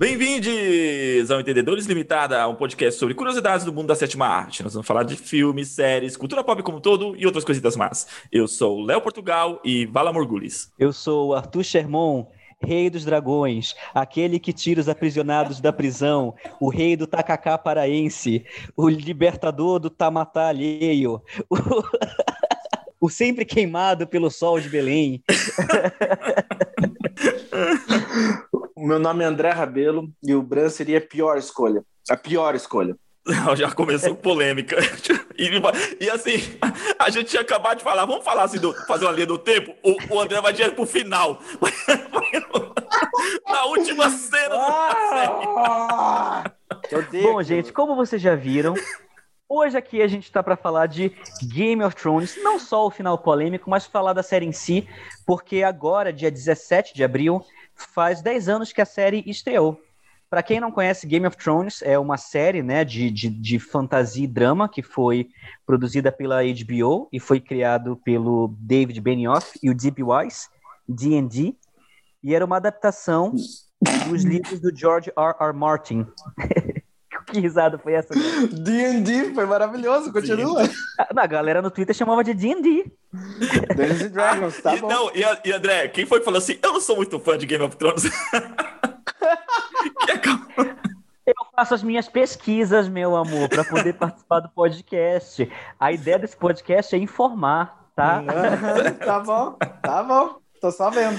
Bem-vindos ao Entendedores Limitada, um podcast sobre curiosidades do mundo da sétima arte. Nós vamos falar de filmes, séries, cultura pop como um todo e outras coisitas más. Eu sou Léo Portugal e Vala Morgulis. Eu sou Arthur Sherman, rei dos dragões, aquele que tira os aprisionados da prisão, o rei do tacacá paraense, o libertador do tamatá alheio, o, o sempre queimado pelo sol de Belém. Meu nome é André Rabelo e o Bran seria a pior escolha. A pior escolha. Já começou polêmica. E, e, assim, a gente tinha acabado de falar, vamos falar assim, do, fazer uma linha do tempo? O, o André vai direto pro final. Na última cena ah, Bom, gente, como vocês já viram, hoje aqui a gente está para falar de Game of Thrones, não só o final polêmico, mas falar da série em si, porque agora, dia 17 de abril, faz 10 anos que a série estreou. Para quem não conhece, Game of Thrones é uma série né, de, de, de, fantasia e drama que foi produzida pela HBO e foi criado pelo David Benioff e o Deep Wise, D&D, e era uma adaptação dos livros do George R. R. Martin. que risada foi essa? D&D, foi maravilhoso, continua. A galera no Twitter chamava de D&D. Dungeons Dragons, tá e, bom. Não, e, e, André, quem foi que falou assim, eu não sou muito fã de Game of Thrones? eu faço as minhas pesquisas, meu amor, para poder participar do podcast. A ideia desse podcast é informar, tá? tá bom, tá bom. Tô só vendo.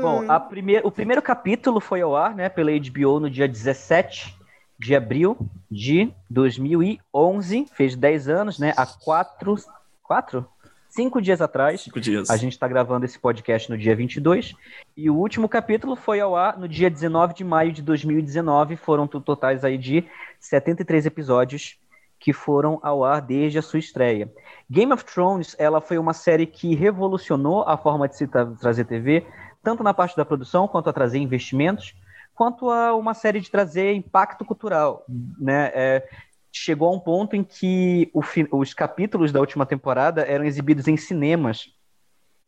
Bom, a primeir, o primeiro capítulo foi ao ar, né, pela HBO no dia 17 de abril de 2011. Fez 10 anos, né? Há quatro... Quatro? Cinco dias atrás. Cinco dias. A gente está gravando esse podcast no dia 22. E o último capítulo foi ao ar no dia 19 de maio de 2019. Foram totais aí de 73 episódios que foram ao ar desde a sua estreia. Game of Thrones, ela foi uma série que revolucionou a forma de se tra trazer TV, tanto na parte da produção quanto a trazer investimentos, quanto a uma série de trazer impacto cultural, né? É, chegou a um ponto em que o, os capítulos da última temporada eram exibidos em cinemas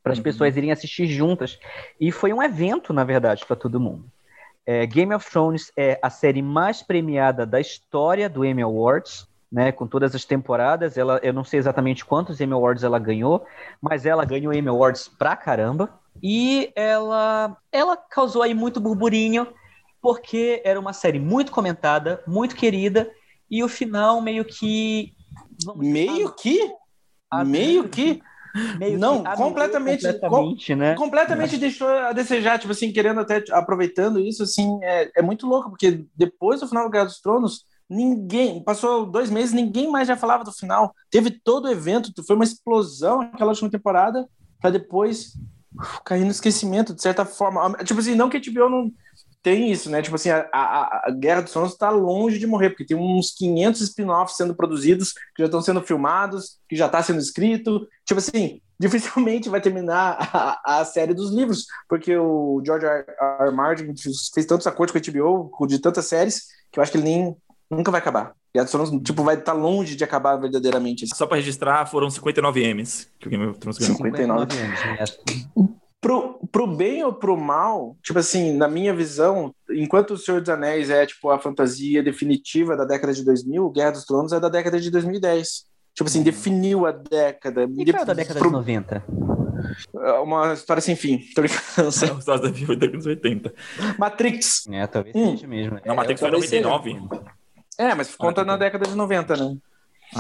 para as uhum. pessoas irem assistir juntas. E foi um evento, na verdade, para todo mundo. É, Game of Thrones é a série mais premiada da história do Emmy Awards, né, com todas as temporadas. Ela, eu não sei exatamente quantos Emmy Awards ela ganhou, mas ela ganhou Emmy Awards pra caramba. E ela, ela causou aí muito burburinho, porque era uma série muito comentada, muito querida, e o final meio que. Meio que? meio que? Meio não, que, completamente, completamente, com, né? completamente Mas... deixou a desejar, tipo assim, querendo até aproveitando isso, assim, é, é muito louco, porque depois do final do Guerra dos Tronos, ninguém, passou dois meses, ninguém mais já falava do final. Teve todo o evento, foi uma explosão aquela última temporada, para depois uf, cair no esquecimento, de certa forma. Tipo assim, não que a HBO não, tem isso, né? Tipo assim, a, a, a Guerra dos Tronos está longe de morrer, porque tem uns 500 spin-offs sendo produzidos, que já estão sendo filmados, que já está sendo escrito. Tipo assim, dificilmente vai terminar a, a, série dos livros, porque o George R. R. Martin fez tantos acordos com a HBO, de tantas séries, que eu acho que ele nem nunca vai acabar. Guerra dos Tronos, tipo, vai estar tá longe de acabar verdadeiramente. Só para registrar, foram 59 M's que o Game of Thrones ganhou. 59 M's, pro, pro bem ou pro mal, tipo assim, na minha visão, enquanto O Senhor dos Anéis é, tipo, a fantasia definitiva da década de 2000, Guerra dos Tronos é da década de 2010. Tipo assim, definiu a década. E qual é da década pro... de 90? É uma história sem fim. Tô brincando. Uma história da vida dos 80. Matrix. É, talvez hum. seja mesmo. Não, Matrix é, foi 99. Seja. É, mas conta ah, na década de 90, né?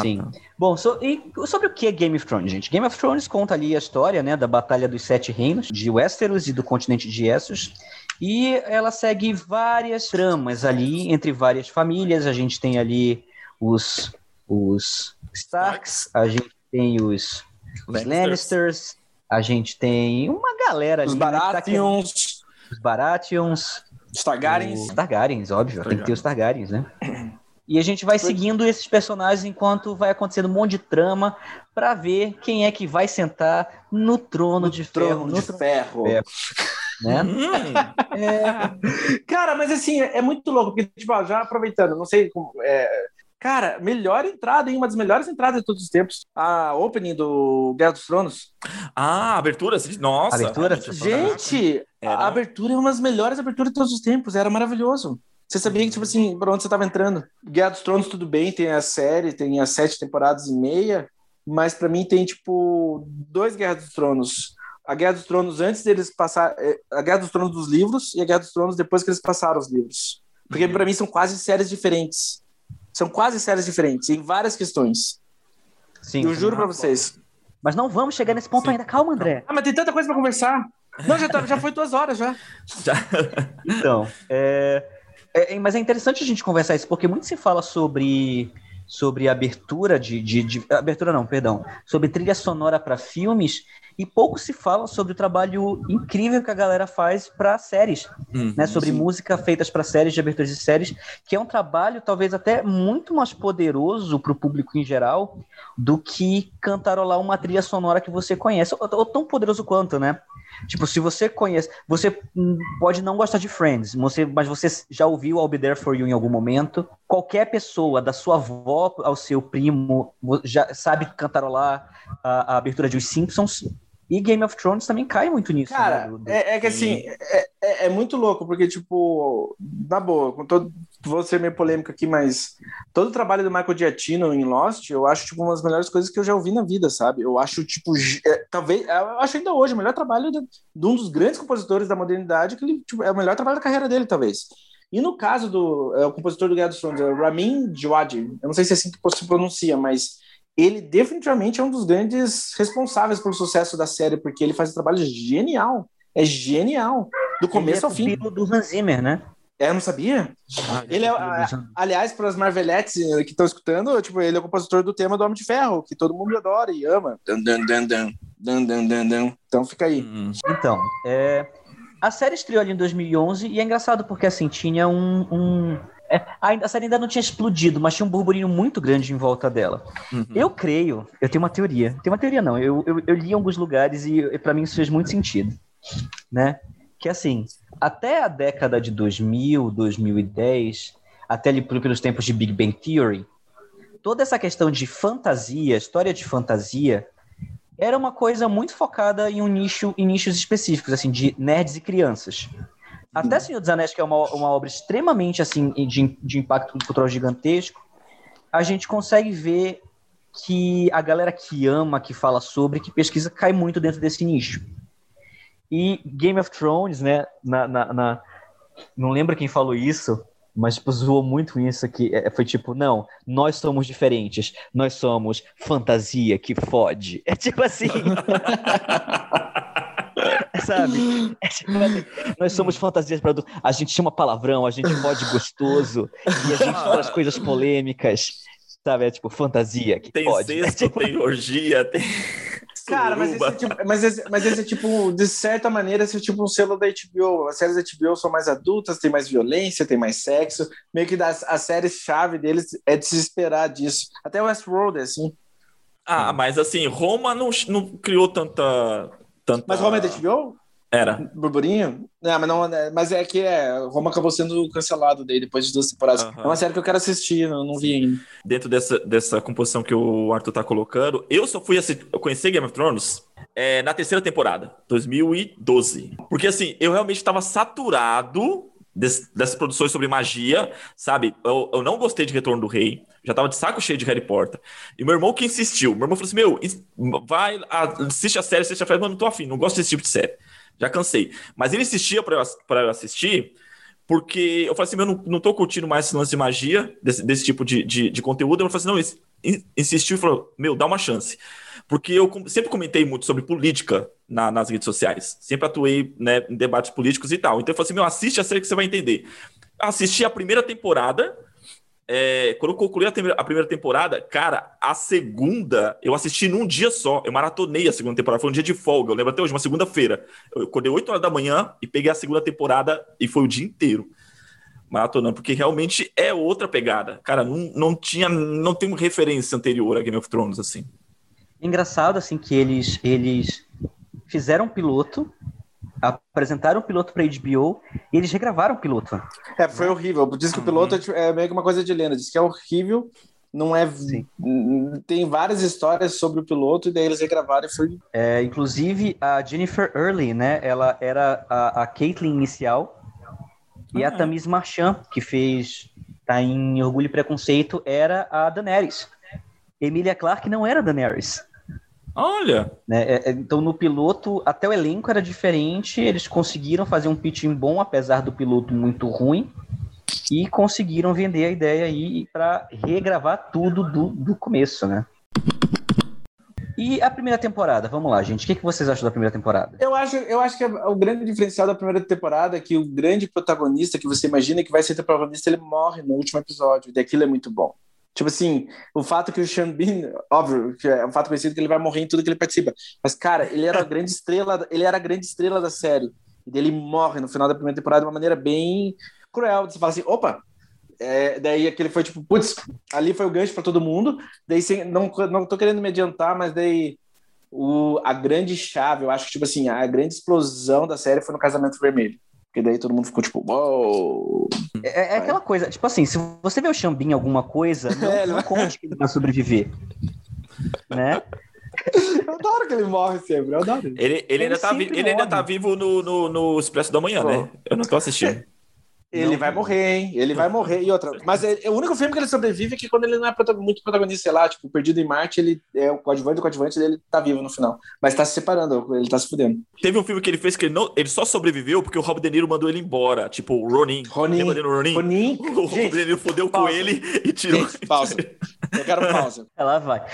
Sim. Ah, tá. Bom, so, e sobre o que é Game of Thrones, gente? Game of Thrones conta ali a história, né, da Batalha dos Sete Reinos, de Westeros e do continente de Essos. E ela segue várias tramas ali, entre várias famílias. A gente tem ali os, os Starks, a gente tem os, os Lannisters, a gente tem uma galera ali. Os Baratheons. Né, os Baratheons. Os Targaryens. Os Targaryens, óbvio. Targaryen. Tem que ter os Targaryens, né? E a gente vai seguindo esses personagens enquanto vai acontecendo um monte de trama para ver quem é que vai sentar no trono no de trono ferro. De no trono ferro. de ferro. Né? Hum. é... Cara, mas assim, é muito louco, porque, tipo, já aproveitando, não sei como. É... Cara, melhor entrada, hein? Uma das melhores entradas de todos os tempos. A opening do Guerra dos Tronos. Ah, abertura? Nossa. Abertura? Gente, Era... a abertura é uma das melhores aberturas de todos os tempos. Era maravilhoso. Você sabia que, tipo assim, pra onde você tava entrando? Guerra dos Tronos, tudo bem, tem a série, tem as sete temporadas e meia, mas para mim tem, tipo, dois Guerra dos Tronos. A Guerra dos Tronos antes deles passar, é, a Guerra dos Tronos dos livros e a Guerra dos Tronos depois que eles passaram os livros. Porque uhum. para mim são quase séries diferentes. São quase séries diferentes em várias questões. Sim, eu juro para vocês. Mas não vamos chegar nesse ponto ainda. Calma, André. Ah, mas tem tanta coisa para conversar. Não, já, tá, já foi duas horas já. já. Então, é, é, mas é interessante a gente conversar isso, porque muito se fala sobre sobre abertura de, de, de, abertura não, perdão, sobre trilha sonora para filmes e pouco se fala sobre o trabalho incrível que a galera faz para séries, uhum, né? Sobre sim. música feitas para séries, de aberturas de séries, que é um trabalho talvez até muito mais poderoso para o público em geral do que cantarolar uma trilha sonora que você conhece, ou, ou tão poderoso quanto, né? Tipo, se você conhece, você pode não gostar de Friends, você, mas você já ouviu I'll Be There For You em algum momento. Qualquer pessoa, da sua avó ao seu primo, já sabe cantarolar a, a abertura de Os Simpsons. E Game of Thrones também cai muito nisso. Cara, né, do, do... É, é, que assim, é, é, é, muito louco, porque, tipo, na boa, com todo. Vou ser meio polêmico aqui, mas todo o trabalho do Michael Giacchino em Lost, eu acho, tipo, uma das melhores coisas que eu já ouvi na vida, sabe? Eu acho, tipo, é, talvez. Eu acho ainda hoje o melhor trabalho de, de, um dos grandes compositores da modernidade, que ele, tipo, é o melhor trabalho da carreira dele, talvez. E no caso do é, o compositor do Guerra dos Tronos, é Ramin Djawadi, eu não sei se é assim que se pronuncia, mas ele definitivamente é um dos grandes responsáveis pelo sucesso da série, porque ele faz um trabalho genial. É genial. Do começo ele é ao fim. do Hans Zimmer, né? É, eu não sabia. Ah, ele é, aliás, para as Marvelettes que estão escutando, tipo, ele é o compositor do tema do Homem de Ferro, que todo mundo adora e ama. Dun, dun, dun, dun, dun, dun, dun, dun. Então fica aí. Hum. Então, é, a série estreou ali em 2011 e é engraçado porque assim tinha um, um é, a série ainda não tinha explodido, mas tinha um burburinho muito grande em volta dela. Uhum. Eu creio, eu tenho uma teoria. Tem uma teoria, não. Eu, eu, eu li em alguns lugares e, e para mim isso fez muito sentido. Né? Que assim, até a década de 2000, 2010, até ali pelos tempos de Big Bang Theory, toda essa questão de fantasia, história de fantasia, era uma coisa muito focada em um nicho, em nichos específicos, assim, de nerds e crianças. Até Senhor dos Anéis, que é uma, uma obra extremamente assim de, de impacto cultural gigantesco, a gente consegue ver que a galera que ama, que fala sobre, que pesquisa, cai muito dentro desse nicho. E Game of Thrones, né, na, na, na não lembro quem falou isso, mas tipo, zoou muito isso aqui. É, foi tipo, não, nós somos diferentes, nós somos fantasia que fode. É tipo assim. sabe? É tipo, nós somos fantasias para A gente chama palavrão, a gente pode gostoso e a gente as coisas polêmicas, sabe? É tipo fantasia que tem pode. Sexto, é, tipo... Tem orgia, tem. Cara, mas esse, é tipo, mas, esse, mas esse é tipo, de certa maneira, esse é tipo um selo da HBO. As séries da HBO são mais adultas, tem mais violência, tem mais sexo. Meio que das, a série-chave deles é de se esperar disso. Até Westworld é assim. Ah, mas assim, Roma não, não criou tanta tanto Mas Roma é da HBO? Era. Burburinho? Não, mas, não, mas é que é, Roma acabou sendo cancelado daí, depois de duas temporadas. Uhum. É uma série que eu quero assistir, não, não vi ainda. Dentro dessa, dessa composição que o Arthur tá colocando, eu só fui assistir, eu conheci Game of Thrones é, na terceira temporada, 2012. Porque assim, eu realmente estava saturado dessas produções sobre magia, sabe? Eu, eu não gostei de Retorno do Rei, já tava de saco cheio de Harry Potter. E meu irmão que insistiu, meu irmão falou assim: Meu, vai, assiste a série, assiste a série, mas não tô afim, não gosto desse tipo de série. Já cansei. Mas ele insistia para eu, eu assistir, porque eu falei assim: Meu, não, não tô curtindo mais esse lance de magia, desse, desse tipo de, de, de conteúdo. Eu falei assim: Não, insistiu e falou: Meu, dá uma chance. Porque eu sempre comentei muito sobre política na, nas redes sociais. Sempre atuei né, em debates políticos e tal. Então eu falei assim: Meu, assiste a série que você vai entender. Assisti a primeira temporada é, quando eu concluí a, a, primeira temporada, cara, a segunda eu assisti num dia só. Eu maratonei a segunda temporada, foi um dia de folga. Eu lembro até hoje, uma segunda-feira. Eu acordei 8 horas da manhã e peguei a segunda temporada e foi o dia inteiro maratonando, porque realmente é outra pegada. Cara, não, não tinha, não tem referência anterior a Game of Thrones, assim. Engraçado, assim, que eles, eles fizeram um piloto apresentaram o piloto para HBO e eles regravaram o piloto. É, foi horrível. Diz que o piloto uhum. é meio que uma coisa de lenda. Diz que é horrível. Não é. Sim. Tem várias histórias sobre o piloto e daí eles regravaram e foi. É, inclusive a Jennifer Early, né? Ela era a, a Caitlyn inicial. E ah, a Tamis é. Marchand, que fez tá em Orgulho e Preconceito, era a Daenerys. Emilia Clarke não era a Daenerys. Olha! Né? É, é, então, no piloto, até o elenco era diferente, eles conseguiram fazer um pitching bom, apesar do piloto muito ruim, e conseguiram vender a ideia aí para regravar tudo do, do começo, né? E a primeira temporada, vamos lá, gente. O que, que vocês acham da primeira temporada? Eu acho, eu acho que o grande diferencial da primeira temporada é que o grande protagonista que você imagina que vai ser o protagonista, ele morre no último episódio. E aquilo é muito bom. Tipo assim, o fato que o Sean Bean, óbvio, que é um fato conhecido que ele vai morrer em tudo que ele participa. Mas, cara, ele era a grande estrela, ele era a grande estrela da série. E ele morre no final da primeira temporada de uma maneira bem cruel. Você fala assim, opa, é, daí aquele foi tipo, putz, ali foi o gancho para todo mundo. Daí sem, não, não tô querendo me adiantar, mas daí o, a grande chave, eu acho que, tipo assim, a grande explosão da série foi no Casamento Vermelho. Porque daí todo mundo ficou tipo, uou! É, é aquela coisa, tipo assim, se você vê o Xambin em alguma coisa, não, é, não conte que ele vai sobreviver. né? Eu adoro que ele morre sempre, eu adoro. Ele, ele, ele ainda, tá, ele ainda tá vivo no, no, no Expresso da Manhã, Pô. né? Eu não tô assistindo. Ele não. vai morrer, hein? Ele vai morrer. E outra. Mas é, é, o único filme que ele sobrevive é que quando ele não é muito protagonista, sei lá, tipo, Perdido em Marte, ele é o coadjuvante do coadjuvante dele tá vivo no final. Mas tá se separando, ele tá se fudendo. Teve um filme que ele fez que ele, não, ele só sobreviveu porque o Rob De Niro mandou ele embora. Tipo, o Ronin. Ronin. Lembra dele, Ronin? Ronin. O Rob De Niro fodeu pausa. com ele e tirou. Gente, pausa. Eu quero pausa. Ela vai.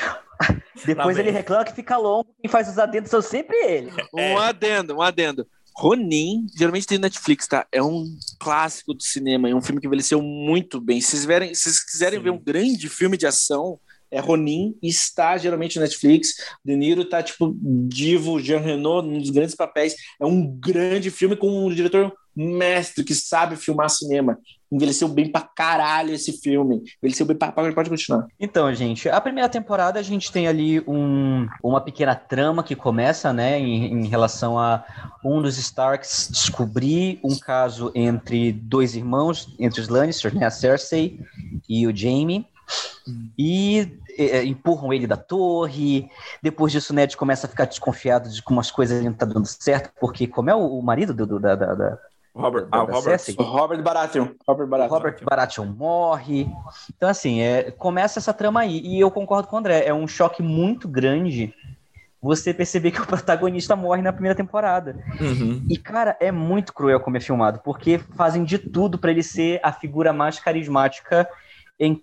Depois ele reclama que fica longo. Quem faz os adendos são sempre ele. Um adendo, um adendo. Ronin, geralmente tem Netflix, tá? É um clássico do cinema, é um filme que envelheceu muito bem. Se vocês, verem, se vocês quiserem Sim. ver um grande filme de ação, é Ronin, está geralmente no Netflix. De Niro tá tipo divo, Jean Reno, um dos grandes papéis. É um grande filme com um diretor mestre que sabe filmar cinema. Envelheceu bem pra caralho esse filme. Envelheceu bem pra. Pode continuar. Então, gente, a primeira temporada a gente tem ali um, uma pequena trama que começa, né, em, em relação a um dos Starks descobrir um caso entre dois irmãos, entre os Lannisters, né, a Cersei e o Jaime. E é, empurram ele da torre. Depois disso, o Ned começa a ficar desconfiado de como as coisas não estão tá dando certo, porque como é o, o marido do, do da, da, Robert, ah, Robert, Robert Baratheon. Robert Baratheon. Robert Baratheon morre. Então, assim, é, começa essa trama aí. E eu concordo com o André. É um choque muito grande você perceber que o protagonista morre na primeira temporada. Uhum. E, cara, é muito cruel como é filmado, porque fazem de tudo para ele ser a figura mais carismática em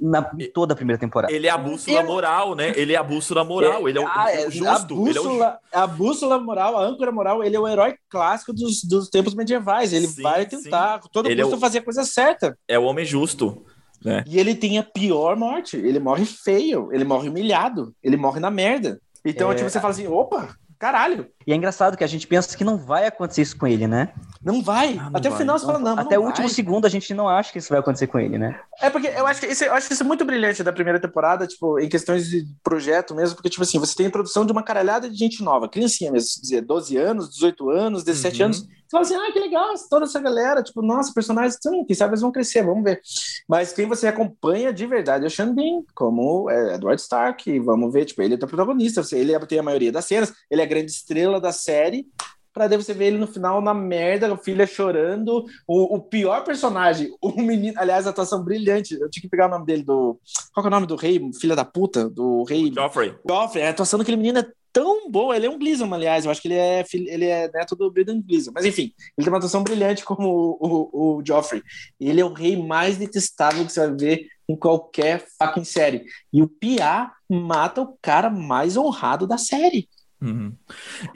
na toda a primeira temporada. Ele é a bússola moral, né? Ele é a bússola moral, é, ele é o, ah, é, justo. A bússola, é o... a bússola moral, a âncora moral, ele é o herói clássico dos, dos tempos medievais. Ele sim, vai tentar, sim. todo mundo é fazer a coisa certa. É o homem justo. Né? E ele tem a pior morte. Ele morre feio, ele morre humilhado, ele morre na merda. Então, é... tipo, você fala assim, opa, caralho. E é engraçado que a gente pensa que não vai acontecer isso com ele, né? Não vai. Ah, não Até vai. o final você fala, não. Até não o último segundo a gente não acha que isso vai acontecer com ele, né? É porque eu acho que isso, eu acho isso é muito brilhante da primeira temporada, tipo, em questões de projeto mesmo, porque, tipo assim, você tem a introdução de uma caralhada de gente nova, criancinha mesmo, dizer, 12 anos, 18 anos, 17 uhum. anos. Você fala assim, ah, que legal, toda essa galera, tipo, nossa, personagens, sim, quem sabe eles vão crescer, vamos ver. Mas quem você acompanha de verdade é o Sean Bean, como é Edward Stark, vamos ver, tipo, ele é o protagonista, ele tem a maioria das cenas, ele é a grande estrela da série, pra daí você ver ele no final na merda, a filha chorando, o, o, pior personagem, o menino, aliás, a atuação brilhante, eu tinha que pegar o nome dele, do, qual é o nome do rei, filha da puta, do rei... Joffrey. Joffrey, a atuação daquele menino é tão boa, ele é um Gleason, aliás, eu acho que ele é, ele é neto do Brendan Gleason, mas enfim, ele tem uma atuação brilhante como o, o, o Joffrey, ele é o rei mais detestável que você vai ver em qualquer fucking série, e o Pia mata o cara mais honrado da série, Uhum.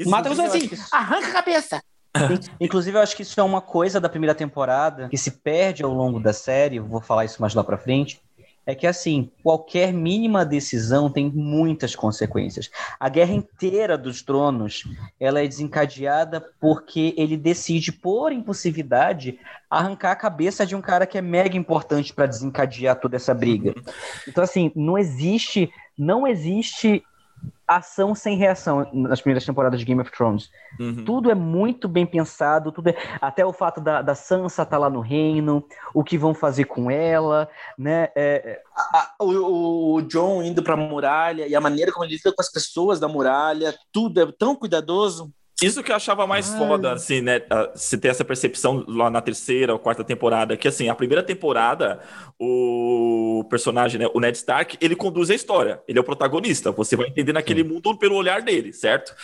Mata os assim, arranca a cabeça. Inclusive, eu acho que isso é uma coisa da primeira temporada que se perde ao longo da série, vou falar isso mais lá pra frente, é que assim, qualquer mínima decisão tem muitas consequências. A guerra inteira dos tronos, ela é desencadeada porque ele decide por impulsividade arrancar a cabeça de um cara que é mega importante para desencadear toda essa briga. Então assim, não existe, não existe ação sem reação nas primeiras temporadas de Game of Thrones. Uhum. Tudo é muito bem pensado, tudo é... até o fato da, da Sansa estar tá lá no reino, o que vão fazer com ela, né? É... é a, a, o, o, John indo para a muralha e a maneira como ele lida com as pessoas da muralha, tudo é tão cuidadoso. Isso que eu achava mais Ai. foda, assim, né? Se ter essa percepção lá na terceira ou quarta temporada, que assim, a primeira temporada, o personagem, né, o Ned Stark, ele conduz a história, ele é o protagonista. Você vai entender naquele Sim. mundo pelo olhar dele, certo?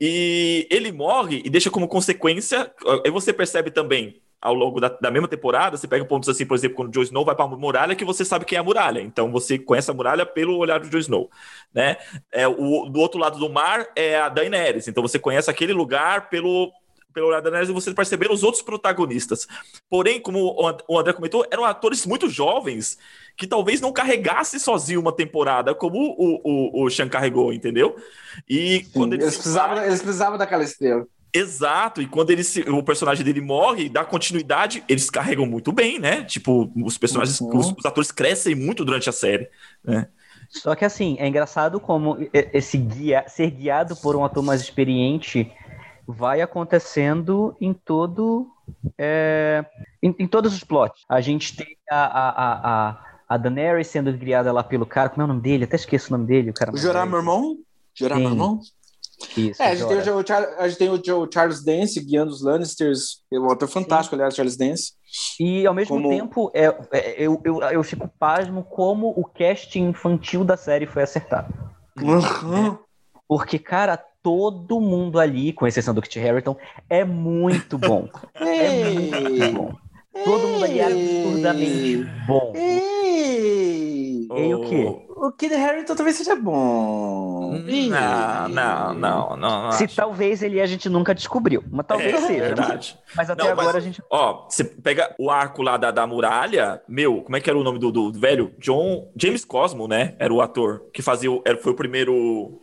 E ele morre e deixa como consequência. Aí você percebe também ao longo da, da, mesma temporada, você pega pontos assim, por exemplo, quando o Jon Snow vai para a muralha, que você sabe quem é a muralha. Então você conhece a muralha pelo olhar do Jon Snow, né? É, o, do outro lado do mar é a Daenerys. Então você conhece aquele lugar pelo pelo olhar da Daenerys e você perceber os outros protagonistas. Porém, como o André comentou, eram atores muito jovens que talvez não carregasse sozinho uma temporada como o, o, o Sean carregou, entendeu? E Sim, quando eles, eles precisavam, eles precisavam daquela estrela. Exato, e quando ele se, o personagem dele morre, dá continuidade, eles carregam muito bem, né? Tipo, os personagens, uhum. os, os, atores crescem muito durante a série, né? Só que assim, é engraçado como esse guia, ser guiado por um ator mais experiente vai acontecendo em todo é, em, em, todos os plots. A gente tem a, a, a, a Daenerys sendo guiada lá pelo cara, como é o nome dele? Até esqueço o nome dele. O, cara o Jorah Mormont? Jorah Mormont? Isso, é, a gente, tem o, a gente tem o, Charles Dance guiando os Lannisters, é um ator fantástico, Sim. aliás, Charles Dance. E ao mesmo como... tempo, é, é, eu, eu, eu fico pasmo como o casting infantil da série foi acertado. Uhum. Porque, cara, todo mundo ali, com exceção do Kit Harington, é muito bom. é muito bom. Todo mundo ali é absurdamente bom. Ei! E o quê? O Kid Harington talvez seja bom. Não, não, não, não. Se acho. talvez ele a gente nunca descobriu, mas talvez é, seja. Verdade. Mas até não, agora mas, a gente. Ó, você pega o arco lá da, da muralha, meu, como é que era o nome do, do velho? John. James Cosmo, né? Era o ator que fazia. Era, foi o primeiro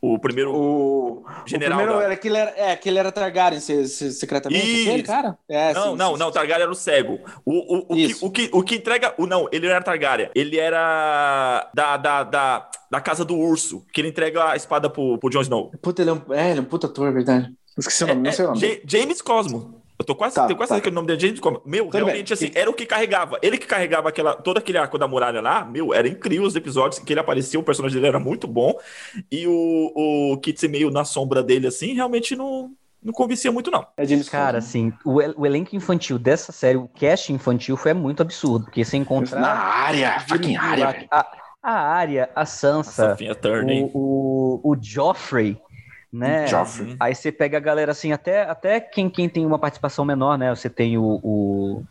o primeiro o, general. O primeiro da... era que ele era, é, que ele era Targaryen secretamente, Isso. aquele cara? É, não, sim, não, sim, não, Targaryen era o cego. O, o, o, que, o, que, o que entrega. O, não, ele não era Targaryen. Ele era da, da, da, da casa do urso, que ele entrega a espada pro, pro Jon Snow. Puta, ele é um, é, ele é um puta ator, é verdade. Esqueci o nome, é, não sei o nome. James Cosmo. Eu tô quase, tá, tenho quase tá. que o nome dele é James Cosmo. Meu, Tudo realmente, bem. assim, era o que carregava. Ele que carregava aquela, todo aquele arco da muralha lá, meu, era incrível os episódios que ele apareceu, o personagem dele era muito bom. E o, o Kit meio na sombra dele, assim, realmente não, não convencia muito, não. É James Cara, assim, o, o, elenco infantil dessa série, o cast infantil foi muito absurdo, porque você encontrar... Na área, fucking área, a, a área, a Sansa, a o, o, o Joffrey, né? Joffrey. Aí você pega a galera assim, até, até quem, quem tem uma participação menor, né? Você tem o, o,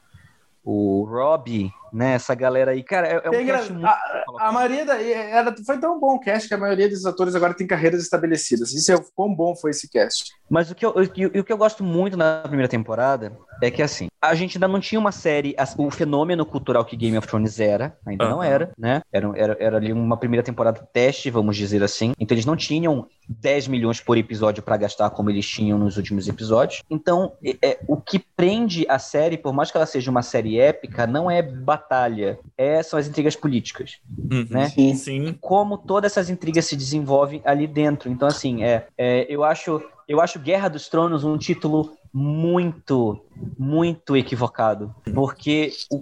o Rob, né? Essa galera aí, cara, é, é um cast muito... a, a, maioria da, era, foi tão bom o cast que a maioria dos atores agora tem carreiras estabelecidas. Isso é quão bom foi esse cast. Mas o que eu, o, o que eu gosto muito na primeira temporada é que assim, a gente ainda não tinha uma série, o fenômeno cultural que Game of Thrones era, ainda uhum. não era, né? Era, era, era ali uma primeira temporada teste, vamos dizer assim. Então eles não tinham 10 milhões por episódio para gastar como eles tinham nos últimos episódios. Então, é, é, o que prende a série, por mais que ela seja uma série épica, não é batalha, é, são as intrigas políticas, uhum. né? Sim, sim. Como todas essas intrigas se desenvolvem ali dentro. Então, assim, é, é eu acho eu acho Guerra dos Tronos um título muito, muito equivocado. Porque o,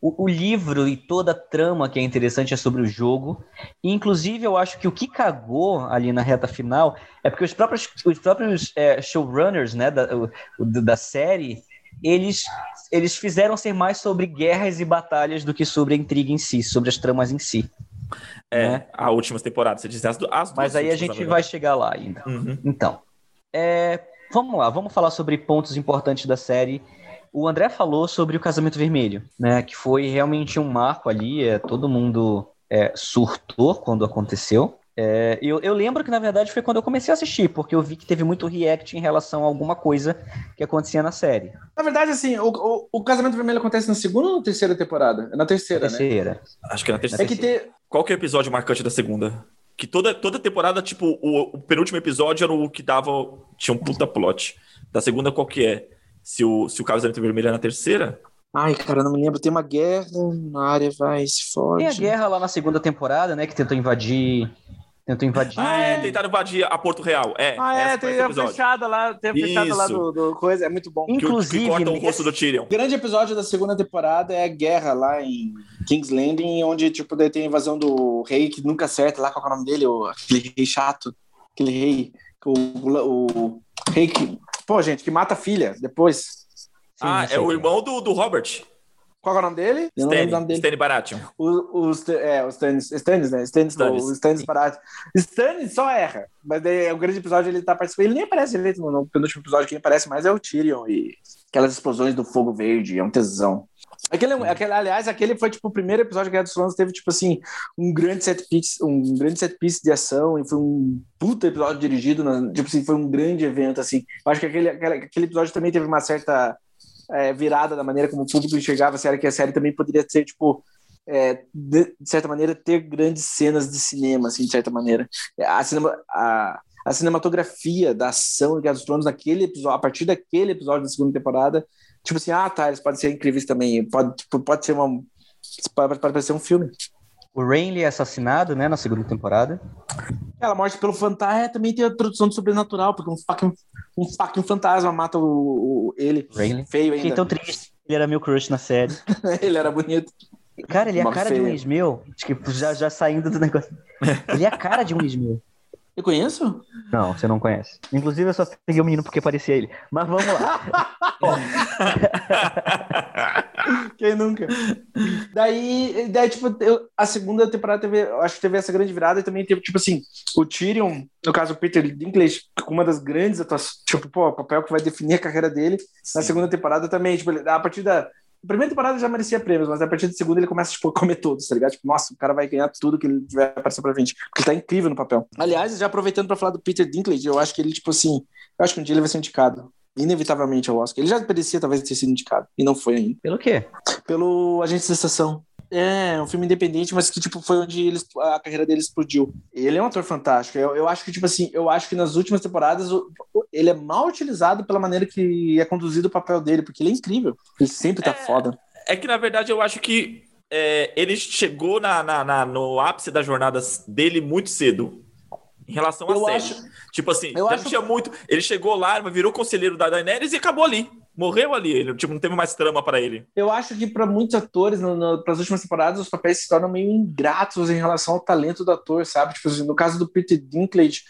o, o, livro e toda a trama que é interessante é sobre o jogo. E, inclusive, eu acho que o que cagou ali na reta final é porque os próprios, os próprios é, showrunners né, da, o, da série eles, eles fizeram ser mais sobre guerras e batalhas do que sobre a intriga em si, sobre as tramas em si. É, né? a última temporada, você disse as, as Mas aí a gente vai chegar lá ainda. Uhum. Então, é, vamos lá, vamos falar sobre pontos importantes da série. O André falou sobre o Casamento Vermelho, né? Que foi realmente um marco ali. É, todo mundo é, surtou quando aconteceu. É, eu, eu, lembro que, na verdade, foi quando eu comecei a assistir, porque eu vi que teve muito react em relação a alguma coisa que acontecia na série. Na verdade, assim, o, o, o Casamento Vermelho acontece na segunda ou na terceira temporada? É na terceira, na terceira. né? Acho que é na terceira. É que ter... Qual que é o episódio marcante da segunda? Que toda, toda temporada, tipo, o, o, penúltimo episódio era o que dava. Tinha um puta plot. Da segunda, qual que é? Se o, se o Casamento Vermelho é na terceira? Ai, cara, não me lembro. Tem uma guerra na área, vai, se fode. Tem a guerra lá na segunda temporada, né? Que tentou invadir Tentou invadir. Ah, é, tentaram invadir a Porto Real. É, ah, é, tem a fechada lá, tem a fechada lá do, do, coisa, é muito bom. Inclusive, que, que corta o rosto do Tyrion. O grande episódio da segunda temporada é a guerra lá em King's Landing, onde, tipo, daí tem a invasão do rei que nunca acerta lá, qual é o nome dele? O, aquele rei chato, aquele rei, o, o Rei que. Pô, gente, que mata a filha depois. Sim, ah, é o depois. ah, é o irmão do, do Robert. Qual é o nome dele? Stanley, Baratheon. O, o, é, o Stannis, Stannis né? Stannis, Stannis. O Stannis Baratheon. Stannis só erra, mas daí, é o grande episódio ele tá participando. Ele nem aparece direito no, no penúltimo episódio, quem aparece mais é o Tyrion e aquelas explosões do fogo verde, é um tesão. Aquele, aquele, aliás, aquele foi tipo o primeiro episódio de Guerra dos Tronos, teve tipo assim, um grande set piece, um grande set piece de ação e foi um puta episódio dirigido, na, tipo assim, foi um grande evento assim. Eu acho que aquele, aquele, aquele episódio também teve uma certa é, virada da maneira como o público enxergava a série, que a série também poderia ser, tipo, é, de, de, certa maneira, ter grandes cenas de cinema, assim, de certa maneira. A, cinema, a, a cinematografia da ação de Guerra dos Tronos naquele episódio, a partir daquele episódio da segunda temporada, tipo assim, ah, tá, eles podem ser incríveis também, pode, tipo, pode ser uma... Pode, pode parecer um filme. O Renly é assassinado, né, na segunda temporada. Ela morte pelo fantasma, é, também tem a tradução do sobrenatural, porque um fucking, um fucking fantasma mata o, o ele. Renly. Feio ainda. Fiquei tão triste. Ele era meu crush na série. ele era bonito. Cara, ele é a cara feia. de um ex-meu. Tipo, já, já saindo do negócio. Ele é a cara de um ex-meu. Eu conheço? Não, você não conhece. Inclusive, eu só peguei o menino porque parecia ele. Mas vamos lá. Quem nunca? Daí, daí tipo, eu, a segunda temporada teve, acho que teve essa grande virada e também teve, tipo assim, o Tyrion, no caso o Peter Dinklage, com uma das grandes atuações, tipo, pô, o papel que vai definir a carreira dele. Sim. Na segunda temporada também, tipo, a partir da a primeira temporada já merecia prêmios, mas a partir da segunda ele começa tipo, a comer todos, tá ligado? Tipo, nossa, o cara vai ganhar tudo que ele tiver aparecer pra frente. Porque ele tá incrível no papel. Aliás, já aproveitando pra falar do Peter Dinklage, eu acho que ele, tipo assim, eu acho que um dia ele vai ser indicado. Inevitavelmente ao Oscar. Ele já merecia talvez ter sido indicado. E não foi ainda. Pelo quê? Pelo Agente de Estação. É, um filme independente, mas que, tipo, foi onde ele, a carreira dele explodiu. Ele é um ator fantástico. Eu, eu acho que, tipo assim, eu acho que nas últimas temporadas o, ele é mal utilizado pela maneira que é conduzido o papel dele, porque ele é incrível. Ele sempre tá é, foda. É que, na verdade, eu acho que é, ele chegou na, na, na, no ápice das jornadas dele muito cedo. Em relação a série. Acho, tipo assim, eu acho... muito. Ele chegou lá, virou conselheiro da Daenerys e acabou ali morreu ali, ele tipo, não teve mais trama para ele. Eu acho que para muitos atores, para as últimas temporadas, os papéis se tornam meio ingratos em relação ao talento do ator, sabe? Tipo, assim, no caso do Peter Dinklage,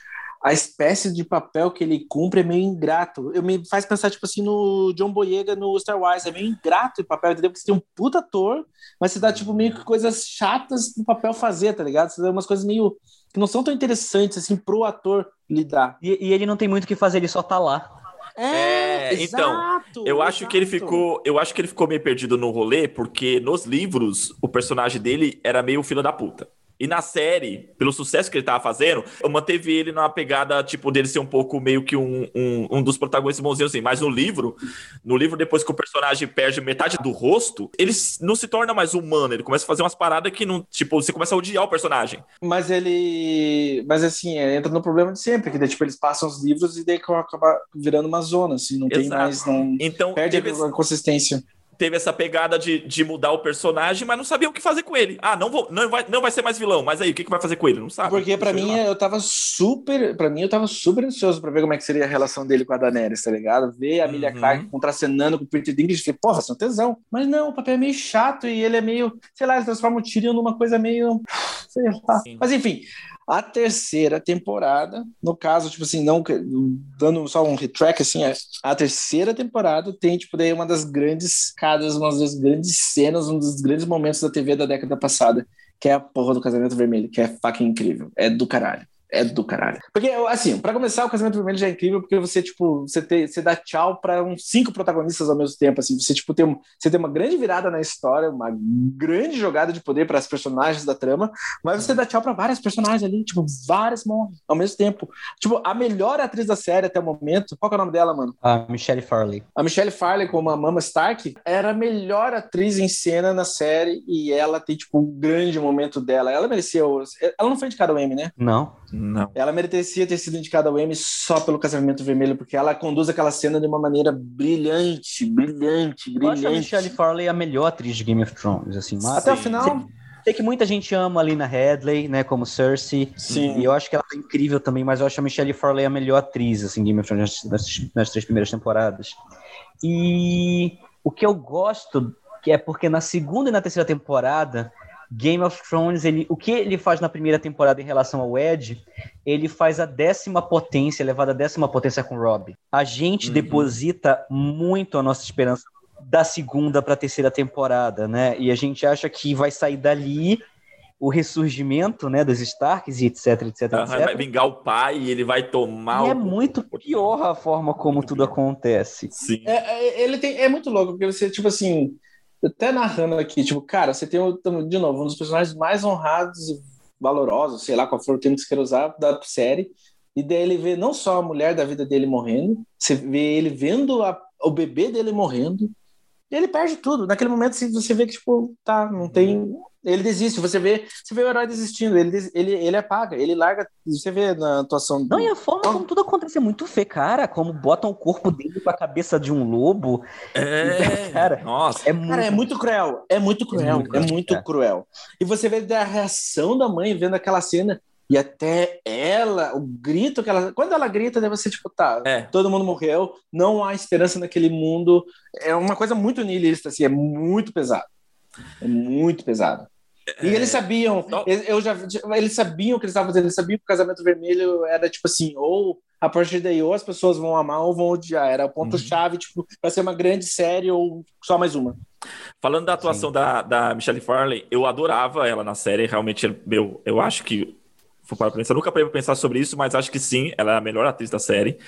a espécie de papel que ele cumpre é meio ingrato. Eu me faz pensar, tipo assim, no John Boyega no Star Wars. É meio ingrato o papel, entendeu? Porque você tem um puta ator, mas você dá, tipo, meio que coisas chatas no papel fazer, tá ligado? Você dá umas coisas meio que não são tão interessantes, assim, pro ator lidar. E, e ele não tem muito o que fazer, ele só tá lá. É, é então, exato, eu acho exato. que ele ficou, eu acho que ele ficou meio perdido no rolê porque nos livros o personagem dele era meio filho da puta. E na série, pelo sucesso que ele tava fazendo, eu manteve ele numa pegada, tipo, dele ser um pouco meio que um, um, um dos protagonistas bonzinhos, assim. Mas no livro, no livro, depois que o personagem perde metade do rosto, ele não se torna mais humano. Ele começa a fazer umas paradas que não. Tipo, você começa a odiar o personagem. Mas ele. Mas assim, é, entra no problema de sempre, que daí, tipo, eles passam os livros e daí acaba virando uma zona, assim, não Exato. tem mais. Não... Então, perde a consistência teve essa pegada de, de mudar o personagem, mas não sabia o que fazer com ele. Ah, não, vou, não, vai, não vai ser mais vilão, mas aí, o que, que vai fazer com ele? Não sabe. Porque para mim, eu tava super. para mim, eu tava super ansioso para ver como é que seria a relação dele com a Daenerys, tá ligado? Ver a Emilia uhum. Clarke contracenando com o Peter Dinklage, falei, porra, são tesão. Mas não, o papel é meio chato e ele é meio. Sei lá, ele transforma o Tyrion numa coisa meio. Sei lá. Sim. Mas enfim, a terceira temporada, no caso, tipo assim, não dando só um retrack, assim, é, a terceira temporada tem, tipo, daí uma das grandes cadas, uma das grandes cenas, um dos grandes momentos da TV da década passada, que é a porra do Casamento Vermelho, que é fucking incrível. É do caralho é do caralho. Porque, assim, para começar, o Casamento Vermelho já é incrível, porque você, tipo, você, você dá tchau para uns cinco protagonistas ao mesmo tempo, assim, você, tipo, tem, um, você tem uma grande virada na história, uma grande jogada de poder para as personagens da trama, mas você dá tchau para várias personagens ali, tipo, várias morrem ao mesmo tempo. Tipo, a melhor atriz da série até o momento, qual é o nome dela, mano? A Michelle Farley. A Michelle Farley, como a Mama Stark, era a melhor atriz em cena na série e ela tem, tipo, um grande momento dela. Ela merecia. Ela não foi indicada ao Emmy, né? Não. Não. Ela merecia ter sido indicada ao Emmy só pelo Casamento Vermelho, porque ela conduz aquela cena de uma maneira brilhante, brilhante, brilhante. Eu acho a Michelle Farley a melhor atriz de Game of Thrones, assim. Mas, Até o final... Sei que muita gente ama ali na Headley, né, como Cersei. Sim. E eu acho que ela é incrível também, mas eu acho a Michelle Farley a melhor atriz, assim, Game of Thrones nas, nas três primeiras temporadas. E o que eu gosto, que é porque na segunda e na terceira temporada Game of Thrones, ele, o que ele faz na primeira temporada em relação ao Ed, ele faz a décima potência, elevada a décima potência com o Rob. A gente uhum. deposita muito a nossa esperança da segunda para a terceira temporada, né? E a gente acha que vai sair dali o ressurgimento, né, dos Starks e etc, etc, uhum, etc. Vai vingar o pai e ele vai tomar. E é o... é muito pior a forma como tudo acontece. Sim. É, é, ele tem, é muito louco porque você tipo assim, até narrando aqui, tipo, cara, você tem de novo um dos personagens mais honrados e valorosos, sei lá qual for o termo que você quer usar da série. E daí ele vê não só a mulher da vida dele morrendo, você vê ele vendo a, o bebê dele morrendo, e ele perde tudo. Naquele momento assim, você vê que, tipo, tá, não tem. Ele desiste, você vê, você vê o herói desistindo, ele, ele, ele apaga, ele larga, você vê na atuação. Não, e a forma como tudo acontece é muito fê, cara, como botam o corpo dele com a cabeça de um lobo. É, cara, nossa. É muito... Cara, é muito cruel, é muito cruel, é muito, é muito cruel. E você vê a reação da mãe vendo aquela cena, e até ela, o grito que ela. Quando ela grita, deve ser tipo, tá, é. todo mundo morreu, não há esperança naquele mundo. É uma coisa muito nihilista, assim, é muito pesado. É muito pesado. E é... eles sabiam, eu já, eles sabiam o que eles estavam fazendo, eles sabiam que o casamento vermelho era tipo assim, ou a partir daí ou as pessoas vão amar ou vão odiar. Era o ponto-chave, uhum. tipo, para ser uma grande série ou só mais uma. Falando da atuação da, da Michelle Farley, eu adorava ela na série, realmente, meu, eu acho que for para pensar. Nunca parei pra pensar sobre isso, mas acho que sim, ela é a melhor atriz da série.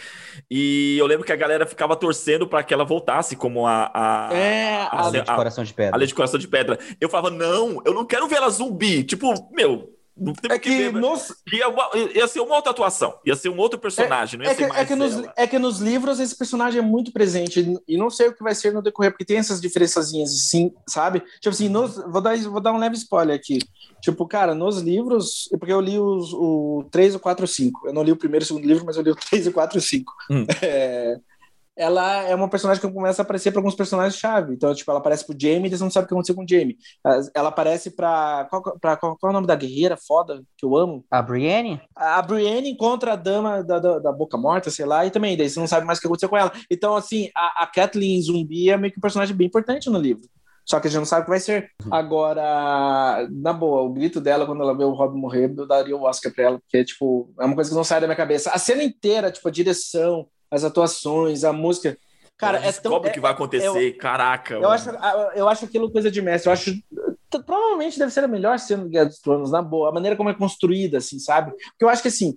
E eu lembro que a galera ficava torcendo para que ela voltasse como a. a é, a, a, a, de Coração de Pedra. A Lei de Coração de Pedra. Eu falava, não, eu não quero ver ela zumbi. Tipo, meu, não é que, que nos... ia, ia ser uma outra atuação, ia ser um outro personagem, é, não ia é ser que, mais é que, nos, é que nos livros esse personagem é muito presente e não sei o que vai ser no decorrer, porque tem essas diferençazinhas, assim, sabe? Tipo assim, nos, vou, dar, vou dar um leve spoiler aqui. Tipo, cara, nos livros, porque eu li os, o 3, o 4 e o 5. Eu não li o primeiro e o segundo livro, mas eu li o 3, o 4 e o 5. Hum. É, ela é uma personagem que começa a aparecer para alguns personagens-chave. Então, tipo, ela aparece pro Jamie e eles não sabem o que aconteceu com o Jamie. Ela aparece pra. Qual, pra qual, qual é o nome da guerreira foda que eu amo? A Brienne? A, a Brienne encontra a dama da, da, da, Boca Morta, sei lá, e também, daí você não sabe mais o que aconteceu com ela. Então, assim, a, a Kathleen Zumbi é meio que um personagem bem importante no livro. Só que a gente não sabe o que vai ser. Uhum. Agora, na boa, o grito dela quando ela vê o Rob morrer, eu daria o Oscar pra ela, porque, tipo, é uma coisa que não sai da minha cabeça. A cena inteira, tipo, a direção, as atuações, a música. Cara, é tão. o que vai acontecer, eu, caraca. Eu acho, eu acho aquilo coisa de mestre. Eu acho. Provavelmente deve ser a melhor cena do Guerra dos Tronos, na boa. A maneira como é construída, assim, sabe? Porque eu acho que, assim,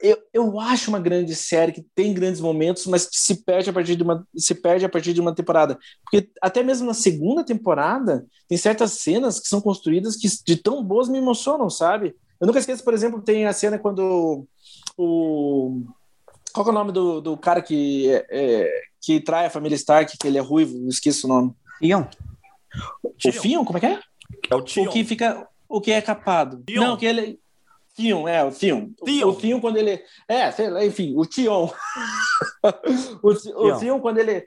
eu, eu acho uma grande série que tem grandes momentos, mas que se perde a partir de uma se perde a partir de uma temporada. Porque até mesmo na segunda temporada tem certas cenas que são construídas que de tão boas me emocionam, sabe? Eu nunca esqueço, por exemplo, tem a cena quando o qual é o nome do, do cara que, é, é, que trai a família Stark, que ele é ruivo? Esqueço o nome. Ion. O Fion, como é que é? É o Tion. O que fica. O que é capado. Tion. Não, que ele. Tion, é, o Tion. Tion. O Tion, quando ele. É, sei lá, enfim, o Tion. o, o Tion, quando ele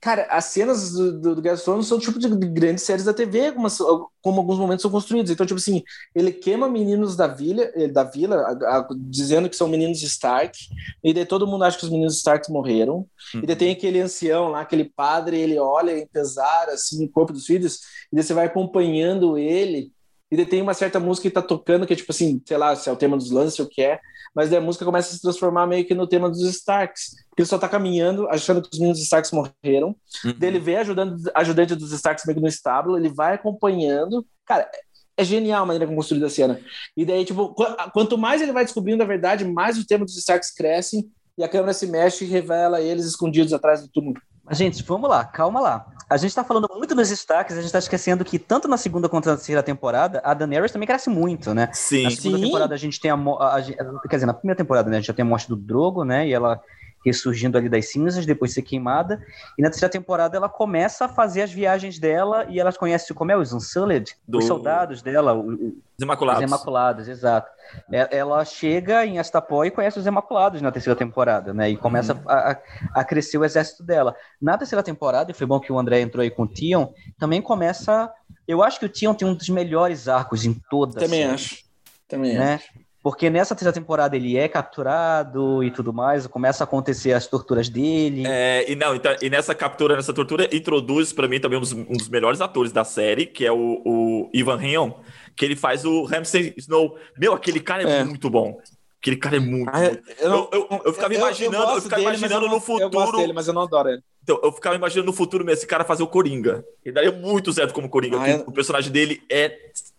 Cara, as cenas do, do, do Gaston são tipo de grandes séries da TV, algumas, como alguns momentos são construídos. Então, tipo assim, ele queima meninos da vila, eh, da vila a, a, dizendo que são meninos Stark, e daí todo mundo acha que os meninos Stark morreram. Uhum. E daí tem aquele ancião lá, aquele padre, ele olha em pesar assim o corpo dos filhos, e daí você vai acompanhando ele. E daí tem uma certa música que tá tocando, que é tipo assim, sei lá, se é o tema dos lances ou o que é, mas daí a música começa a se transformar meio que no tema dos Starks ele só tá caminhando, achando que os meninos Starks morreram. Uhum. Daí ele vê ajudando, ajudante dos Starks meio no estábulo, ele vai acompanhando. Cara, é genial a maneira como construída a cena. E daí, tipo, quanto mais ele vai descobrindo a verdade, mais o tema dos Starks cresce e a câmera se mexe e revela eles escondidos atrás do túmulo. Mas, gente, vamos lá, calma lá. A gente tá falando muito nos destaques, a gente tá esquecendo que tanto na segunda quanto na terceira temporada, a Daenerys também cresce muito, né? Sim. Na segunda Sim. temporada a gente tem a, a, a, Quer dizer, na primeira temporada, né, a gente já tem a morte do Drogo, né? E ela ressurgindo ali das cinzas, depois de ser queimada. E na terceira temporada ela começa a fazer as viagens dela e ela conhece como é os Unsullied, Do... os soldados dela, os Imaculados. Os Imaculados, exato. É, ela chega em Astapó e conhece os Imaculados na terceira temporada, né? E começa uhum. a, a, crescer o exército dela. Na terceira temporada, e foi bom que o André entrou aí com o Tion, também começa. Eu acho que o Tion tem um dos melhores arcos em toda Também acho. Também né? acho Porque nessa terceira temporada ele é capturado e tudo mais, começa a acontecer as torturas dele. É, e não, então, e nessa captura, nessa tortura, introduz para mim também um dos, um dos, melhores atores da série, que é o, o Ivan Rheon, que ele faz o Ramsay Snow. Meu, aquele cara é, é. muito bom. Aquele cara é muito. Ah, eu, eu, eu, eu, ficava imaginando, eu, ficava dele, imaginando no futuro. Eu gosto dele, mas eu não adoro ele. Então, eu ficava imaginando no futuro esse cara fazer o Coringa. Ele daria muito certo como Coringa. Ah, O personagem dele é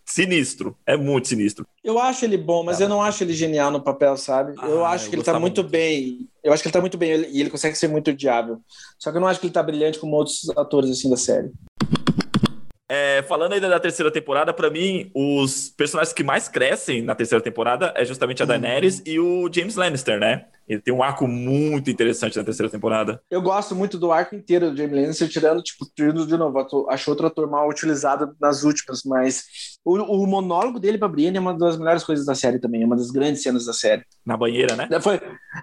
sinistro. É muito sinistro. Eu acho ele bom, mas ah, eu não acho ele genial no papel, sabe? Ah, eu acho que ele tá muito, muito, bem. Eu acho que ele tá muito bem e ele consegue ser muito odiável. Só que eu não acho que ele tá brilhante como outros atores assim da série. É, falando ainda da terceira temporada, para mim, os personagens que mais crescem na terceira temporada é justamente a uhum. Daenerys uhum. e o James Lannister, né? Ele tem um arco muito interessante na terceira temporada. Eu gosto muito do arco inteiro do James Lannister, tirando, tipo, tirando de novo. Acho outro ator mal utilizado nas últimas, mas o, o monólogo dele pra Brienne é uma das melhores coisas da série também, é uma das grandes cenas da série. Na banheira, né? Foi,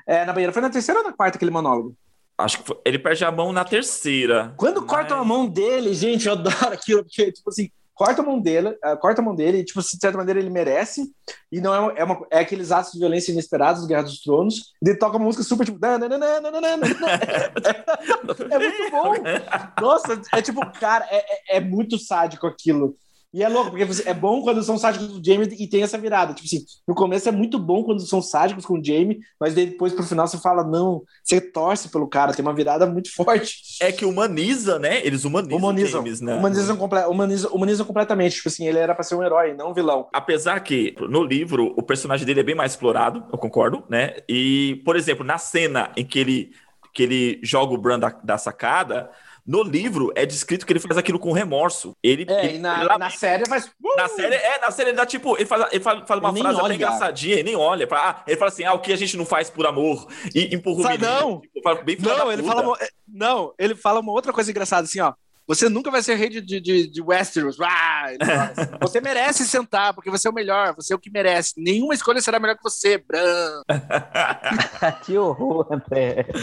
é, na banheira. Foi na terceira ou na quarta aquele monólogo? Acho que foi, ele perde a mão na terceira. Quando mas... cortam a mão dele, gente, eu adoro aquilo, porque, tipo assim, corta a mão dele, uh, corta a mão dele, e, tipo, de certa maneira ele merece, e não é, é, uma, é aqueles atos de violência inesperados dos Guerra dos Tronos, e ele toca uma música super, tipo, é, é muito bom. Nossa, é tipo, cara, é, é, é muito sádico aquilo. E é louco, porque é bom quando são sádicos com o Jamie e tem essa virada. Tipo assim, no começo é muito bom quando são sádicos com o Jamie, mas depois pro final você fala, não, você torce pelo cara, tem uma virada muito forte. É que humaniza, né? Eles humanizam, humanizam James, né? Humanizam, comple humanizam, humanizam completamente. Tipo assim, ele era pra ser um herói, não um vilão. Apesar que no livro o personagem dele é bem mais explorado, eu concordo, né? E, por exemplo, na cena em que ele, que ele joga o Bran da, da sacada no livro é descrito que ele faz aquilo com remorso. Ele, é, ele, na, ele, na série faz. Na série, é, na série ele dá tipo. Ele faz, ele faz, faz uma ele frase até engraçadinha, ele nem olha. Fala, ah, ele fala assim: ah, o que a gente não faz por amor? E empurra o menino. Não, tipo, não ele fala. Uma, não, ele fala uma outra coisa engraçada assim, ó. Você nunca vai ser rei de, de, de Westeros. Ah, você merece sentar, porque você é o melhor, você é o que merece. Nenhuma escolha será melhor que você, Bran. que horror, André.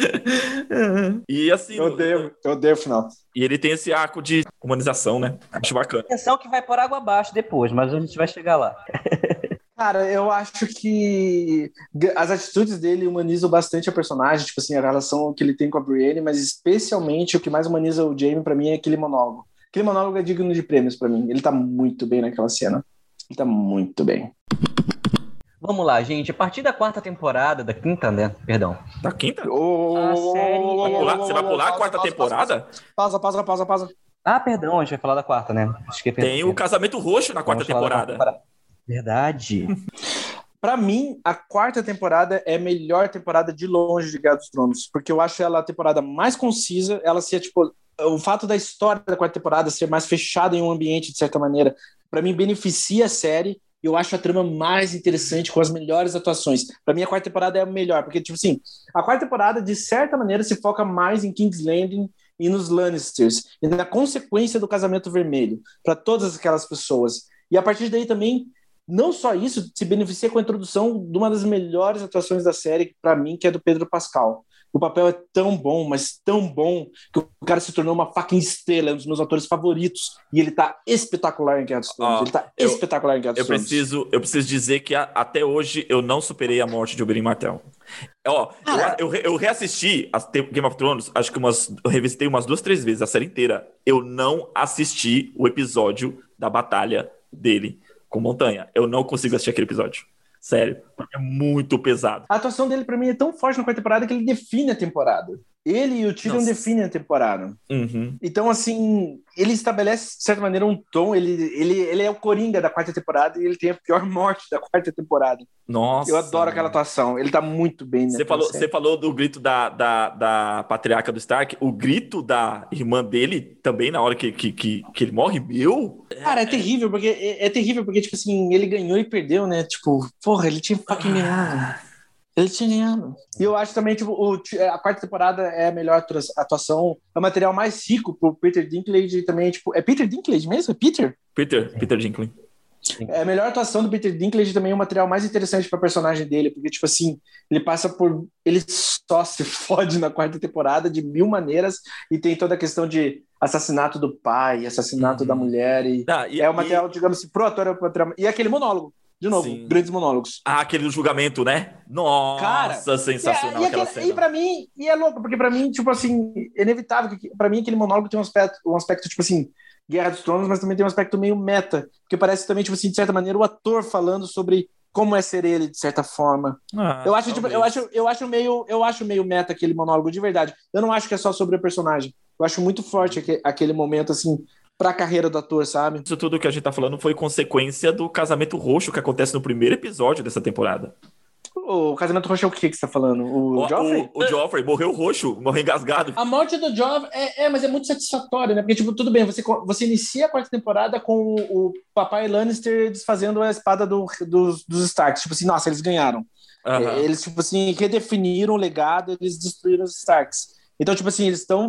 E assim. Eu odeio, eu odeio o final. E ele tem esse arco de humanização, né? Acho bacana. Atenção que vai por água abaixo depois, mas a gente vai chegar lá. Cara, eu acho que as atitudes dele humanizam bastante a personagem, tipo assim, a relação que ele tem com a Brienne, mas especialmente o que mais humaniza o Jaime para mim é aquele monólogo. Aquele monólogo é digno de prêmios para mim. Ele tá muito bem naquela cena. Ele tá muito bem. Vamos lá, gente. A partir da quarta temporada, da quinta, né? Perdão. Da quinta? Oh, a série... vai pular, você vai pular a quarta pausa, temporada? Pausa, pausa, pausa, pausa. Ah, perdão, a gente vai falar da quarta, né? Tem o casamento roxo na quarta temporada. Verdade. Para mim, a quarta temporada é a melhor temporada de longe de dos Tronos, porque eu acho ela a temporada mais concisa, ela ser tipo o fato da história da quarta temporada ser mais fechada em um ambiente de certa maneira, para mim beneficia a série. Eu acho a trama mais interessante com as melhores atuações. Para mim a quarta temporada é a melhor, porque tipo assim, a quarta temporada de certa maneira se foca mais em King's Landing e nos Lannisters e na consequência do casamento vermelho para todas aquelas pessoas. E a partir daí também não só isso, se beneficia com a introdução de uma das melhores atuações da série, para mim, que é do Pedro Pascal. O papel é tão bom, mas tão bom, que o cara se tornou uma fucking estrela, é um dos meus atores favoritos. E ele tá espetacular em Guerra dos Tronos. Oh, ele tá eu, espetacular em Guerra dos eu Tronos. Preciso, eu preciso dizer que a, até hoje eu não superei a morte de Oberyn Martell. Ó, eu, eu, eu, reassisti a Game of Thrones, acho que umas. Eu revisitei umas duas, três vezes a série inteira. Eu não assisti o episódio da batalha dele com montanha. Eu não consigo assistir aquele episódio. Sério, é muito pesado. A atuação dele, para mim, é tão forte na quarta temporada que ele define a temporada. Ele e o Tyrion Nossa. definem a temporada. Uhum. Então, assim, ele estabelece, de certa maneira, um tom. Ele, ele, ele é o Coringa da quarta temporada e ele tem a pior morte da quarta temporada. Nossa. Eu adoro aquela atuação. Ele tá muito bem, Você falou, você falou do grito da, da, da patriarca do Stark. O grito da irmã dele também, na hora que, que, que, que ele morre, meu. Cara, é terrível, porque é, é, terrível, porque, tipo assim, ele ganhou e perdeu, né? Tipo, porra, ele tinha fucking ganhado. Ele tinha. E eu acho também, tipo, o, a quarta temporada é a melhor atuação, é o material mais rico pro Peter Dinklage e também, tipo, é Peter Dinklage mesmo? É Peter? Peter, Peter Dinklage. É a melhor atuação do Peter Dinklage também é o material mais interessante para personagem dele, porque, tipo assim, ele passa por. Ele só se fode na quarta temporada de mil maneiras e tem toda a questão de assassinato do pai, assassinato uhum. da mulher. E, ah, e é o material, e... digamos assim, pro ator, é o material. E aquele monólogo De novo, Sim. grandes monólogos. Ah, aquele do julgamento, né? Nossa, Cara, sensacional e, e aquela aquele, cena. E pra mim, e é louco, porque pra mim, tipo assim, é inevitável, que pra mim aquele monólogo tem um aspecto, um aspecto tipo assim, Guerra dos Tronos, mas também tem um aspecto meio meta, porque parece também, tipo assim, de certa maneira, o ator falando sobre como é ser ele, de certa forma. Ah, eu, acho, tipo, eu, acho, eu, acho meio, eu acho meio meta aquele monólogo, de verdade. Eu não acho que é só sobre o personagem. Eu acho muito forte aquele momento, assim, pra carreira do ator, sabe? Isso tudo que a gente tá falando foi consequência do casamento roxo que acontece no primeiro episódio dessa temporada. O casamento roxo é o que que você tá falando? O, o Joffrey? O, o Joffrey morreu roxo, morreu engasgado. A morte do Joffrey é, é, mas é muito satisfatório, né? Porque, tipo, tudo bem, você, você inicia a quarta temporada com o, papai Lannister desfazendo a espada do, dos, dos Starks. Tipo assim, nossa, eles ganharam. Uhum. Eles, tipo assim, redefiniram o legado, eles destruíram os Starks. Então, tipo assim, eles estão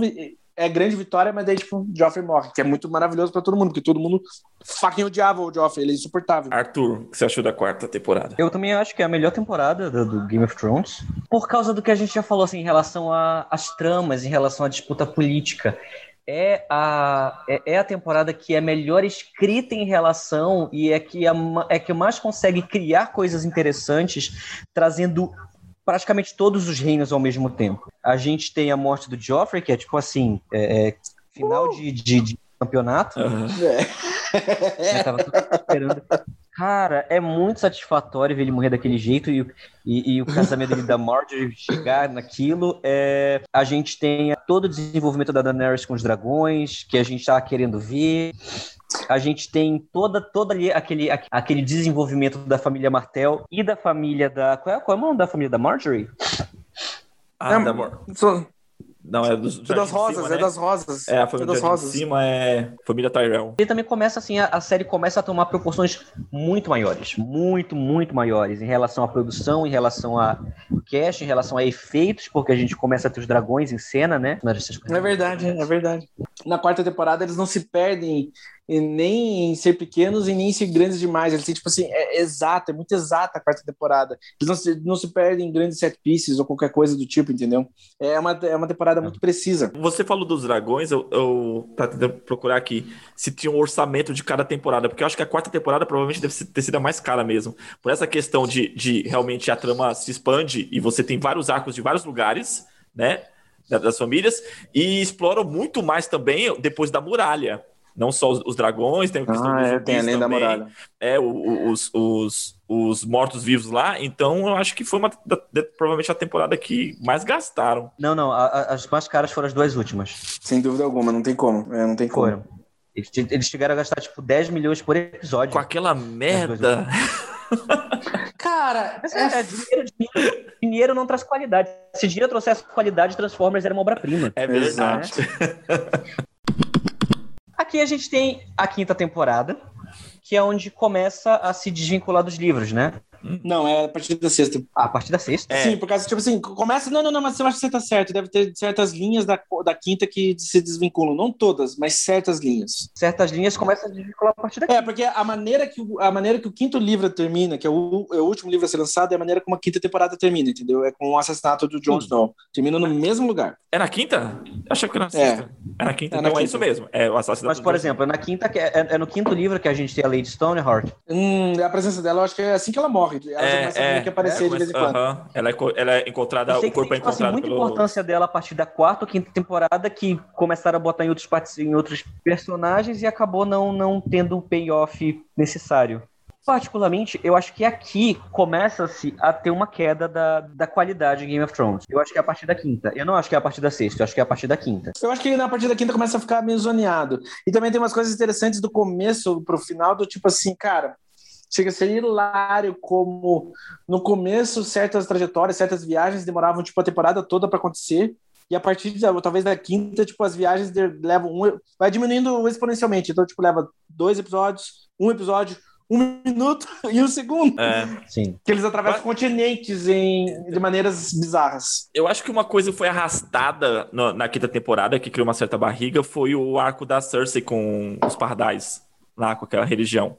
é grande vitória, mas daí, tipo, o Joffrey morre, que é muito maravilhoso pra todo mundo, porque todo mundo fucking odiava o Joffrey, ele é insuportável. Arthur, o que você achou da quarta temporada? Eu também acho que é a melhor temporada do, do Game of Thrones, por causa do que a gente já falou, assim, em relação às tramas, em relação à disputa política. É a, é, é, a temporada que é melhor escrita em relação e é que, a, é que mais consegue criar coisas interessantes, trazendo praticamente todos os reinos ao mesmo tempo. A gente tem a morte do Joffrey, que é tipo assim, é, é final uh! de, de, de, campeonato. Uhum. É. Eu tava esperando. Cara, é muito satisfatório ver ele morrer daquele jeito e, e, e o casamento dele da Marjorie chegar naquilo. É, a gente tem todo o desenvolvimento da Daenerys com os dragões, que a gente tá querendo ver a gente tem toda, toda ali aquele, aquele desenvolvimento da família Martel e da família da. Qual é, qual é o nome da família da Marjorie? Ah, é, da Mar... Não, é dos, é das rosas, cima, é né? das rosas. É, a família é das rosas. de cima é família Tyrell. E também começa assim, a, a, série começa a tomar proporções muito maiores, muito, muito maiores em relação à produção, em relação a cast, em relação a efeitos, porque a gente começa a ter os dragões em cena, né? É verdade, é verdade. Na quarta temporada eles não se perdem nem em ser pequenos e nem em ser grandes demais. Eles têm, tipo assim, é exato, é muito exata a quarta temporada. Eles não se, não se perdem em grandes set pieces ou qualquer coisa do tipo, entendeu? É uma, é uma temporada muito precisa. Você falou dos dragões, eu, eu tá tentando procurar aqui se tinha um orçamento de cada temporada, porque eu acho que a quarta temporada provavelmente deve ter sido a mais cara mesmo. Por essa questão de, de realmente a trama se expande e você tem vários arcos de vários lugares, né? Das famílias, e exploram muito mais também depois da muralha não só os, os dragões, tem a questão ah, dos é, tem além também, da muralha. É, o, os, os, os mortos-vivos lá. Então, eu acho que foi uma, provavelmente a temporada que mais gastaram. Não, não. A, a, as mais caras foram as duas últimas. Sem dúvida alguma, não tem como. É, não tem como. Foram. Eles, eles chegaram a gastar, tipo, 10 milhões por episódio. Com aquela merda. Cara, é, é, dinheiro, dinheiro, dinheiro, não traz qualidade. Se dinheiro trouxesse qualidade, Transformers era uma obra-prima. É verdade. Né? Aqui a gente tem a quinta temporada, que é onde começa a se desvincular dos livros, né? Não, é a partir da sexta. Ah, a partir da sexta? É. Sim, por causa, tipo assim, começa. Não, não, não, mas eu acho que você tá certo. Deve ter certas linhas da, da quinta que se desvinculam. Não todas, mas certas linhas. Certas linhas começam a desvincular a partir da É, porque a maneira que, a maneira que o quinto livro termina, que é o, é o último livro a ser lançado, é a maneira como a quinta temporada termina, entendeu? É com o assassinato do Jon Snow. Termina no mesmo lugar. É na quinta? Eu achei que era na sexta. É, é na quinta. É na então é quinta. é isso mesmo. É o assassinato Mas, por exemplo, é na quinta, é, é, no quinto livro que a gente tem a Lady Stoneheart. Hum, a presença dela, eu acho que é assim que ela morre. Ela é, já é, que aparecer é, de vez em quando. Uh -huh. ela, é, ela é encontrada, o corpo é tipo assim, encontrado. Assim, muita pelo... importância dela a partir da quarta ou quinta temporada, que começaram a botar em outros, em outros personagens e acabou não, não tendo o payoff necessário. Particularmente, eu acho que aqui começa-se a ter uma queda da, da qualidade em Game of Thrones. Eu acho que é a partir da quinta. Eu não acho que é a partir da sexta, eu acho que é a partir da quinta. Eu acho que na partir da quinta começa a ficar meio zoneado. E também tem umas coisas interessantes do começo pro final, do tipo assim, cara, chega a ser hilário como no começo certas trajetórias, certas viagens demoravam tipo a temporada toda para acontecer e a partir de, talvez da quinta, tipo as viagens levam um, vai diminuindo exponencialmente. Então tipo leva dois episódios, um episódio, um minuto e um segundo. É, sim. Que eles atravessam Mas... continentes em, de maneiras bizarras. Eu acho que uma coisa foi arrastada no, na quinta temporada, que criou uma certa barriga, foi o arco da Cersei com os pardais, lá com aquela religião.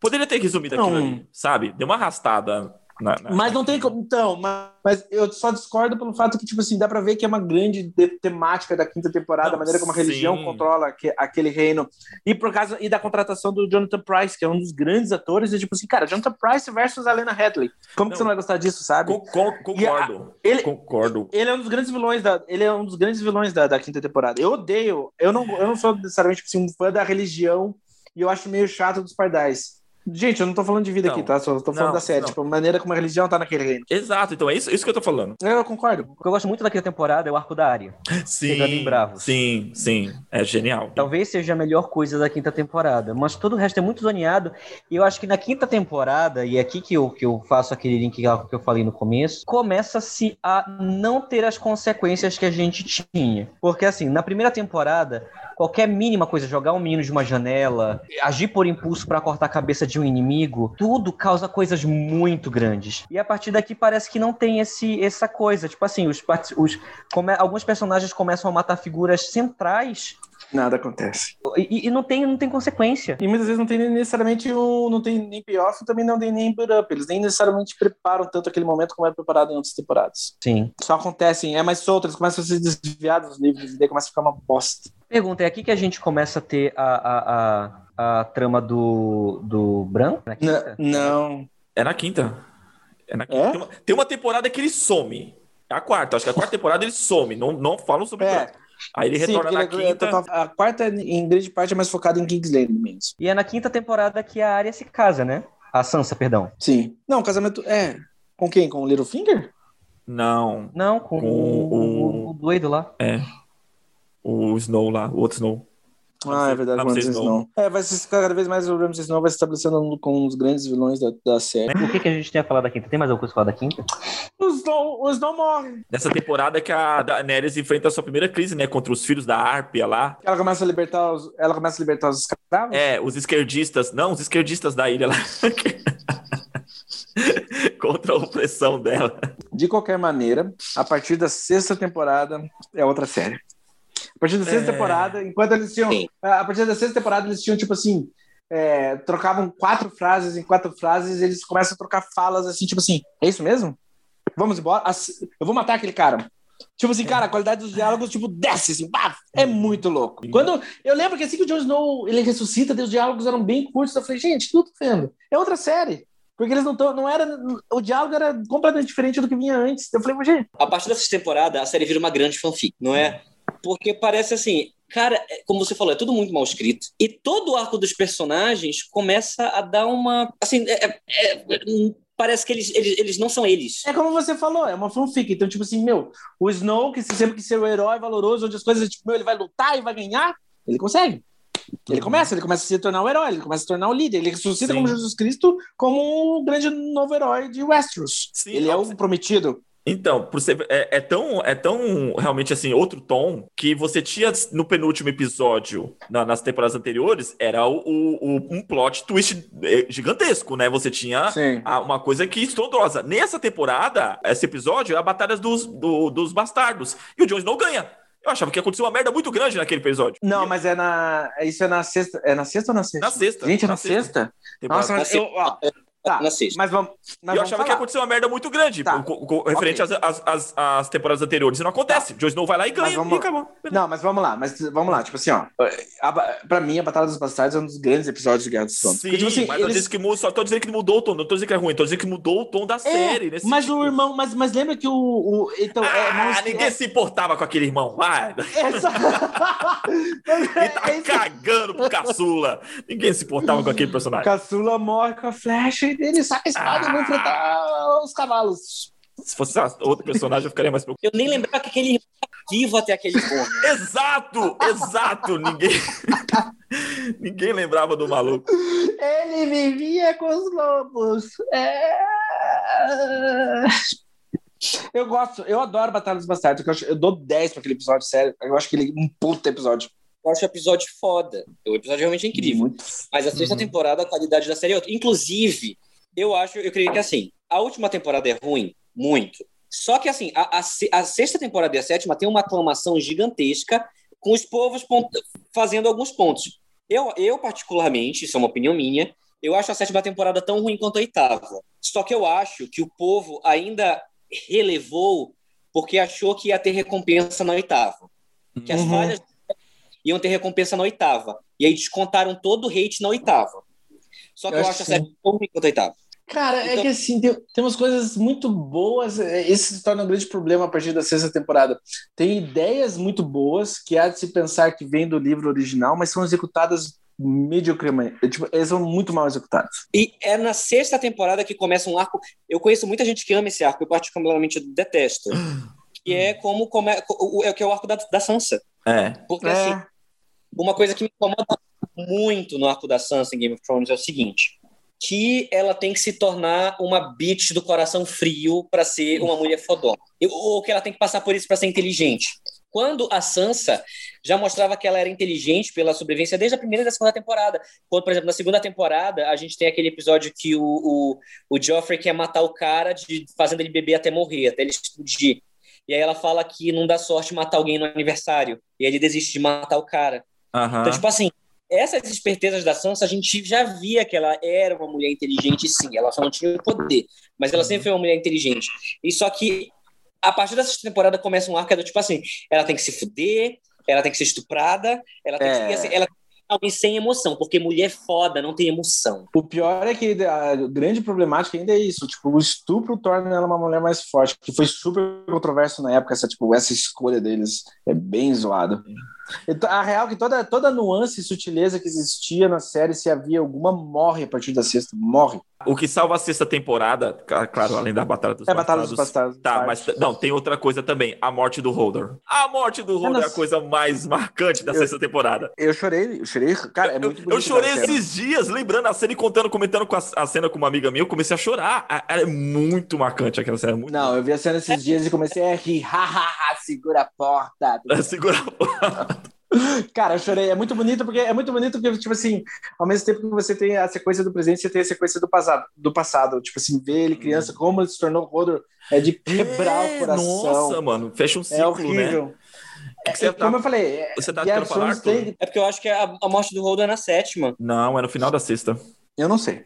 Poderia ter resumido não. aquilo ali, sabe? Deu uma arrastada. Na, na... Mas não tem como. Então, mas, mas, eu só discordo pelo fato que, tipo assim, dá pra ver que é uma grande temática da quinta temporada, não, a maneira como a religião sim. controla que, aquele reino. E por causa e da contratação do Jonathan Price, que é um dos grandes atores, e tipo assim, cara, Jonathan Price versus a Lena Headley. Como não, que você não vai gostar disso, sabe? concordo. A, ele, concordo. Ele é um dos grandes vilões da. Ele é um dos grandes vilões da, da quinta temporada. Eu odeio. Eu não, eu não sou necessariamente tipo assim, um fã da religião e eu acho meio chato dos pardais. Gente, eu não tô falando de vida não, aqui, tá? Só tô falando não, da série. Não. Tipo, a maneira como a religião tá naquele reino. Exato, então é isso, isso que eu tô falando. É, eu concordo. O que eu gosto muito daquela temporada é o arco da área. Sim. Bravos. Sim, sim. É genial. Talvez seja a melhor coisa da quinta temporada, mas todo o resto é muito zoneado. E eu acho que na quinta temporada, e é aqui que eu, que eu faço aquele link que eu falei no começo, começa-se a não ter as consequências que a gente tinha. Porque assim, na primeira temporada, qualquer mínima coisa, jogar um menino de uma janela, agir por impulso para cortar a cabeça de um inimigo, tudo causa coisas muito grandes. E a partir daqui parece que não tem esse, essa coisa. Tipo assim, os, os come, alguns personagens começam a matar figuras centrais Nada acontece. E, e, não, tem, não tem consequência. E muitas vezes não tem necessariamente um, não tem nem payoff, também não tem nem build up. Eles nem necessariamente preparam tanto aquele momento como é preparado em outras temporadas. Sim. Só acontecem, é mais solto, eles começam a ser desviados dos livros e daí começa a ficar uma bosta. Pergunta, é aqui que a gente começa a ter a, a, a, a trama do, do Bran? Não. É na quinta. É na quinta. É? Tem, uma, tem, uma, temporada que ele some. É a quarta. Acho que a quarta temporada ele some. Não, não falam sobre é. Bran. Aí ele retorna Sim, na ele, quinta. A quarta, em grande parte, é mais focada em Kingsland mesmo. E é na quinta temporada que a Arya se casa, né? A Sansa, perdão. Sim. Não, casamento. É. Com quem? Com o Littlefinger? Não. Não, com, com o, o, o, doido lá. É. O Snow lá, o outro Snow. Ah, é verdade, Ramsay Snow. Snow. É, vai se, cada vez mais o Ramsay Snow vai se estabelecendo com os grandes vilões da, da série. O que, que a gente tem a falar da quinta? Tem mais alguma coisa a falar da quinta? O Snow, o Snow morre. Nessa temporada que a Daenerys enfrenta a sua primeira crise, né? Contra os filhos da Árpia lá. Ela começa a libertar os, ela começa a libertar os escravos? É, os esquerdistas. Não, os esquerdistas da ilha lá. contra a opressão dela. De qualquer maneira, a partir da sexta temporada é outra série. A partir da sexta é... temporada, enquanto eles tinham. Sim. A partir da sexta temporada, eles tinham, tipo assim. É, trocavam quatro frases em quatro frases, eles começam a trocar falas assim, tipo assim, é isso mesmo? Vamos embora? Eu vou matar aquele cara. Tipo assim, cara, a qualidade dos diálogos, tipo, desce, assim, pá, é muito louco. Quando, eu lembro que assim que o Jon Snow, ele ressuscita, os diálogos eram bem curtos, eu falei, gente, tudo vendo. É outra série. Porque eles não estão, não era, o diálogo era completamente diferente do que vinha antes. Eu falei, gente... A partir dessa temporada, a série vira uma grande fanfic, não é? Porque parece assim, cara, é, como você falou, é tudo muito mal escrito. E todo o arco dos personagens começa a dar uma. Assim, é, é, é, parece que eles, eles, eles não são eles. É como você falou, é uma fanfic. Então, tipo assim, meu, o Snow, que sempre quis ser o herói valoroso, onde as coisas, tipo, meu, ele vai lutar e vai ganhar, ele consegue. Ele começa, ele começa a se tornar o herói, ele começa a se tornar o líder, ele ressuscita Sim. como Jesus Cristo, como o grande novo herói de Westeros. Sim, ele é o prometido. Então, por ser, é, é, tão, é tão realmente assim, outro tom, que você tinha no penúltimo episódio, na, nas temporadas anteriores, era o, o, um plot twist é, gigantesco, né? Você tinha a, uma coisa que estrondosa. Nessa temporada, esse episódio é a Batalha dos, do, dos Bastardos. E o Jon Snow ganha. Eu achava que aconteceu uma merda muito grande naquele episódio. Não, mas é na. Isso é na sexta. É na sexta ou na sexta? Na sexta. Gente, é na, na sexta? sexta? Nossa, mas eu, ó, Tá, na sexta. Mas vamos. Mas eu achava falar. que aconteceu uma merda muito grande tá. com, com, referente okay. às, às, às, temporadas anteriores. E não acontece. Tá. Jon Snow vai lá e ganha vamos... e acabou. Não, mas vamos lá. Mas vamos lá. Tipo assim, ó. A, pra mim, a Batalha dos Bastardos é um dos grandes episódios de Guerra dos Tronos. Sim, Porque, tipo assim, mas eles... eu disse que mudou, só tô dizendo que mudou o tom. Não tô dizendo que é ruim. Tô dizendo que mudou o tom da é, série. mas sentido. o irmão. Mas, mas lembra que o. o então, é, ah, é, ninguém é... se importava com aquele irmão. Vai. Só... Ele tá é cagando pro caçula. Ninguém se importava com aquele personagem. O caçula morre com a flecha e ele saca a espada e vai enfrentar os cavalos. Se fosse outro personagem, eu ficaria mais preocupado. Eu nem lembrava que aquele vivo até aquele ponto. exato, exato. Ninguém, ninguém lembrava do maluco. Ele vivia com os lobos. É... Eu gosto, eu adoro Batalha dos Bastardos. Eu, acho, eu dou 10 para aquele episódio, sério. Eu acho que ele é um puto episódio. Eu acho o episódio foda. O episódio é realmente incrível. Muito. Mas a sexta uhum. temporada, a qualidade da série é outra. Inclusive, eu acho, eu creio que assim, a última temporada é ruim, muito. Só que assim, a, a, a sexta temporada e a sétima tem uma aclamação gigantesca, com os povos fazendo alguns pontos. Eu, eu, particularmente, isso é uma opinião minha, Eu acho a sétima temporada tão ruim quanto a oitava. Só que eu acho que o povo ainda relevou porque achou que ia ter recompensa na oitava. Que as uhum. falhas iam ter recompensa na oitava. E aí descontaram todo o hate na oitava. Só que eu, eu acho, a série tão ruim quanto a oitava. Cara, é então... é que assim, tem, tem umas coisas muito boas. É, esse se torna um grande problema a partir da sexta temporada. Tem ideias muito boas que há de se pensar que vem do livro original, mas são executadas mediocremente. É, tipo, eles são muito mal executados. E é na sexta temporada que começa um arco. Eu conheço muita gente que ama esse arco, eu particularmente detesto. que é como come, o, que é o arco da, da Sansa. É. Porque é. assim, uma coisa que me incomoda muito no arco da Sansa em Game of Thrones é o seguinte: que ela tem que se tornar uma bitch do coração frio para ser uma mulher fodona. Ou que ela tem que passar por isso para ser inteligente. Quando a Sansa já mostrava que ela era inteligente pela sobrevivência desde a primeira e da segunda temporada. Quando, por exemplo, na segunda temporada, a gente tem aquele episódio que o, o, o Joffrey quer matar o cara, de, fazendo ele beber até morrer, até ele explodir. E aí ela fala que não dá sorte matar alguém no aniversário. E aí ele desiste de matar o cara. Uhum. Então, tipo assim, essas espertezas da Sansa, a gente já via que ela era uma mulher inteligente, sim. Ela só não tinha o poder, mas ela sempre foi uma mulher inteligente. E só que a partir dessa temporada começa um arco é do tipo assim: ela tem que se fuder, ela tem que ser estuprada, ela tem é. que. Assim, ela alguém sem emoção, porque mulher foda não tem emoção. O pior é que a grande problemática ainda é isso, tipo, o estupro torna ela uma mulher mais forte, que foi super controverso na época, essa, tipo, essa escolha deles é bem zoado. A real é que toda, toda nuance e sutileza que existia na série, se havia alguma, morre a partir da sexta. Morre. O que salva a sexta temporada, claro, além da Batalha dos é, Batalha dos Bastardos. Tá, mas não, tem outra coisa também, a morte do Holder. A morte do Holder é, é a coisa mais marcante da eu, sexta temporada. Eu chorei, eu chorei, cara, é muito Eu, eu chorei esses dias, lembrando a cena e contando, comentando com a, a, cena com uma amiga minha, eu comecei a chorar. É muito marcante aquela cena. Muito não, eu vi a cena esses dias e comecei a rir, hahaha, segura a porta. segura a porta. Cara, eu chorei. É muito bonito porque é muito bonito porque tipo assim, ao mesmo tempo que você tem a sequência do presente, você tem a sequência do passado, do passado. Tipo assim, ver ele criança como ele se tornou Rodor é de quebrar é, o coração. Nossa, mano, fecha um é ciclo, é horrível. né? É, é, como eu falei, é, você tá querendo falar, tem... É porque eu acho que a, a morte do Holder é na sétima. Não, é no final da sexta. Eu não sei.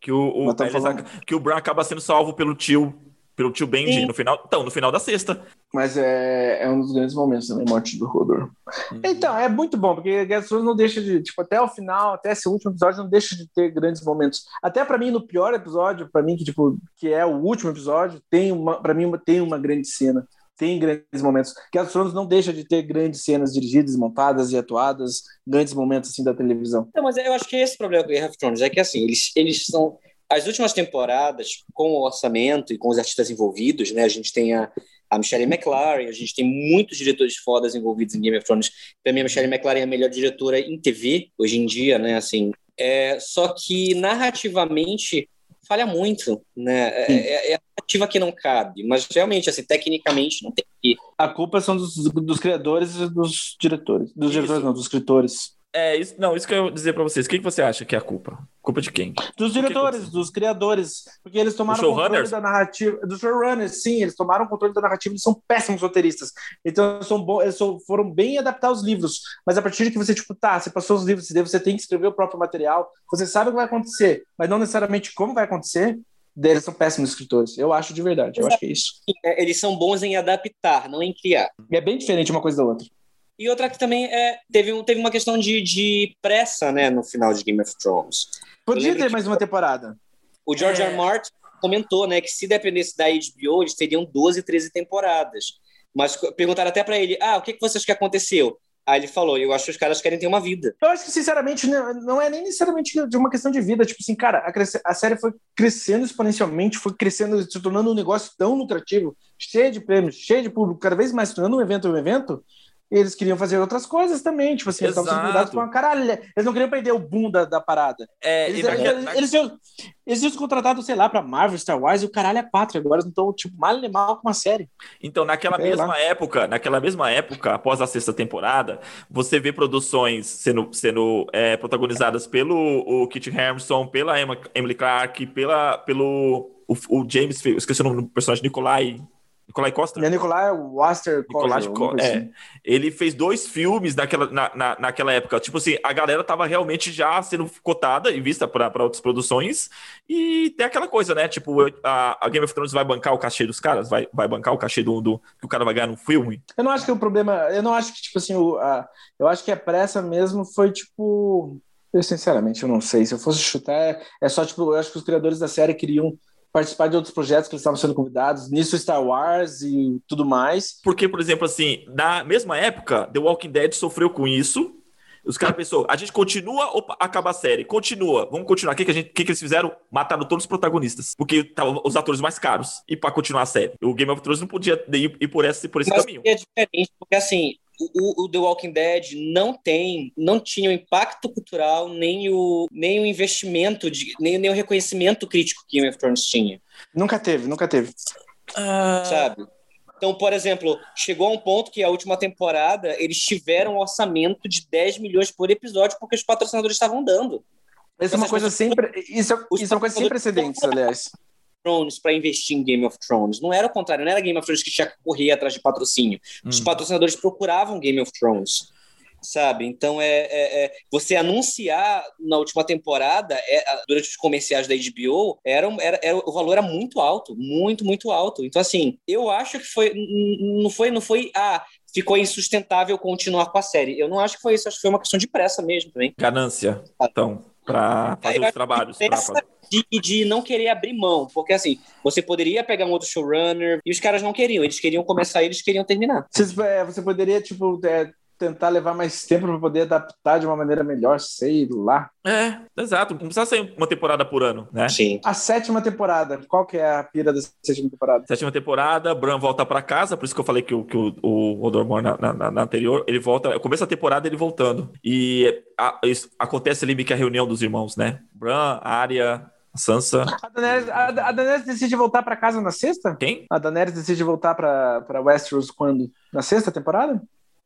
Que o, o falando... que o Bran acaba sendo salvo pelo tio pelo tio Benji Sim. no final. Então, no final da sexta. Mas é, é um dos grandes momentos também, morte do Rodor. Uhum. Então, é muito bom, porque of Thrones não deixa de, tipo, até o final, até esse último episódio, não deixa de ter grandes momentos. Até para mim, no pior episódio, para mim, que, tipo, que é o último episódio, tem uma, para mim, tem uma grande cena. Tem grandes momentos. Of Thrones não deixa de ter grandes cenas dirigidas, montadas e atuadas, grandes momentos assim da televisão. Não, mas eu acho que esse problema com Game of Thrones é que assim, eles, eles são as últimas temporadas, com o orçamento e com os artistas envolvidos, né? A gente tem a, a Michelle McLaren, a gente tem muitos diretores fodas envolvidos em Game of Thrones. Para mim, a Michelle McLaren é a melhor diretora em TV hoje em dia, né? Assim, é, só que narrativamente falha muito, né? É, é, é, a narrativa que não cabe, mas realmente, assim, tecnicamente não tem que. A culpa são dos, dos criadores e dos diretores. Dos Isso. diretores, não, dos escritores. É, isso, não, isso que eu ia dizer pra vocês. O que, que você acha que é a culpa? Culpa de quem? Dos diretores, dos criadores. Porque eles tomaram o controle da narrativa. Dos showrunners, sim, eles tomaram o controle da narrativa, eles são péssimos roteiristas. Então, eles, são bons, eles foram bem adaptar os livros. Mas a partir de que você, tipo, tá, você passou os livros, você tem que escrever o próprio material, você sabe o que vai acontecer, mas não necessariamente como vai acontecer, eles são péssimos escritores. Eu acho de verdade, eu acho que é isso. É, eles são bons em adaptar, não em criar. É bem diferente uma coisa da outra. E outra que também é, teve, um, teve uma questão de, de pressa, né, no final de Game of Thrones. Podia ter mais uma temporada. O George é... R. Martin comentou, né, que se dependesse da HBO, eles teriam 12, 13 temporadas. Mas perguntaram até para ele, ah, o que, que você acha que aconteceu? Aí ele falou, eu acho que os caras querem ter uma vida. Eu acho que, sinceramente, não é nem necessariamente de uma questão de vida. Tipo assim, cara, a, a série foi crescendo exponencialmente, foi crescendo, se tornando um negócio tão lucrativo, cheio de prêmios, cheio de público, cada vez mais tornando um evento um evento, eles queriam fazer outras coisas também, tipo assim, eles estavam cuidados com uma caralha. Eles não queriam perder o boom da, da parada. É, eles, eles, eles, eles, tinham, eles tinham contratado, sei lá, pra Marvel, Star Wars e o caralho é pátria. Agora eles não estão, tipo, mal nem mal com uma série. Então, naquela sei mesma lá. época, naquela mesma época, após a sexta temporada, você vê produções sendo, sendo é, protagonizadas pelo o Kit Harington, pela Emma, Emily Clark, pela, pelo o, o James, esqueci o nome do personagem, Nikolai Nicolai Costa? É Nicolai Waster Nicolai Costa. É. Assim. Ele fez dois filmes naquela, na, na, naquela época. Tipo assim, a galera tava realmente já sendo cotada e vista para outras produções. E tem aquela coisa, né? Tipo, a, a, Game of Thrones vai bancar o cachê dos caras? Vai, vai bancar o cachê do, do que o cara vai ganhar no filme? Eu não acho que o problema. Eu não acho que, tipo assim, o, a, eu acho que a pressa mesmo foi, tipo. Eu, sinceramente, eu não sei. Se eu fosse chutar, é, é só, tipo, eu acho que os criadores da série queriam participar de outros projetos que eles estavam sendo convidados, nisso Star Wars e tudo mais. Porque, por exemplo, assim, na mesma época, The Walking Dead sofreu com isso. Os caras pensou, a gente continua ou acaba a série? Continua, vamos continuar. O que, que, a gente, que, que eles fizeram? Mataram todos os protagonistas. Porque estavam os atores mais caros. E para continuar a série. O Game of Thrones não podia ir, ir por, esse, por esse Mas caminho. É diferente, porque assim, o, o, The Walking Dead não tem, não tinha o impacto cultural, nem o, nem o investimento, de, nem, nem o reconhecimento crítico que Game of Thrones tinha. Nunca teve, nunca teve. Uh... Sabe? Então, por exemplo, chegou a um ponto que a última temporada eles tiveram um orçamento de 10 milhões por episódio porque os patrocinadores estavam dando. Isso é uma coisa sempre. Isso, é, isso é uma coisa sem precedentes, aliás. Thrones para investir em Game of Thrones. Não era o contrário, não era Game of Thrones que tinha que correr atrás de patrocínio. Hum. Os patrocinadores procuravam Game of Thrones. Sabe? Então é, é, é, você anunciar na última temporada, é, durante os comerciais da HBO, era, era, era, o valor era muito alto, muito, muito alto. Então, assim, eu acho que foi. Não foi, não foi. Ah, ficou insustentável continuar com a série. Eu não acho que foi isso, acho que foi uma questão de pressa mesmo também. Ganância, então, para fazer os trabalhos. Pra de, de não querer abrir mão, porque assim, você poderia pegar um outro showrunner e os caras não queriam, eles queriam começar e eles queriam terminar. Você, é, você poderia, tipo, é, tentar levar mais tempo para poder adaptar de uma maneira melhor, sei lá. É, exato. Não precisa sair uma temporada por ano, né? Sim. A sétima temporada, qual que é a pira da sétima temporada? Sétima temporada, Bran volta para casa, por isso que eu falei que o, que o, o Odor na, na, na, anterior, ele volta, começa a temporada ele voltando. E a, isso, acontece ali meio que a reunião dos irmãos, né? Bran, Arya, Sansa. A Daenerys, a, a Daenerys decide voltar para casa na sexta? Quem? A Daenerys decide voltar para Westeros quando? Na sexta temporada?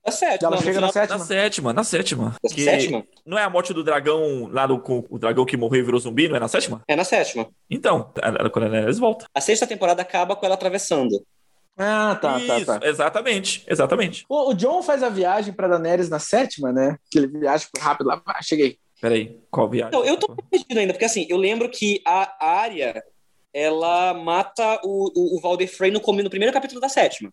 Na sétima. Ela chega na sétima? Na sétima, na sétima. Que sétima? Não é a morte do dragão lá do com o dragão que morreu e virou zumbi, não é na sétima? É na sétima. Então, quando a Daenerys volta. A sexta temporada acaba com ela atravessando. Ah, tá, Isso, tá, tá. Exatamente, exatamente. O, o John faz a viagem para Daenerys na sétima, né? Que ele viaja rápido lá, ah, cheguei. Peraí, qual viagem? Então, eu tô perdido ainda, porque assim, eu lembro que a área ela mata o, o, o Valder Frey no, no primeiro capítulo da sétima.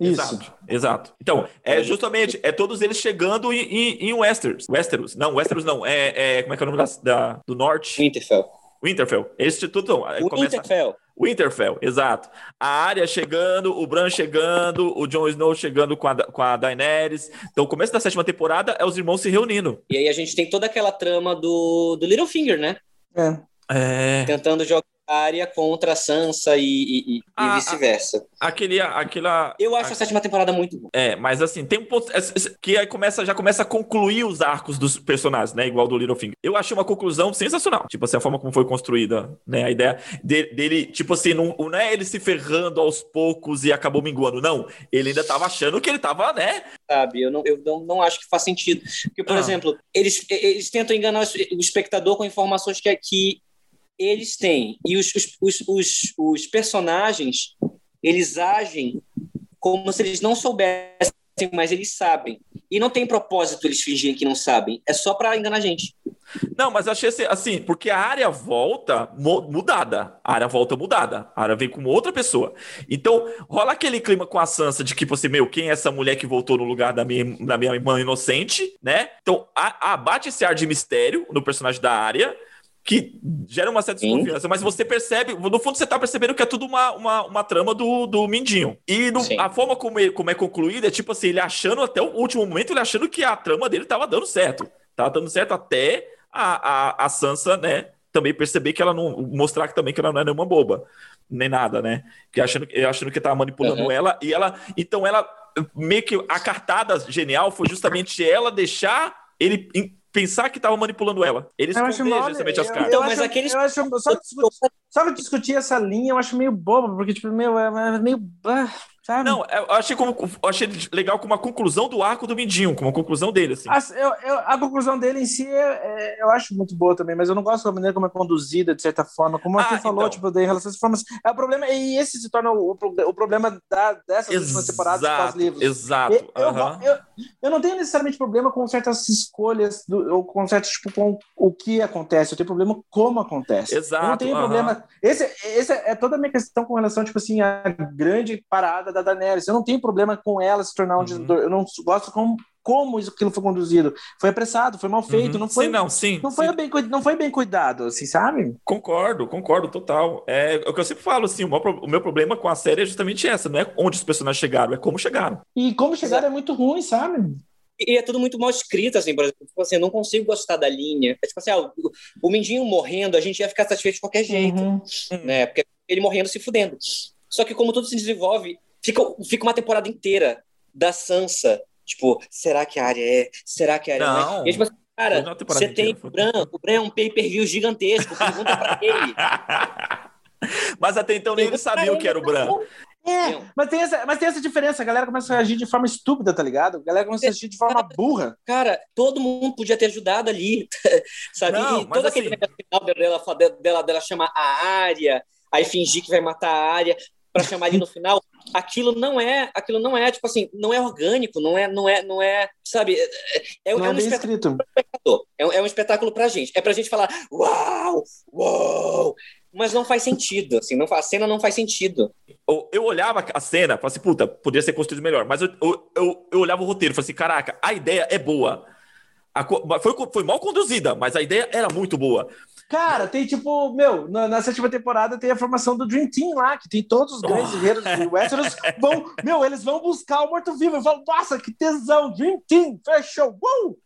Isso. Exato, exato. Então, é justamente, é todos eles chegando em, em, em Westeros. Westeros, não, Westeros não, é, é como é que é o nome da, da do norte? Winterfell. Winterfell. Esse tudo. O começa... Winterfell. Winterfell, exato. A área chegando, o Bran chegando, o Jon Snow chegando com a, com a Daenerys. Então, o começo da sétima temporada é os irmãos se reunindo. E aí a gente tem toda aquela trama do, do Littlefinger, né? É. É... Tentando jogar área contra a Sansa e, e, e ah, vice-versa. Aquele, aquela. Eu acho a, a sétima temporada muito boa. É, mas assim, tem um ponto. Que aí começa, já começa a concluir os arcos dos personagens, né? Igual do Littlefinger. Eu achei uma conclusão sensacional. Tipo assim, a forma como foi construída, né? A ideia dele, dele tipo assim, não, não é ele se ferrando aos poucos e acabou minguando. Não. Ele ainda tava achando que ele tava, né? Sabe, eu não, eu não, não acho que faz sentido. Porque, por ah. exemplo, eles, eles tentam enganar o espectador com informações que, que eles têm. E os, os, os, os, personagens, eles agem como se eles não soubessem, mas eles sabem. E não tem propósito eles fingirem que não sabem. É só para enganar a gente. Não, mas eu achei assim, assim, porque a área volta mudada. A área volta mudada. A área vem com outra pessoa. Então, rola aquele clima com a Sansa de que você, meu, quem é essa mulher que voltou no lugar da minha, da minha irmã inocente, né? Então, a, a, bate esse ar de mistério no personagem da área que gera uma certa desconfiança, mas você percebe, no fundo você tá percebendo que é tudo uma, uma, uma trama do, do Mindinho. E no, a forma como, ele, como é concluída é tipo assim, ele achando até o último momento, ele achando que a trama dele tava dando certo. Tava dando certo até a, a, a Sansa, né, também perceber que ela não, mostrar que também que ela não é nenhuma boba, nem nada, né, que achando, achando que tava manipulando uhum. ela, e ela, então ela, meio que a cartada genial foi justamente ela deixar ele pensar que estava manipulando ela. Eles escondem justamente as cartas. Então, mas acho, aqueles... eu acho, só, discutir, só discutir essa linha eu acho meio bobo, porque, tipo, meu, é, é meio. Sabe? Não, eu achei, como, eu achei legal como a conclusão do arco do Mindinho, como a conclusão dele. Assim. A, eu, eu, a conclusão dele em si é, é, eu acho muito boa também, mas eu não gosto da maneira como é conduzida, de certa forma. Como ah, você falou, então. tipo, em relação às formas. É o problema, e esse se torna o, o problema da, dessas últimas temporadas pós-livros. Exato. Eu, uhum. eu, eu, não tenho necessariamente problema com certas escolhas, do, ou com certos, tipo, com o que acontece. Eu tenho problema com como acontece. Exato. Eu não tenho uhum. problema. Esse, esse é toda a minha questão com relação, tipo assim, à grande parada da Daenerys. Eu não tenho problema com ela se tornar um uhum. Eu não gosto como como isso, aquilo foi conduzido. Foi apressado, foi mal feito, uhum. não foi. Sim, não, sim. Não foi, sim. Bem, não foi bem cuidado, assim, sabe? Concordo, concordo, total. É, é o que eu sempre falo, assim, o meu, o meu problema com a série é justamente essa, não é onde os personagens chegaram, é como chegaram. E como chegaram é muito ruim, sabe? E é tudo muito mal escrito, assim, por exemplo, tipo assim, eu não consigo gostar da linha. É tipo assim, ah, o, o Mindinho morrendo, a gente ia ficar satisfeito de qualquer jeito, uhum. né? Porque ele morrendo se fudendo. Só que como tudo se desenvolve, fica, fica uma temporada inteira da Sansa, tipo, será que a área é? Será que a área não, não é? E, tipo assim, cara, você tem o Bran, o Bran é um pay-per-view gigantesco, pergunta pra ele. Mas até então nem ele sabia o que era o Bran. É, mas tem, essa, mas tem essa diferença. A galera começa a agir de forma estúpida, tá ligado? A galera começa a agir de forma burra. Cara, todo mundo podia ter ajudado ali, sabe? Não, e todo assim... aquele final dela, dela, dela chamar a área, aí fingir que vai matar a área para chamar ali no final, aquilo não é, aquilo não é tipo assim, não é orgânico, não é, não é, não é, sabe? É, é, não é, é um espetáculo é, um, é um espetáculo pra gente. É pra gente falar, uau, uau, mas não faz sentido, assim, não, a cena não faz sentido. Eu, eu olhava a cena, falava assim, puta, poderia ser construído melhor, mas eu, eu, eu, eu olhava o roteiro, falava assim, caraca, a ideia é boa. A, foi, foi mal conduzida, mas a ideia era muito boa. Cara, tem tipo, meu, na, na, sétima temporada tem a formação do Dream Team lá, que tem todos os grandes guerreiros do Westeros. Vão, meu, eles vão buscar o morto-vivo. Eu falo, nossa, que tesão, Dream Team, fechou, uh!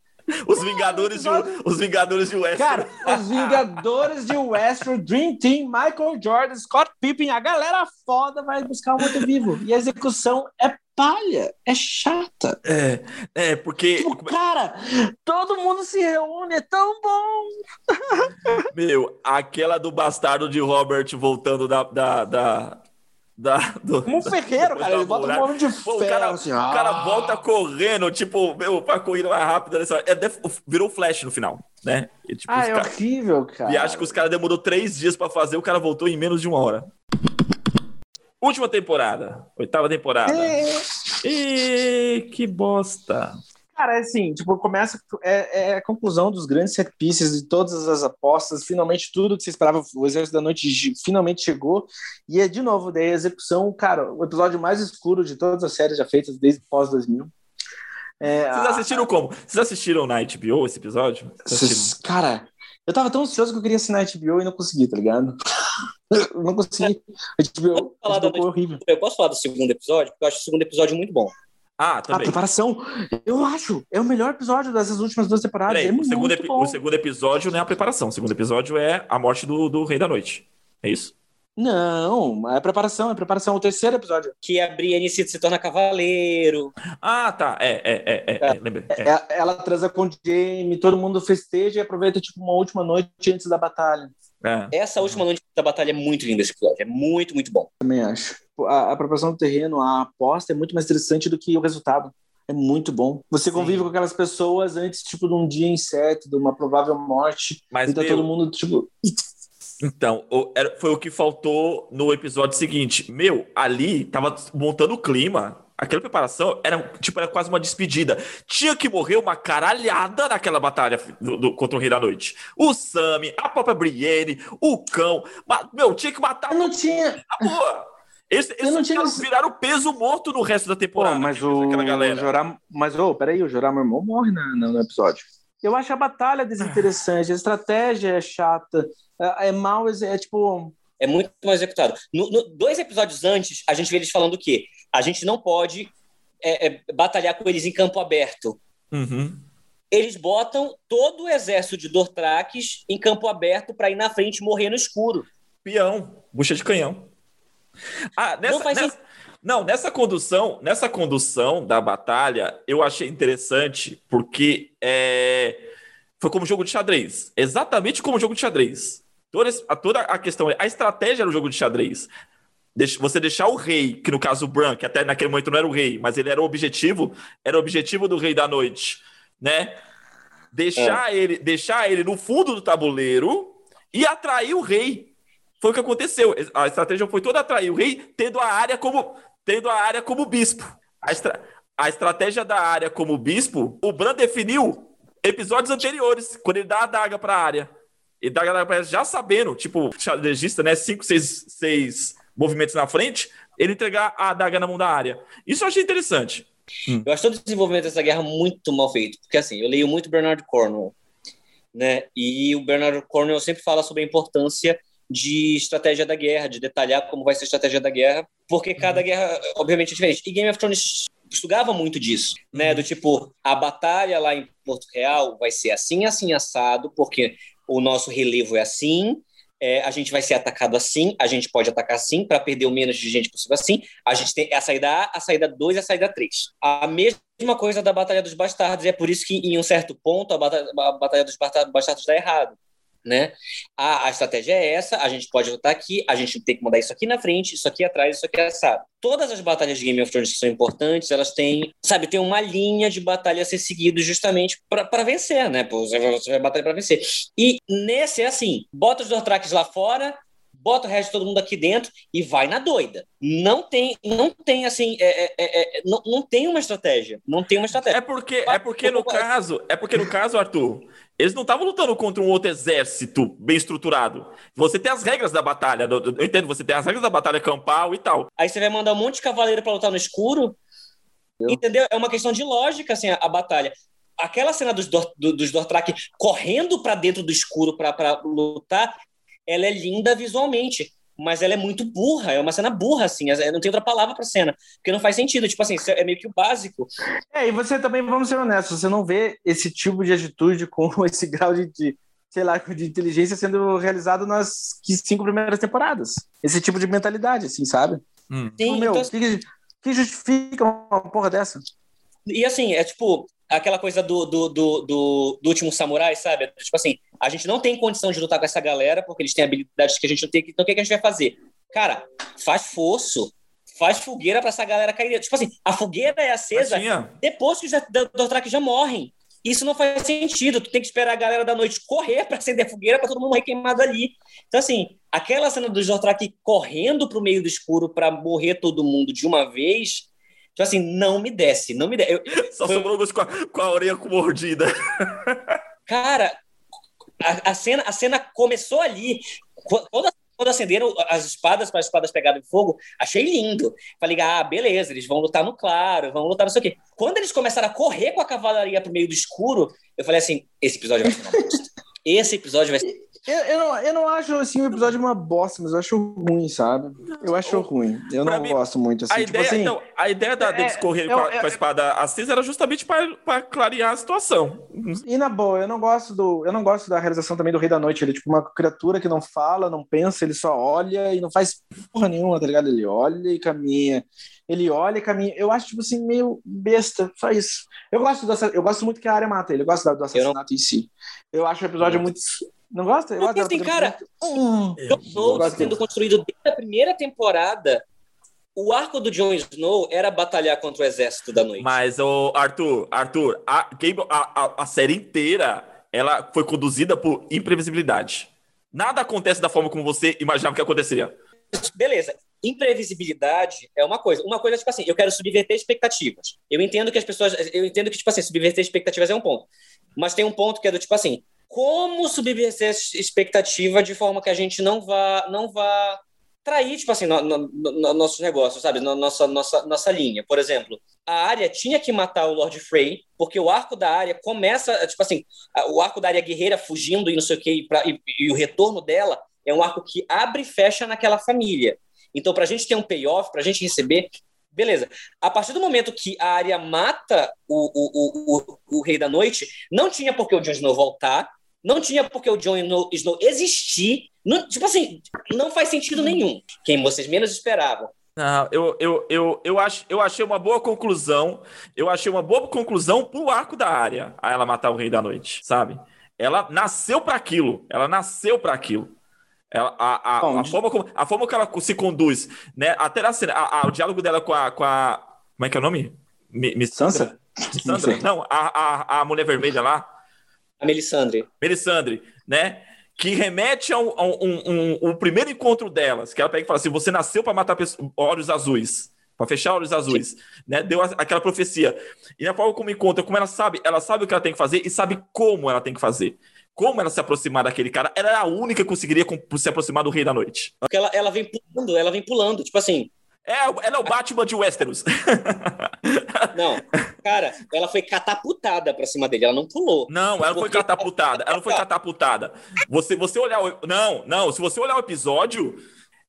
Os Vingadores de, os Vingadores de Westworld. Cara, os Vingadores de Westworld, Dream Team, Michael Jordan, Scott Pippen, a galera foda vai buscar o morto-vivo. E a execução é palha, é chata. É, é porque. Tipo, cara, todo mundo se reúne, é tão bom. Meu, aquela do bastardo de Robert voltando da, da, da da, do, um ferreiro, cara. Ele bota um homem de ferro. O cara, assim, o cara ah. volta correndo, tipo, meu, pra corrida mais rápida. É, virou flash no final, né? E, tipo, ah, é cara, horrível, cara. E acho que os caras demorou três dias pra fazer, o cara voltou em menos de uma hora. Última temporada. Oitava temporada. É. E que bosta. Cara, é assim, tipo, começa. É, é, a conclusão dos grandes set pieces de todas as apostas. Finalmente, tudo que você esperava, o Exército da Noite finalmente chegou. E é de novo, daí a execução, cara, o episódio mais escuro de todas as séries já feitas desde pós-2000. É, Vocês assistiram a... como? Vocês assistiram na HBO esse episódio? Cara, eu tava tão ansioso que eu queria assinar a HBO e não consegui, tá ligado? não consegui. A HBO, a HBO foi horrível. Eu posso falar do segundo episódio? Porque eu acho o segundo episódio muito bom. Ah, também. A preparação, eu acho, é o melhor episódio dessas últimas duas temporadas. Peraí, é o, segundo o segundo episódio não é a preparação. O segundo episódio é a morte do, do Rei da Noite. É isso? Não, é preparação, é preparação. O terceiro episódio. Que a Brienne se, se torna cavaleiro. Ah, tá. É, é, é, é, é, é. é ela transa com o Jaime, todo mundo festeja e aproveita tipo uma última noite antes da batalha. É. Essa última noite da batalha é muito linda esse episódio. É muito, muito bom. Também acho. A, a preparação do terreno, a aposta é muito mais interessante do que o resultado. É muito bom. Você Sim. convive com aquelas pessoas antes, tipo, de um dia incerto, de uma provável morte. Mas então meu... todo mundo, tipo. Então, foi o que faltou no episódio seguinte. Meu, ali tava montando o clima aquela preparação era tipo era quase uma despedida. Tinha que morrer uma caralhada naquela batalha do, do, contra o Rei da Noite. O Sami, a própria Brienne, o cão. Mas, meu, tinha que matar. Eu não tinha. Boa. Eles, eles não tinha... viraram peso morto no resto da temporada. Pô, mas o. Joram... Mas, ô, oh, peraí, o Jorar, meu irmão, morre na, no episódio. Eu acho a batalha desinteressante, a estratégia é chata, é, é mal, é, é tipo. É muito mal executado. No, no, dois episódios antes, a gente vê eles falando o quê? A gente não pode é, é, batalhar com eles em campo aberto. Uhum. Eles botam todo o exército de Dortraques em campo aberto para ir na frente morrer no escuro. Peão, bucha de canhão. Ah, nessa, não, nessa, não, nessa condução, nessa condução da batalha, eu achei interessante porque é, foi como jogo de xadrez, exatamente como jogo de xadrez. Toda, toda a questão, a estratégia era o jogo de xadrez. Você deixar o rei, que no caso o Bran, que até naquele momento não era o rei, mas ele era o objetivo, era o objetivo do rei da noite, né? Deixar é. ele, deixar ele no fundo do tabuleiro e atrair o rei. Foi o que aconteceu. A estratégia foi toda atrair o rei, tendo a área como tendo a área como bispo. A, estra... a estratégia da área como bispo, o Bran definiu episódios anteriores, quando ele dá a daga para a área. Ele dá a daga para já sabendo, tipo, registra, né, cinco, seis, seis movimentos na frente, ele entregar a daga na mão da área. Isso eu achei interessante. Hum. Eu acho todo o desenvolvimento dessa guerra muito mal feito, porque assim, eu leio muito Bernard Cornwell, né? E o Bernard Cornwell sempre fala sobre a importância de estratégia da guerra, de detalhar como vai ser a estratégia da guerra, porque cada uhum. guerra, obviamente, é diferente. E Game of Thrones estudava muito disso, né? Uhum. Do tipo, a batalha lá em Porto Real vai ser assim, assim, assado, porque o nosso relevo é assim, é, a gente vai ser atacado assim, a gente pode atacar assim, para perder o menos de gente possível assim. A gente tem a saída A, a saída 2 e a saída 3. A mesma coisa da Batalha dos Bastardos, e é por isso que, em um certo ponto, a Batalha, a batalha dos Bastardos dá errado né? A, a estratégia é essa, a gente pode votar aqui, a gente tem que mudar isso aqui na frente, isso aqui atrás, isso aqui assado. Todas as batalhas de Game of Thrones que são importantes, elas têm, sabe, tem uma linha de batalha a ser seguido justamente para vencer, né? Você vai, você vai batalhar para vencer. E nesse é assim, bota os Dortraques lá fora, bota o resto de todo mundo aqui dentro e vai na doida. Não tem, não tem assim, é, é, é, é não, não tem uma estratégia. Não tem uma estratégia. É porque, é porque no caso, é porque no caso, Arthur, eles não estavam lutando contra um outro exército bem estruturado. Você tem as regras da batalha, eu entendo, você tem as regras da batalha campal e tal. Aí você vai mandar um monte de cavaleiro para lutar no escuro. Eu... Entendeu? É uma questão de lógica, assim, a, a batalha aquela cena dos, do, dos Dortrak correndo para dentro do escuro para lutar ela é linda visualmente, mas ela é muito burra, é uma cena burra, assim, não tem outra palavra pra cena, porque não faz sentido, tipo assim, é meio que o básico. É, e você também, vamos ser honestos, você não vê esse tipo de atitude com esse grau de, de sei lá, de inteligência sendo realizado nas cinco primeiras temporadas. Esse tipo de mentalidade, assim, sabe? Hum. Sim, meu, então... que, que justifica uma porra dessa? E assim, é tipo, aquela coisa do, do, do, do, do último samurai, sabe? Tipo assim, a gente não tem condição de lutar com essa galera porque eles têm habilidades que a gente não tem. Então o que, que a gente vai fazer? Cara, faz fosso, faz fogueira para essa galera cair. Tipo assim, a fogueira é acesa depois que os Dothraki já morrem. Isso não faz sentido. Tu tem que esperar a galera da noite correr para acender a fogueira para todo mundo morrer queimado ali. Então, assim, aquela cena dos Dothraki correndo pro meio do escuro para morrer todo mundo de uma vez Tipo assim, não me desce, não me desce. Eu, Só foi... sobrou com a, com a orelha mordida. Cara, a, a, cena, a cena começou ali. Quando, quando acenderam as espadas para as espadas pegarem fogo, achei lindo. Falei, ah, beleza, eles vão lutar no claro, vão lutar não sei o quê. Quando eles começaram a correr com a cavalaria pro meio do escuro, eu falei assim: esse episódio vai ser uma bosta. Esse episódio vai ser. Eu, eu, não, eu não acho assim, o episódio uma bosta, mas eu acho ruim, sabe? Eu acho ruim. Eu não mim, gosto muito assim. A tipo ideia, assim, então, a ideia da, é, deles correr com, a, com a espada acesa era justamente para clarear a situação. E na boa, eu não gosto do. Eu não gosto da realização também do Rei da Noite. Ele é tipo uma criatura que não fala, não pensa, ele só olha e não faz porra nenhuma, tá ligado? Ele olha e caminha ele olha e caminha. Eu acho, tipo assim, meio besta, só isso. Eu gosto, do, eu gosto muito que a área mata ele, eu gosto do assassinato não... em si. Eu acho o episódio muito. Não gosta? Eu Porque assim, cara, hum, Jon Snow sendo construído desde a primeira temporada. O arco do Jon Snow era batalhar contra o exército da noite. Mas, o Arthur, Arthur, a, a, a, a série inteira ela foi conduzida por imprevisibilidade. Nada acontece da forma como você imaginava que aconteceria. Beleza. Imprevisibilidade é uma coisa. Uma coisa é tipo assim, eu quero subverter expectativas. Eu entendo que as pessoas. Eu entendo que, tipo assim, subverter expectativas é um ponto. Mas tem um ponto que é do tipo assim, como subverter essa expectativa de forma que a gente não vá, não vá trair, tipo assim, no, no, no nossos negócios, sabe? Nossa, nossa, nossa linha. Por exemplo, a área tinha que matar o Lord Frey, porque o arco da área começa, tipo assim, o arco da área guerreira fugindo e não sei o que, e, pra, e, e o retorno dela é um arco que abre e fecha naquela família. Então, para a gente ter um payoff, para a gente receber, beleza. A partir do momento que a área mata o, o, o, o, o Rei da Noite, não tinha por que o Jon Snow voltar, não tinha porque o Jon Snow existir. Não, tipo assim, não faz sentido nenhum. Quem vocês menos esperavam. Não, eu, eu, eu, eu, ach, eu achei uma boa conclusão. Eu achei uma boa conclusão pro arco da área a ela matar o Rei da Noite, sabe? Ela nasceu para aquilo. Ela nasceu para aquilo. Ela, a, a, a, forma como, a forma que ela se conduz, né? Até na cena, a, a, o diálogo dela com a, com a. Como é que é o nome? Miss Sansa? Sandra? Não, a, a, a mulher vermelha lá. A Melisandre. Melisandre, né? Que remete ao, ao um, um, um, primeiro encontro delas, que ela pega e fala assim: você nasceu para matar olhos azuis para fechar olhos azuis, né? Deu aquela profecia. E na forma como encontra, como ela sabe, ela sabe o que ela tem que fazer e sabe como ela tem que fazer. Como ela se aproximar daquele cara, ela é a única que conseguiria se aproximar do Rei da Noite. Porque ela, ela vem pulando, ela vem pulando, tipo assim. É, ela é o Batman de Westeros. Não, cara, ela foi catapultada pra cima dele, ela não pulou. Não, ela não foi catapultada, ela não foi catapultada. Você, você olhar o... Não, não, se você olhar o episódio,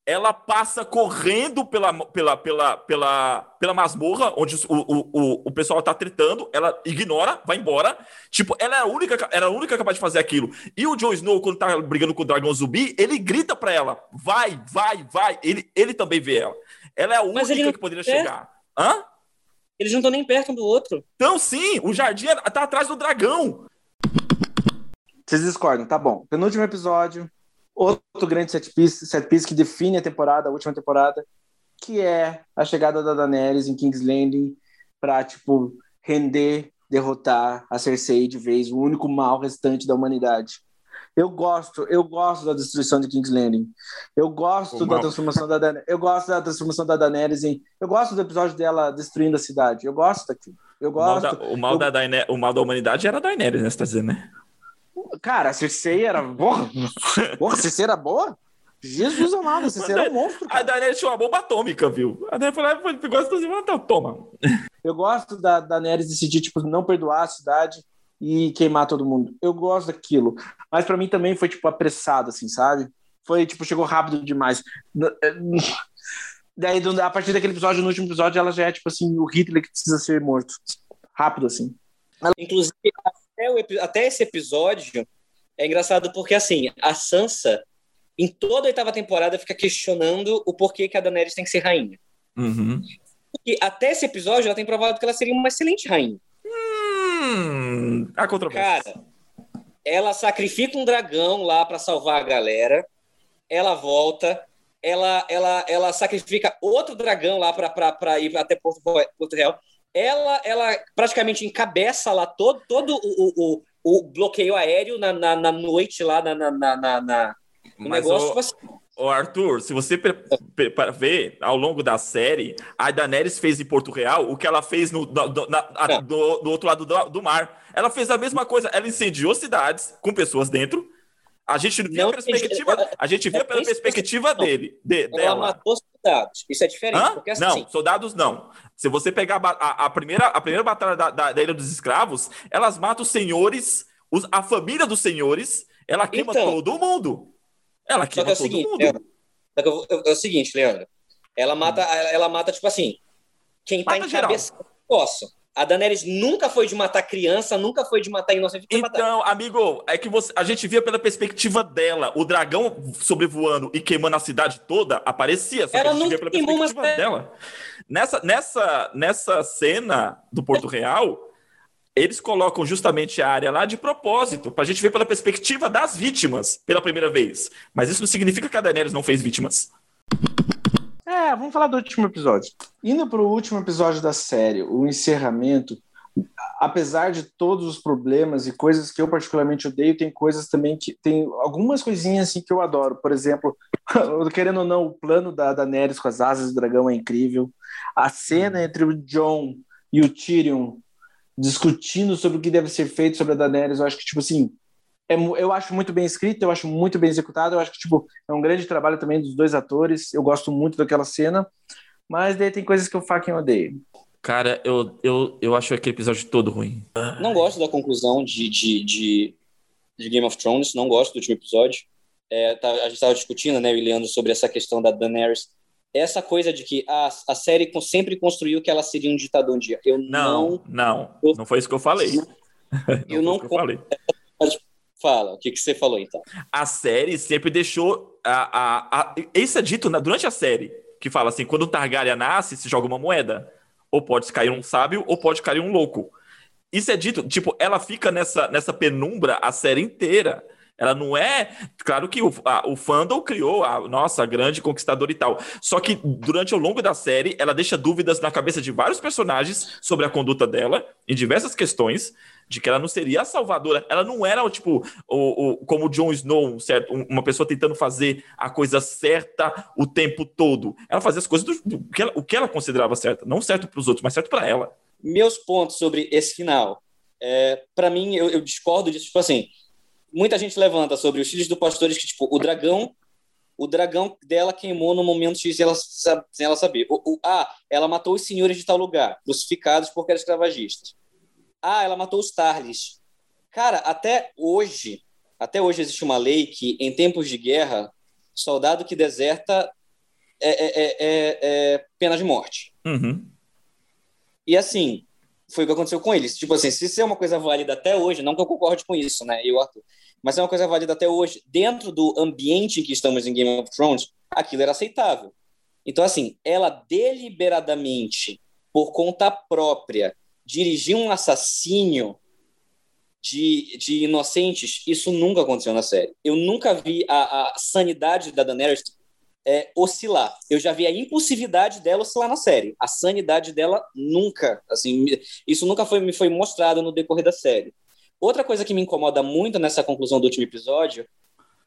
ela passa correndo pela, pela, pela, pela, pela masmorra, onde o, o, o, pessoal tá tretando, ela ignora, vai embora. Tipo, ela é a única, era a única capaz de fazer aquilo. E o Jon Snow, quando tá brigando com o dragão zumbi, ele grita pra ela: vai, vai, vai. Ele, ele também vê ela. Ela é a única que poderia chegar. Hã? Eles não estão nem perto um do outro. Então, sim, o jardim tá atrás do dragão. Vocês discordam, tá bom. Penúltimo episódio, outro grande set piece, set piece que define a temporada, a última temporada, que é a chegada da Daenerys em King's Landing para tipo render, derrotar a Cersei de vez, o único mal restante da humanidade. Eu gosto, eu gosto da destruição de King's Landing. Eu gosto da transformação da Daenerys. Eu gosto da transformação da Daenerys em. Eu gosto do episódio dela destruindo a cidade. Eu gosto daquilo. Eu gosto. O mal da, o mal eu... da, o mal da humanidade era a Daenerys, né? Você tá dizendo, né? Cara, a Cersei era. Porra, porra a Cersei era boa? Jesus amado, Cersei era um monstro. Cara. A Daenerys tinha uma bomba atômica, viu? A Daenerys foi lá e pegou as duas e toma. Eu gosto da Daenerys decidir, tipo, não perdoar a cidade e queimar todo mundo. Eu gosto daquilo. Mas para mim também foi, tipo, apressado, assim, sabe? Foi, tipo, chegou rápido demais. Daí, a partir daquele episódio, no último episódio, ela já é, tipo assim, o Hitler que precisa ser morto. Rápido, assim. Inclusive, até, o, até esse episódio é engraçado porque, assim, a Sansa, em toda a oitava temporada, fica questionando o porquê que a Daenerys tem que ser rainha. Uhum. E até esse episódio, ela tem provado que ela seria uma excelente rainha. Hum, a controvérsia. Cara, ela sacrifica um dragão lá para salvar a galera, ela volta, ela, ela, ela sacrifica outro dragão lá para ir até Porto, Porto Real ela, ela praticamente encabeça lá todo, todo o, o, o bloqueio aéreo na, na, na, noite lá na, na, na, na no Mas negócio. O... Tipo assim. Ô Arthur, se você ver ao longo da série, a Daenerys fez em Porto Real o que ela fez no, do, na, a, do, do, outro lado do, do, mar. Ela fez a mesma coisa. Ela incendiou cidades com pessoas dentro a gente viu a perspectiva, a gente via pela perspectiva dele, de, ela dela. matou soldados. Isso é diferente. Porque, assim, não, soldados não. Se você pegar a, a, primeira, a primeira batalha da, da, da, Ilha dos Escravos, elas matam os senhores, os, a família dos senhores, ela queima então, todo mundo. Ela queima é todo seguinte, mundo. Leandro, é, o seguinte, Leandro. Ela mata, ela mata tipo assim, quem tá mata encabeçando o negócio. A Daenerys nunca foi de matar criança, nunca foi de matar inocente. Então, matar. amigo, é que você, a gente via pela perspectiva dela. O dragão sobrevoando e queimando a cidade toda aparecia. Só Ela que a gente via pela perspectiva dela. Nessa, nessa, nessa cena do Porto Real, eles colocam justamente a área lá de propósito, pra gente ver pela perspectiva das vítimas pela primeira vez. Mas isso não significa que a Daenerys não fez vítimas. É, vamos falar do último episódio. Indo para o último episódio da série, o encerramento, apesar de todos os problemas e coisas que eu particularmente odeio, tem coisas também que tem algumas coisinhas assim que eu adoro. Por exemplo, querendo ou não, o plano da Daenerys com as asas do dragão é incrível. A cena entre o John e o Tyrion discutindo sobre o que deve ser feito sobre a Daenerys, eu acho que tipo assim, é, eu acho muito bem escrito, eu acho muito bem executado, eu acho que tipo, é um grande trabalho também dos dois atores, eu gosto muito daquela cena, mas daí tem coisas que eu fucking odeio. Cara, eu, eu, eu acho aquele episódio todo ruim. Não gosto da conclusão de, de, de, de Game of Thrones, não gosto do último episódio. É, tá, a gente estava discutindo, né, Leandro, sobre essa questão da Daenerys. Essa coisa de que a, a série sempre construiu que ela seria um ditador um dia. Eu não. Não, não, não foi isso que eu falei. Eu não, não eu falei. Fala, o que, que você falou então? A série sempre deixou. A, a, a, isso é dito na, durante a série, que fala assim: quando o Targaryen nasce, se joga uma moeda. Ou pode cair um sábio, ou pode cair um louco. Isso é dito, tipo, ela fica nessa, nessa penumbra a série inteira. Ela não é. Claro que o, a, o fandom criou a nossa grande conquistadora e tal. Só que durante o longo da série, ela deixa dúvidas na cabeça de vários personagens sobre a conduta dela, em diversas questões, de que ela não seria a salvadora. Ela não era, tipo, o, o, como o Jon Snow, certo? uma pessoa tentando fazer a coisa certa o tempo todo. Ela fazia as coisas do, do que ela, o que ela considerava certo. Não certo para os outros, mas certo para ela. Meus pontos sobre esse final. É, para mim, eu, eu discordo disso. Tipo assim muita gente levanta sobre os filhos do pastores que, tipo, o dragão, o dragão dela queimou no momento X ela, sem ela saber. O, o, ah, ela matou os senhores de tal lugar, crucificados porque eram escravagistas. Ah, ela matou os Tarlis. Cara, até hoje, até hoje existe uma lei que, em tempos de guerra, soldado que deserta é, é, é, é, é pena de morte. Uhum. E assim, foi o que aconteceu com eles. Tipo assim, se isso é uma coisa válida até hoje, não que eu concorde com isso, né, eu, Arthur, mas é uma coisa válida até hoje. Dentro do ambiente em que estamos em Game of Thrones, aquilo era aceitável. Então, assim, ela deliberadamente, por conta própria, dirigir um assassínio de, de inocentes, isso nunca aconteceu na série. Eu nunca vi a, a sanidade da Daenerys é, oscilar. Eu já vi a impulsividade dela oscilar na série. A sanidade dela nunca, assim, isso nunca foi, me foi mostrado no decorrer da série. Outra coisa que me incomoda muito nessa conclusão do último episódio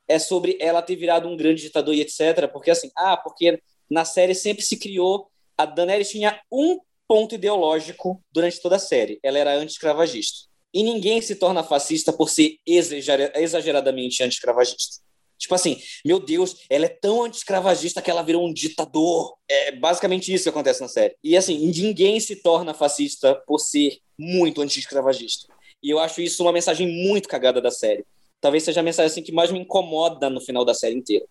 é sobre ela ter virado um grande ditador e etc. Porque assim, ah, porque na série sempre se criou a Daenerys tinha um ponto ideológico durante toda a série. Ela era anti-escravagista. E ninguém se torna fascista por ser exageradamente anti-escravagista. Tipo assim, meu Deus, ela é tão anti-escravagista que ela virou um ditador. É basicamente isso que acontece na série. E assim, ninguém se torna fascista por ser muito anti-escravagista. E eu acho isso uma mensagem muito cagada da série. Talvez seja a mensagem assim, que mais me incomoda no final da série inteira.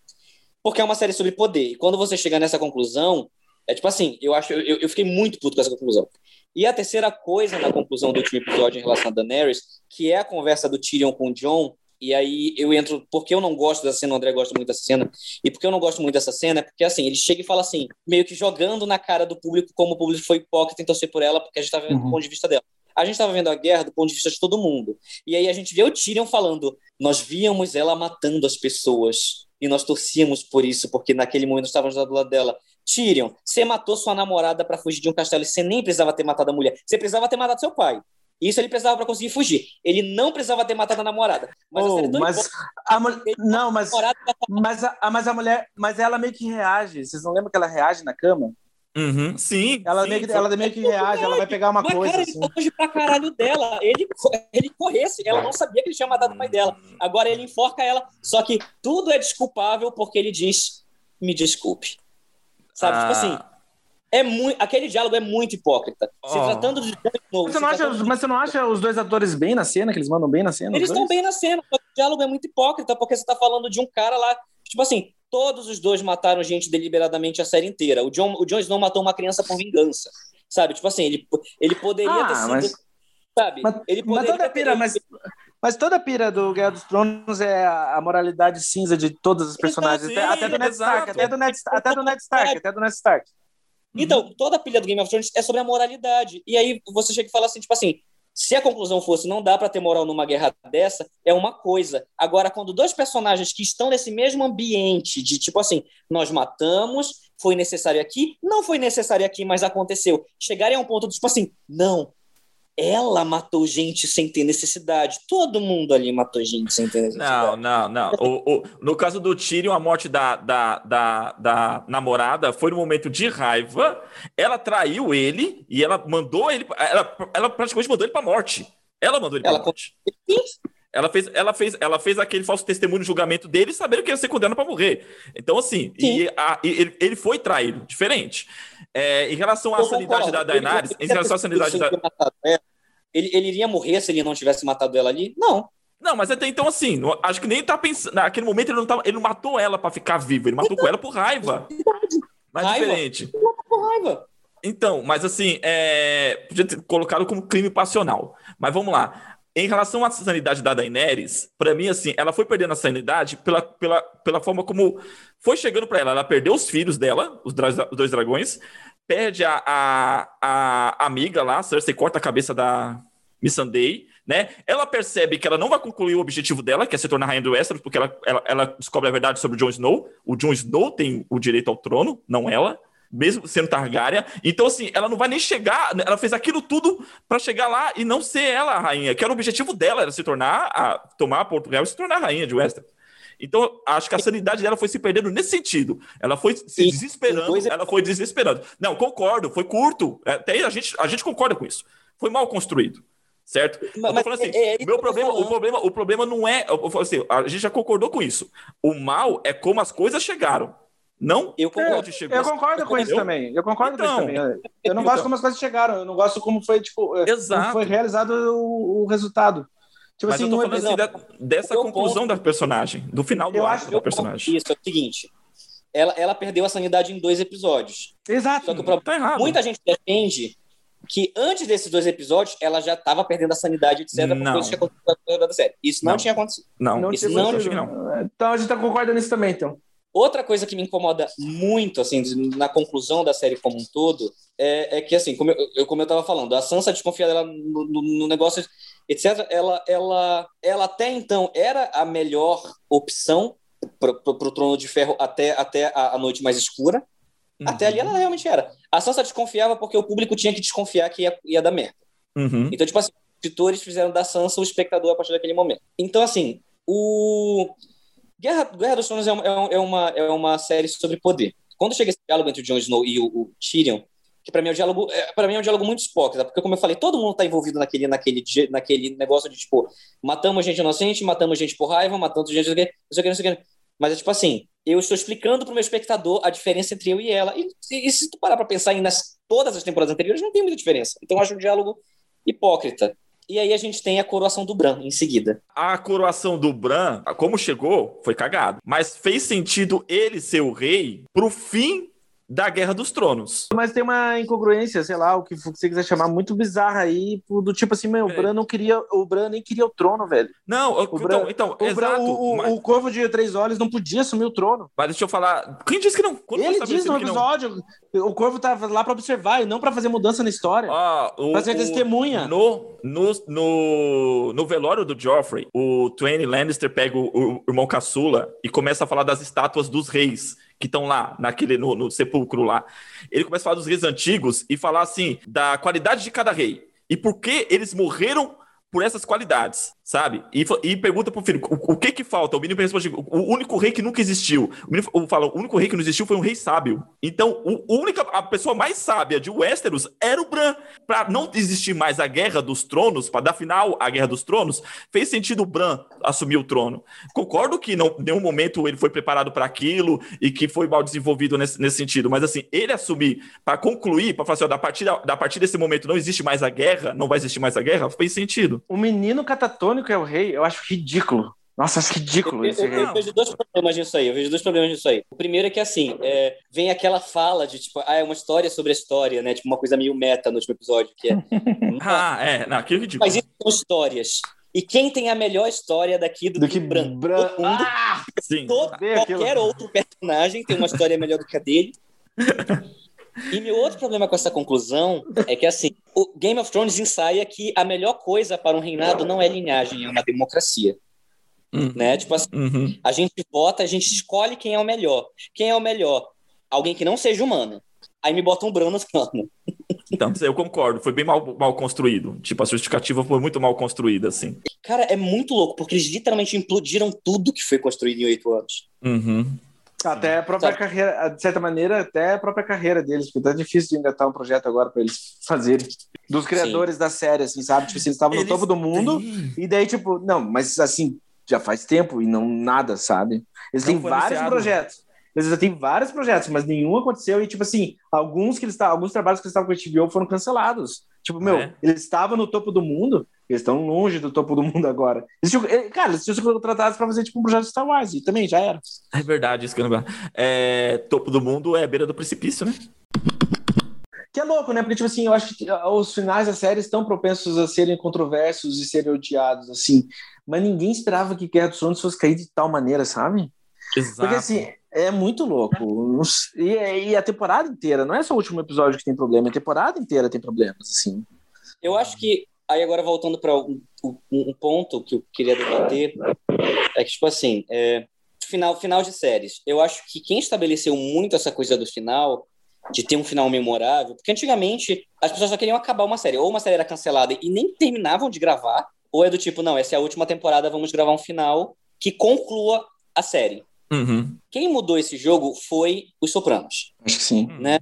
Porque é uma série sobre poder. E quando você chega nessa conclusão, é tipo assim, eu acho, eu, eu fiquei muito puto com essa conclusão. E a terceira coisa na conclusão do último episódio em relação a Daenerys, que é a conversa do Tyrion com o Jon, e aí eu entro, porque eu não gosto dessa cena, o André gosta muito dessa cena, e porque eu não gosto muito dessa cena, é porque assim, ele chega e fala assim, meio que jogando na cara do público como o público foi hipócrita em torcer por ela, porque a gente tá vendo uhum. do ponto de vista dela a gente estava vendo a guerra do ponto de vista de todo mundo. E aí a gente vê o Tyrion falando: nós víamos ela matando as pessoas e nós torcíamos por isso, porque naquele momento estávamos do lado dela. Tyrion, você matou sua namorada para fugir de um castelo e você nem precisava ter matado a mulher. Você precisava ter matado seu pai. Isso ele precisava para conseguir fugir. Ele não precisava ter matado a namorada. Mas, oh, a mas a mulher, não, mas mas a, mas a mulher, mas ela meio que reage. Vocês não lembram que ela reage na cama? Uhum, sim. Ela, sim, meio que, ela meio que reage, ela vai pegar uma Mas, coisa. Cara, assim. ele longe pra caralho dela. Ele, ele corresse, ela não sabia que ele tinha matado o pai dela. Agora ele enforca ela, só que tudo é desculpável porque ele diz: me desculpe. Sabe? Tipo ah. Tipo assim. É muito, aquele diálogo é muito hipócrita. Se oh. tratando de novo. Mas você, não acha, de... mas você não acha os dois atores bem na cena, que eles mandam bem na cena? Eles estão bem na cena, o diálogo é muito hipócrita, porque você está falando de um cara lá. Tipo assim, Todos os dois mataram gente deliberadamente a série inteira. O John, o Jon Snow matou uma criança por vingança. Sabe? Tipo assim, ele, ele poderia ah, ter sido. Mas... Sabe? Mas, ele poderia mas toda pira, ter... mas, mas toda pira do Guerra dos Tronos é a, a moralidade cinza de todos os personagens. Então, sim, até, do Ned Stark, até do Ned, até do Ned Stark, até do Ned Stark. Então, toda a pilha do Game of Thrones é sobre a moralidade. E aí você chega e fala assim, tipo assim, se a conclusão fosse não dá para ter moral numa guerra dessa, é uma coisa. Agora, quando dois personagens que estão nesse mesmo ambiente, de tipo assim, nós matamos, foi necessário aqui, não foi necessário aqui, mas aconteceu, chegarem a um ponto de tipo assim, não, ela matou gente sem ter necessidade. Todo mundo ali matou gente sem ter necessidade. Não, não, não. O, o, no caso do Tyrion, a morte da, da, da, da, namorada foi no momento de raiva. Ela traiu ele e ela mandou ele. Ela, ela praticamente mandou ele pra morte. Ela mandou ele pra ela morte. Ela fez, ela, fez, ela fez aquele falso testemunho no julgamento dele, sabendo que ia ser condenado para morrer. Então, assim, e a, ele, ele foi traído, diferente. É, em relação à sanidade da Daenerys, em relação à sanidade da. Ele, ele iria morrer se ele não tivesse matado ela ali? Não. Não, mas até então, assim, acho que nem tá pensando. Naquele momento ele não, tava, ele não matou ela para ficar vivo, ele matou com ela por raiva. Mas raiva. diferente. Ele matou por raiva. Então, mas assim, é... podia ter colocado como crime passional. Mas vamos lá. Em relação à sanidade da Daenerys, para mim, assim, ela foi perdendo a sanidade pela, pela, pela forma como foi chegando para ela. Ela perdeu os filhos dela, os, os dois dragões, perde a, a, a amiga lá, Cersei corta a cabeça da Missandei, né? Ela percebe que ela não vai concluir o objetivo dela, que é se tornar rainha do Westeros, porque ela, ela, ela descobre a verdade sobre o Jon Snow. O Jon Snow tem o direito ao trono, não ela mesmo sendo Targaryen. Então, assim, ela não vai nem chegar. Ela fez aquilo tudo para chegar lá e não ser ela a rainha, que era o objetivo dela, era se tornar, a, tomar Portugal e se tornar a rainha de Westeros. Então, acho que a sanidade dela foi se perdendo nesse sentido. Ela foi se desesperando, ela foi desesperando. Não, concordo, foi curto. Até a gente, a gente concorda com isso. Foi mal construído. Certo? Mas, eu falando assim, é, é meu problema, o problema, o problema não é, eu falo assim, a gente já concordou com isso. O mal é como as coisas chegaram. Não? Eu concordo, é, eu concordo com isso também. Eu concordo então, com isso também. Eu não então, gosto como as coisas chegaram, eu não gosto como foi, tipo, Exato. foi realizado o, o resultado. Tipo Mas assim, eu tô falando assim, da, dessa eu conclusão ponto, da personagem, do final do eu acho da personagem. Isso, é o seguinte. Ela, ela perdeu a sanidade em dois episódios. Exato. Só que o problema, tá errado. muita gente defende que antes desses dois episódios ela já estava perdendo a sanidade, etc. Não. Por coisas que da série. Isso não, não, tinha acontecido. Não, não isso não, não, não. Então a gente tá concordando nisso também, então. Outra coisa que me incomoda muito, assim, na conclusão da série como um todo, é, é que, assim, como eu, como eu tava falando, a Sansa desconfia dela no, no, no negócio etc., ela, ela, ela até então era a melhor opção para o Trono de Ferro até, até a, a Noite Mais Escura. Uhum. Até ali ela realmente era. A Sansa desconfiava porque o público tinha que desconfiar que ia, ia dar merda. Uhum. Então, tipo assim, os escritores fizeram da Sansa o espectador a partir daquele momento. Então, assim, o... Guerra, Guerra dos Tronos é, é, é, uma, é uma série sobre poder. Quando chega esse diálogo entre o Jon Snow e o, o Tyrion, que para mim é um diálogo, é, para mim é um diálogo muito hipócrita, porque como eu falei, todo mundo tá envolvido naquele naquele naquele negócio de tipo, matamos gente inocente, matamos gente por raiva, matamos gente, não sei o que, não sei o que. Mas é tipo assim, eu estou explicando para o meu espectador a diferença entre eu e ela. E, e, e se tu parar para pensar em nas todas as temporadas anteriores, não tem muita diferença. Então eu acho um diálogo hipócrita. E aí a gente tem a coroação do Bran em seguida. A coroação do Bran, como chegou, foi cagado. Mas fez sentido ele ser o rei pro fim da Guerra dos Tronos. Mas tem uma incongruência, sei lá, o que você quiser chamar, muito bizarra aí, do tipo assim, meu, o é. Bran não queria, o Bran nem queria o trono, velho. Não, o então, Bran, então, o exato. Bran, o, mas... o, Corvo de Três Olhos não podia assumir o trono. Mas deixa eu falar, quem disse que não? Quando Ele disse no episódio, o Corvo tava lá para observar e não para fazer mudança na história. Ah, o, pra ser testemunha. No, no, no, no velório do Joffrey, o Twain Lannister pega o, o irmão caçula e começa a falar das estátuas dos reis que estão lá, naquele, no, no sepulcro lá. Ele começa a falar dos reis antigos e falar assim, da qualidade de cada rei. E por que eles morreram por essas qualidades, sabe? E, e pergunta pro filho, o, o, que que falta? O menino responde, o único rei que nunca existiu. O menino fala, o único rei que não existiu foi um rei sábio. Então, o, única, a pessoa mais sábia de Westeros era o Bran. Para não existir mais a Guerra dos Tronos, para dar final à Guerra dos Tronos, fez sentido o Bran assumir o trono. Concordo que não, em nenhum momento ele foi preparado para aquilo e que foi mal desenvolvido nesse, nesse sentido, mas assim, ele assumir para concluir, para falar assim, ó, da partir, da, da partir desse momento não existe mais a guerra, não vai existir mais a guerra, fez sentido. O menino catatônico é o rei, eu acho ridículo. Nossa, acho ridículo eu, eu, eu, vejo dois problemas nisso aí. Eu vejo dois problemas nisso aí. O primeiro é que, assim, é, vem aquela fala de, tipo, ah, é uma história sobre a história, né? Tipo, uma coisa meio meta no último episódio, que é... ah, é. Não, aquilo é ridículo. Mas isso são histórias. E quem tem a melhor história daqui do, do que, que Bran? Bran... Todo mundo, ah, sim. Todo, qualquer aquilo. outro personagem tem uma história melhor do que a dele. E meu outro problema com essa conclusão é que, assim, o Game of Thrones ensaia que a melhor coisa para um reinado não é linhagem, é uma democracia. Uhum. Né? Tipo assim, uhum. a gente vota, a gente escolhe quem é o melhor. Quem é o melhor? Alguém que não seja humano. Aí me bota um Bran no plano. Então, eu concordo, foi bem mal, mal construído. Tipo, a justificativa foi muito mal construída, assim. Cara, é muito louco, porque eles literalmente implodiram tudo que foi construído em oito anos. Uhum. Até a própria Sabe? carreira, de certa maneira, até a própria carreira deles, porque tá difícil de engatar um projeto agora para eles fazerem. Dos criadores Sim. da série, assim, sabe? Tipo, assim, eles estavam no topo do mundo, e daí, tipo, não, mas assim, já faz tempo e não nada, sabe? Eles não têm vários anunciado. projetos. Eles já têm vários projetos, mas nenhum aconteceu. E, tipo assim, alguns que eles alguns trabalhos que eles estavam com a HBO foram cancelados. Tipo, meu, é. eles estavam no topo do mundo, eles estão longe do topo do mundo agora. Eles tinham, eh, cara, eles tinham sido contratados para fazer tipo um projeto de Star Wars e também já era. É verdade, isso que eu não... é Topo do mundo é beira do precipício, né? Que é louco, né? Porque, tipo assim, eu acho que os finais da série estão propensos a serem controversos e serem odiados, assim. Mas ninguém esperava que Guerra dos Tronos fosse cair de tal maneira, sabe? Exato. Porque, assim, é muito louco. E, e, a temporada inteira, não é só o último episódio que tem problema, a temporada inteira tem problemas, assim. Eu acho que aí agora voltando para um, um, ponto que eu queria debater, é que, tipo assim, é, final, final de séries. Eu acho que quem estabeleceu muito essa coisa do final, de ter um final memorável, porque antigamente as pessoas só queriam acabar uma série, ou uma série era cancelada e nem terminavam de gravar, ou é do tipo, não, essa é a última temporada, vamos gravar um final que conclua a série. Uhum. Quem mudou esse jogo foi os Sopranos. Acho que sim. Né?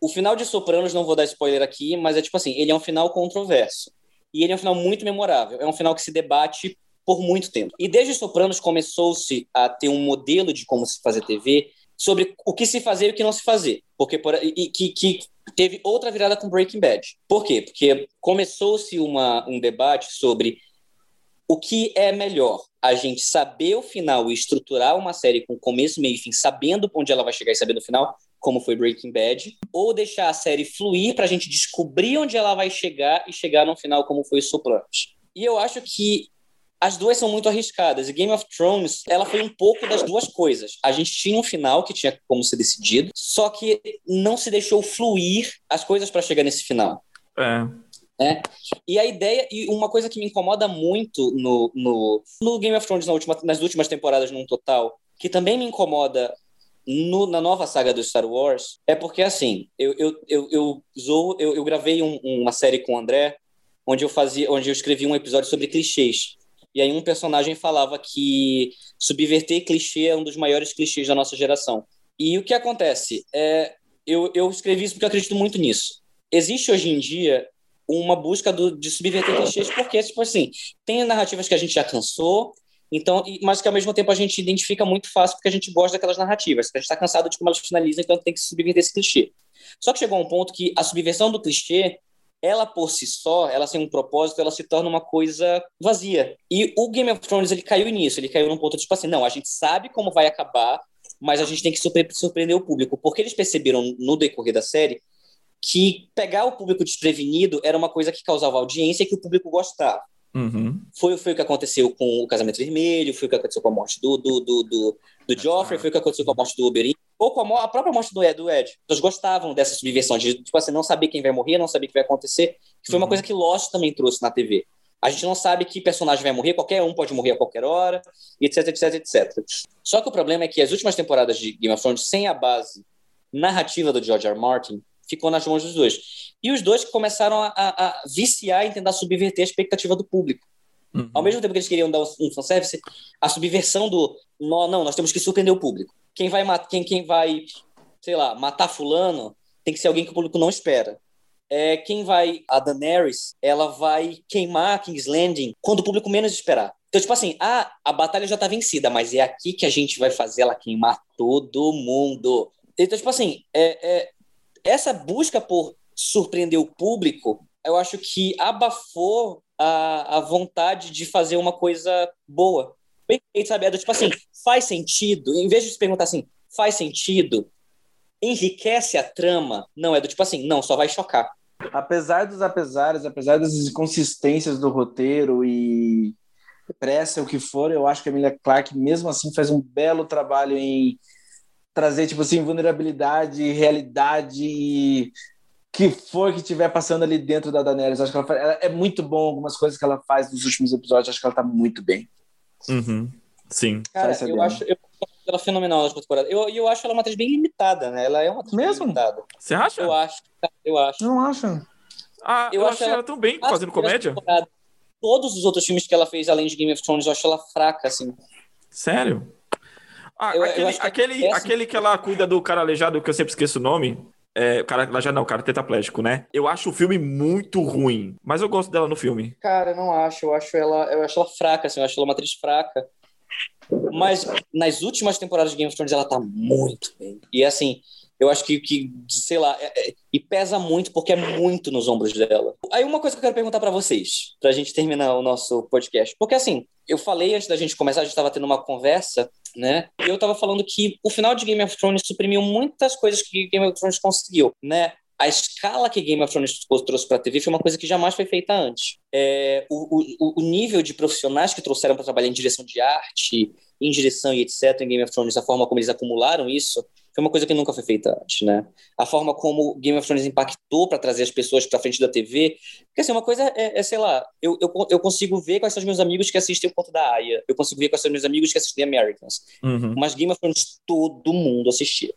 O final de Sopranos, não vou dar spoiler aqui, mas é tipo assim, ele é um final controverso. E ele é um final muito memorável. É um final que se debate por muito tempo. E desde Sopranos começou-se a ter um modelo de como se fazer TV sobre o que se fazer e o que não se fazer. Porque por, e, que, que teve outra virada com Breaking Bad. Por quê? Porque começou-se um debate sobre o que é melhor, a gente saber o final e estruturar uma série com começo, meio e fim, sabendo onde ela vai chegar e sabendo o final, como foi Breaking Bad, ou deixar a série fluir para a gente descobrir onde ela vai chegar e chegar no final, como foi Sopranos. E eu acho que as duas são muito arriscadas. E Game of Thrones, ela foi um pouco das duas coisas. A gente tinha um final que tinha como ser decidido, só que não se deixou fluir as coisas para chegar nesse final. É. É. E a ideia, e uma coisa que me incomoda muito no, no, no Game of Thrones na última, nas últimas temporadas, num total, que também me incomoda no, na nova saga do Star Wars, é porque assim, eu, eu, eu, eu, eu, eu, eu gravei um, uma série com o André, onde eu fazia, onde eu escrevi um episódio sobre clichês. E aí um personagem falava que subverter clichê é um dos maiores clichês da nossa geração. E o que acontece? É, eu, eu escrevi isso porque eu acredito muito nisso. Existe hoje em dia uma busca do, de subverter clichês, porque, tipo assim, tem narrativas que a gente já cansou, então, mas que ao mesmo tempo a gente identifica muito fácil porque a gente gosta daquelas narrativas, a gente está cansado de como elas finalizam, então tem que subverter esse clichê. Só que chegou um ponto que a subversão do clichê ela por si só, ela sem um propósito, ela se torna uma coisa vazia. E o Game of Thrones, ele caiu nisso, ele caiu num ponto tipo assim, não, a gente sabe como vai acabar, mas a gente tem que surpreender o público, porque eles perceberam no decorrer da série que pegar o público desprevenido era uma coisa que causava audiência e que o público gostava. Uhum. Foi, foi o que aconteceu com o Casamento Vermelho, foi o que aconteceu com a morte do, do, do, do, do Joffrey, foi o que aconteceu com a morte do Oberyn, ou com a, a, própria morte do Ed, do Ed. As pessoas gostavam dessa subversão, de tipo assim, não saber quem vai morrer, não saber o que vai acontecer, que foi uma uhum. coisa que Lost também trouxe na TV. A gente não sabe que personagem vai morrer, qualquer um pode morrer a qualquer hora, etc, etc, etc. Só que o problema é que as últimas temporadas de Game of Thrones, sem a base narrativa do George R. R. Martin, ficou nas mãos dos dois. E os dois começaram a, a, a viciar e tentar subverter a expectativa do público. Uhum. Ao mesmo tempo que eles queriam dar um fanservice, a subversão do não, nós temos que surpreender o público. Quem vai, quem, quem vai, sei lá, matar fulano tem que ser alguém que o público não espera. É, quem vai, a Daenerys, ela vai queimar King's Landing quando o público menos esperar. Então, tipo assim, ah, a batalha já tá vencida, mas é aqui que a gente vai fazer ela queimar todo mundo. Então, tipo assim, é, é, essa busca por surpreender o público, eu acho que abafou a, a vontade de fazer uma coisa boa. Bem sabe? É do tipo assim, faz sentido? Em vez de se perguntar assim, faz sentido? Enriquece a trama? Não, é do tipo assim, não, só vai chocar. Apesar dos apesares, apesar das inconsistências do roteiro e pressa, o que for, eu acho que a Emilia Clarke, mesmo assim, faz um belo trabalho em trazer, tipo assim, vulnerabilidade, realidade e que for que estiver passando ali dentro da Daenerys. Acho que ela, faz, ela, é muito bom algumas coisas que ela faz nos últimos episódios. Acho que ela tá muito bem. Uhum. Sim. Cara, eu acho, eu ela fenomenal na última temporada. Eu, eu acho ela uma atriz bem limitada, né? Ela é uma atriz Mesmo? limitada. Você acha? Eu acho, eu acho. Não acho. Ah, eu, eu acho ela, ela tão bem fazendo comédia. Todos os outros filmes que ela fez, além de Game of Thrones, eu acho ela fraca, assim. Sério? Ah, eu, aquele, eu que aquele, aquele que ela cuida do cara aleijado, que eu sempre esqueço o nome. É, cara, já não, cara tetraplégico, né? Eu acho o filme muito ruim, mas eu gosto dela no filme. Cara, eu não acho. Eu acho ela, eu acho ela fraca, assim, eu acho ela uma atriz fraca. Mas nas últimas temporadas de Game of Thrones ela tá muito bem. E assim, eu acho que, que sei lá, é, é, e pesa muito porque é muito nos ombros dela. Aí uma coisa que eu quero perguntar para vocês, pra gente terminar o nosso podcast. Porque assim, eu falei antes da gente começar, a gente tava tendo uma conversa né? Eu estava falando que o final de Game of Thrones suprimiu muitas coisas que Game of Thrones conseguiu, né? A escala que Game of Thrones trouxe para a TV foi uma coisa que jamais foi feita antes. É, o, o, o nível de profissionais que trouxeram para trabalhar em direção de arte, em direção e etc. em Game of Thrones, a forma como eles acumularam isso, foi uma coisa que nunca foi feita antes, né? A forma como Game of Thrones impactou para trazer as pessoas para frente da TV. Porque, assim, uma coisa é, é sei lá, eu, eu, eu, consigo ver quais são os meus amigos que assistem o Conto da Aya. Eu consigo ver quais são os meus amigos que assistem Americans. Uhum. Mas Game of Thrones todo mundo assistia,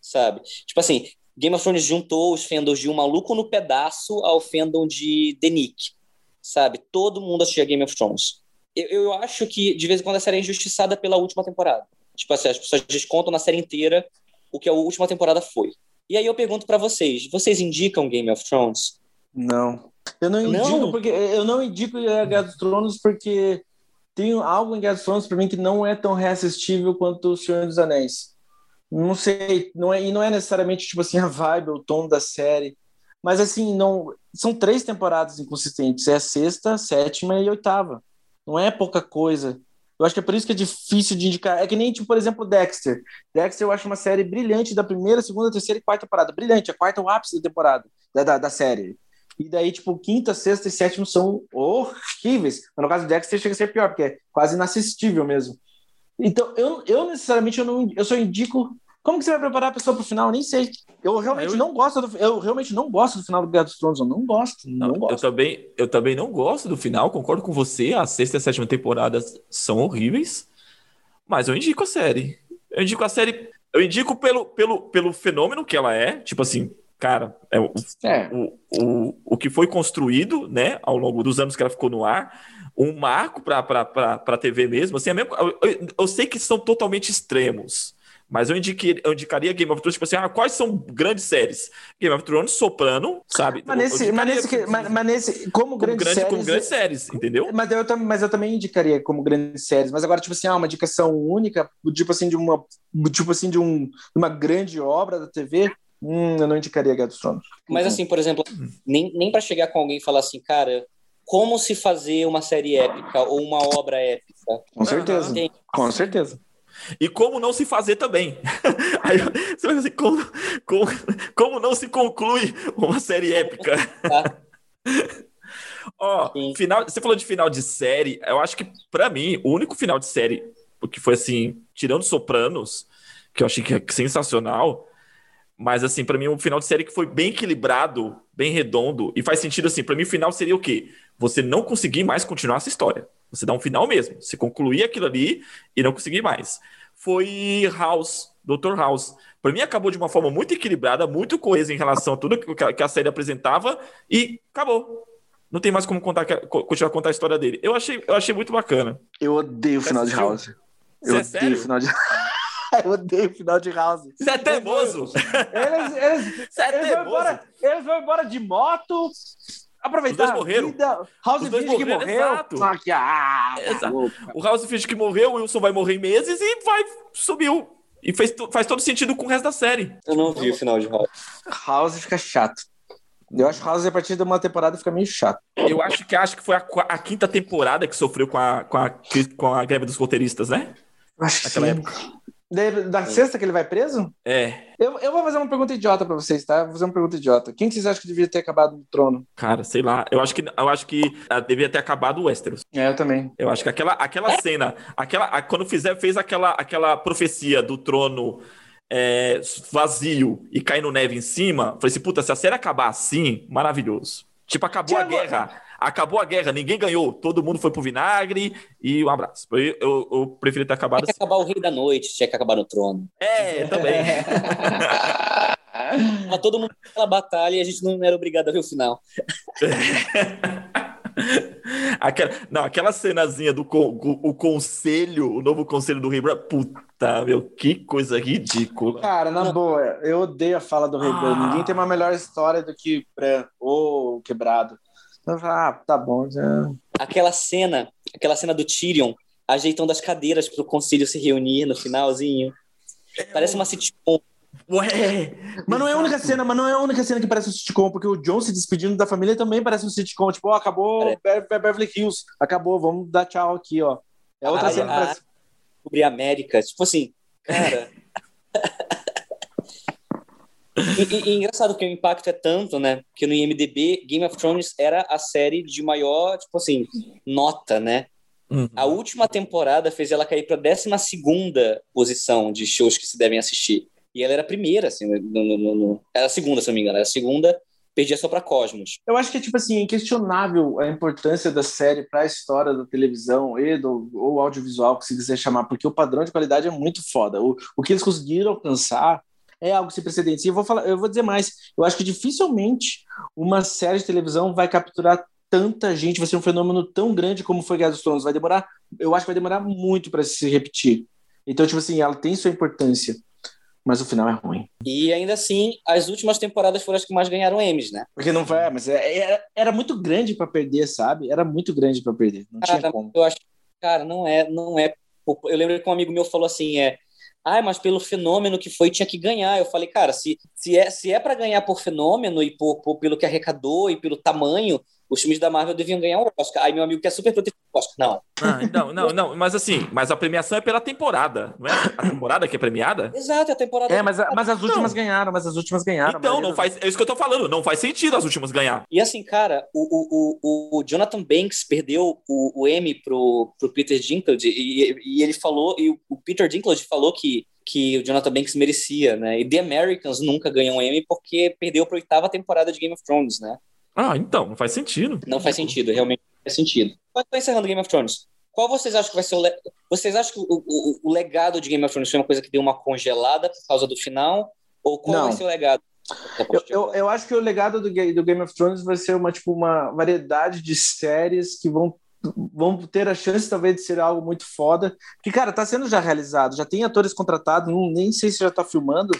sabe? Tipo assim, Game of Thrones juntou os fandoms de Um Maluco no Pedaço ao fandom de The Nick, sabe? Todo mundo assistia Game of Thrones. Eu, eu acho que, de vez em quando, a série é injustiçada pela última temporada. Tipo assim, as pessoas descontam na série inteira o que a última temporada foi. E aí eu pergunto para vocês, vocês indicam Game of Thrones? Não. Eu não indico não. porque eu não indico Guerra dos Tronos porque tem algo em Guerra dos Tronos para mim que não é tão reassistível quanto O Senhor dos Anéis. Não sei, não é, e não é necessariamente tipo assim a vibe, o tom da série, mas assim, não são três temporadas inconsistentes, é a sexta, sétima e oitava. Não é pouca coisa. Eu acho que é por isso que é difícil de indicar. É que nem, tipo, por exemplo, Dexter. Dexter eu acho uma série brilhante da primeira, segunda, terceira e quarta temporada. Brilhante, a quarta é o ápice da temporada, da, da, da série. E daí, tipo, quinta, sexta e sétima são horríveis. Mas no caso do Dexter chega a ser pior, porque é quase inassistível mesmo. Então, eu, eu necessariamente eu, não, eu só indico como que você vai preparar a pessoa para o final? Eu nem sei. Eu realmente eu... não gosto do, eu realmente não gosto do final do Guerra dos Tronos. Eu não gosto. Não, não gosto. Eu também, eu também não gosto do final. Concordo com você. A sexta e a sétima temporadas são horríveis. Mas eu indico a série. Eu indico a série. Eu indico pelo, pelo, pelo fenômeno que ela é. Tipo assim, cara, é o, é. O, o, o que foi construído, né, ao longo dos anos que ela ficou no ar, um marco para a TV mesmo. Assim, é mesmo eu, eu, sei que são totalmente extremos. Mas eu, indiquei, eu indicaria Game of Thrones, tipo assim, ah, quais são grandes séries? Game of Thrones, Soprano, sabe? Mas nesse, mas nesse, mas, mas nesse como, como grandes grande, séries... Como grandes séries, entendeu? Mas eu, mas eu também indicaria como grandes séries. Mas agora, tipo assim, ah, uma indicação única, tipo assim, de uma, tipo assim, de um, uma grande obra da TV, hum, eu não indicaria Game of Thrones. Mas assim, por exemplo, nem, nem para chegar com alguém e falar assim, cara, como se fazer uma série épica ou uma obra épica? Com certeza, com certeza. E como não se fazer também. Aí você vai dizer, como, como, como não se conclui uma série épica? Ó, final, você falou de final de série, eu acho que, para mim, o único final de série que foi assim, tirando Sopranos, que eu achei que é sensacional, mas assim, para mim, um final de série que foi bem equilibrado, bem redondo, e faz sentido assim, para mim o final seria o quê? Você não conseguir mais continuar essa história. Você dá um final mesmo. Você concluir aquilo ali e não conseguir mais. Foi House, Dr. House. Para mim, acabou de uma forma muito equilibrada, muito coesa em relação a tudo que a série apresentava e acabou. Não tem mais como contar, continuar a contar a história dele. Eu achei, eu achei muito bacana. Eu odeio o final de House. Eu Você é odeio é o final de eu odeio o final de House. Você é teimoso. Eles, eles, Você é eles, vão embora, eles vão embora de moto, aproveitar Os dois morreram. Vida. House finge que morreu. Exato. Só que, ah, tá exato. o House finge que morreu, o Wilson vai morrer em meses e vai, subiu. E fez, faz todo sentido com o resto da série. Eu não vi o final de House. House fica chato. Eu acho que House, a partir de uma temporada, fica meio chato. Eu acho que acho que foi a, a quinta temporada que sofreu com a, com a, com a greve dos roteiristas, né? Acho Naquela sim. época. Da sexta que ele vai preso? É. Eu, eu vou fazer uma pergunta idiota pra vocês, tá? Vou fazer uma pergunta idiota. Quem que vocês acham que devia ter acabado no trono? Cara, sei lá. Eu acho que, eu acho que uh, devia ter acabado o Westeros. É, eu também. Eu acho que aquela, aquela cena, aquela, a, quando fizer, fez aquela, aquela profecia do trono é, vazio e caindo neve em cima, falei assim, puta, se a série acabar assim, maravilhoso. Tipo, acabou Tinha a guerra acabou a guerra, ninguém ganhou, todo mundo foi pro vinagre e um abraço. Eu, eu, eu preferi ter acabado tinha que acabar o Rei da Noite, tinha que acabar no trono. É, também. Mas todo mundo naquela batalha e a gente não era obrigado a ver o final. aquela, não, aquela cenazinha do o, o conselho, o novo conselho do Rei Branco, puta, meu, que coisa ridícula. Cara, na boa, eu odeio a fala do Rei ah. Branco. Ninguém tem uma melhor história do que Bran ou Quebrado. Eu ah, tá bom. Já... Aquela cena, aquela cena do Tyrion ajeitando as cadeiras para o conselho se reunir no finalzinho. Parece uma sitcom. Ué, mas não é a única cena, mas não é a única cena que parece um sitcom, porque o John se despedindo da família também parece um sitcom, tipo, ó, acabou é. Beverly Hills, acabou, vamos dar tchau aqui, ó. É outra ah, cena que parece. Sobre a América, tipo assim, cara. E, e, e, engraçado que o impacto é tanto, né? Que no IMDB, Game of Thrones era a série de maior, tipo assim, nota, né? Uhum. A última temporada fez ela cair para a 12 posição de shows que se devem assistir. E ela era a primeira, assim, no, no, no, era a segunda, se não me engano, era a segunda, perdia só para Cosmos. Eu acho que, tipo assim, é inquestionável a importância da série para a história da televisão e do ou audiovisual, que se quiser chamar, porque o padrão de qualidade é muito foda. O, o que eles conseguiram alcançar é algo sem precedentes. E eu vou falar, eu vou dizer mais. Eu acho que dificilmente uma série de televisão vai capturar tanta gente, vai ser um fenômeno tão grande como foi Guerra dos Tronos. Vai demorar, eu acho que vai demorar muito para se repetir. Então, tipo assim, ela tem sua importância mas o final é ruim. E ainda assim, as últimas temporadas foram as que mais ganharam Emmys, né? Porque não vai, mas é, era, era muito grande para perder, sabe? Era muito grande para perder, não cara, tinha como. Eu acho, cara, não é, não é. Eu lembro que um amigo meu falou assim, é, ah, mas pelo fenômeno que foi tinha que ganhar. Eu falei, cara, se, se é se é para ganhar por fenômeno e por, por, pelo que arrecadou e pelo tamanho, os filmes da Marvel deviam ganhar o Oscar. Aí meu amigo que é super protegido Oscar. Não. Ah, não, não, não. Mas assim, mas a premiação é pela temporada, não é a temporada que é premiada? Exato, é a temporada. É, mas, mas as últimas não. ganharam, mas as últimas ganharam. Então, não faz. É isso que eu tô falando, não faz sentido as últimas ganhar. E assim, cara, o, o, o Jonathan Banks perdeu o, o Emmy pro, pro Peter Dinklage e, e ele falou, e o Peter Dinklage falou que que o Jonathan Banks merecia, né? E The Americans nunca ganhou um Emmy porque perdeu para a oitava temporada de Game of Thrones, né? Ah, então, não faz sentido. Não faz sentido, realmente não faz sentido. Mas tô encerrando Game of Thrones. Qual vocês acham que vai ser o. Le... Vocês acham que o, o, o, legado de Game of Thrones foi uma coisa que deu uma congelada por causa do final? Ou qual não. vai ser o legado? Eu, eu, eu, acho que o legado do, do Game of Thrones vai ser uma, tipo, uma variedade de séries que vão, vão ter a chance, talvez, de ser algo muito foda. Porque, cara, tá sendo já realizado, já tem atores contratados, não, nem sei se já tá filmando,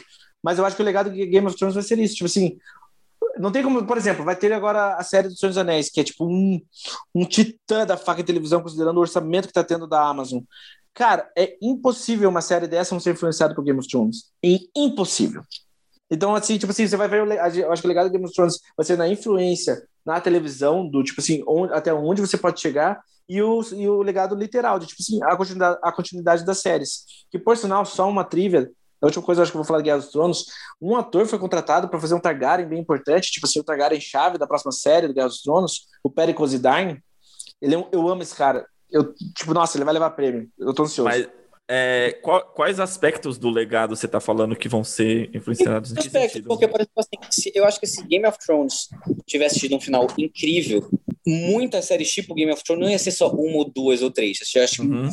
mas eu acho que o legado do Game of Thrones vai ser isso. Tipo assim, não tem como, por exemplo, vai ter agora a série dos Senhor dos Anéis, que é tipo um, um titã da faca de televisão, considerando o orçamento que tá tendo da Amazon. Cara, é impossível uma série dessa não ser influenciada por Game of Thrones. É impossível. Então, assim, tipo assim, você vai ver, eu acho que o legado do Game of Thrones vai ser na influência na televisão, do tipo assim, onde, até onde você pode chegar, e o, e o legado literal, de tipo assim, a continuidade, a continuidade das séries. Que, por sinal, só uma trivia, a última coisa, acho que eu vou falar de Guerra dos Tronos. Um ator foi contratado para fazer um Targaryen bem importante, tipo assim, o Targaryen chave da próxima série do Guerra dos Tronos, o Perry Cosidarn. Ele, é eu amo esse cara. Eu, tipo, nossa, ele vai levar prêmio. Eu tô ansioso. Mas, é, qual, quais aspectos do legado você tá falando que vão ser influenciados? Aspectos, porque, por exemplo, assim, se, eu acho que se Game of Thrones tivesse tido um final incrível, muitas séries tipo Game of Thrones não ia ser só uma ou duas ou três. Eu acho uhum.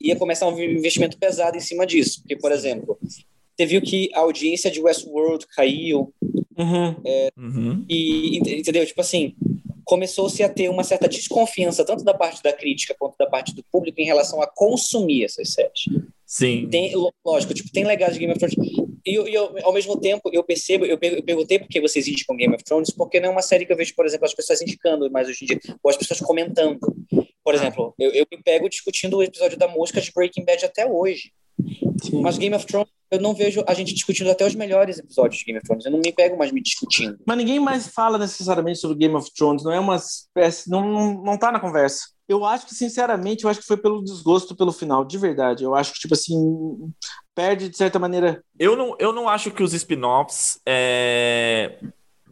ia começar um investimento pesado em cima disso. Porque, por exemplo, você viu que a audiência de Westworld caiu. Uhum. É, uhum. E, entendeu? Tipo assim, começou-se a ter uma certa desconfiança, tanto da parte da crítica quanto da parte do público, em relação a consumir essas séries. Sim. Tem, lógico, tipo, tem legais de Game of Thrones. E eu, eu, ao mesmo tempo, eu percebo, eu, perguntei por que vocês indicam Game of Thrones, porque não é uma série que eu vejo, por exemplo, as pessoas indicando mais hoje em dia, ou as pessoas comentando. Por exemplo, eu, eu me pego discutindo o episódio da mosca de Breaking Bad até hoje. Sim. Mas Game of Thrones, eu não vejo a gente discutindo até os melhores episódios de Game of Thrones. Eu não me pego mais me discutindo. Mas ninguém mais fala necessariamente sobre Game of Thrones. Não é uma espécie. Não, não, não tá na conversa. Eu acho que, sinceramente, eu acho que foi pelo desgosto pelo final, de verdade. Eu acho que, tipo assim, perde de certa maneira. Eu não, eu não acho que os spin-offs é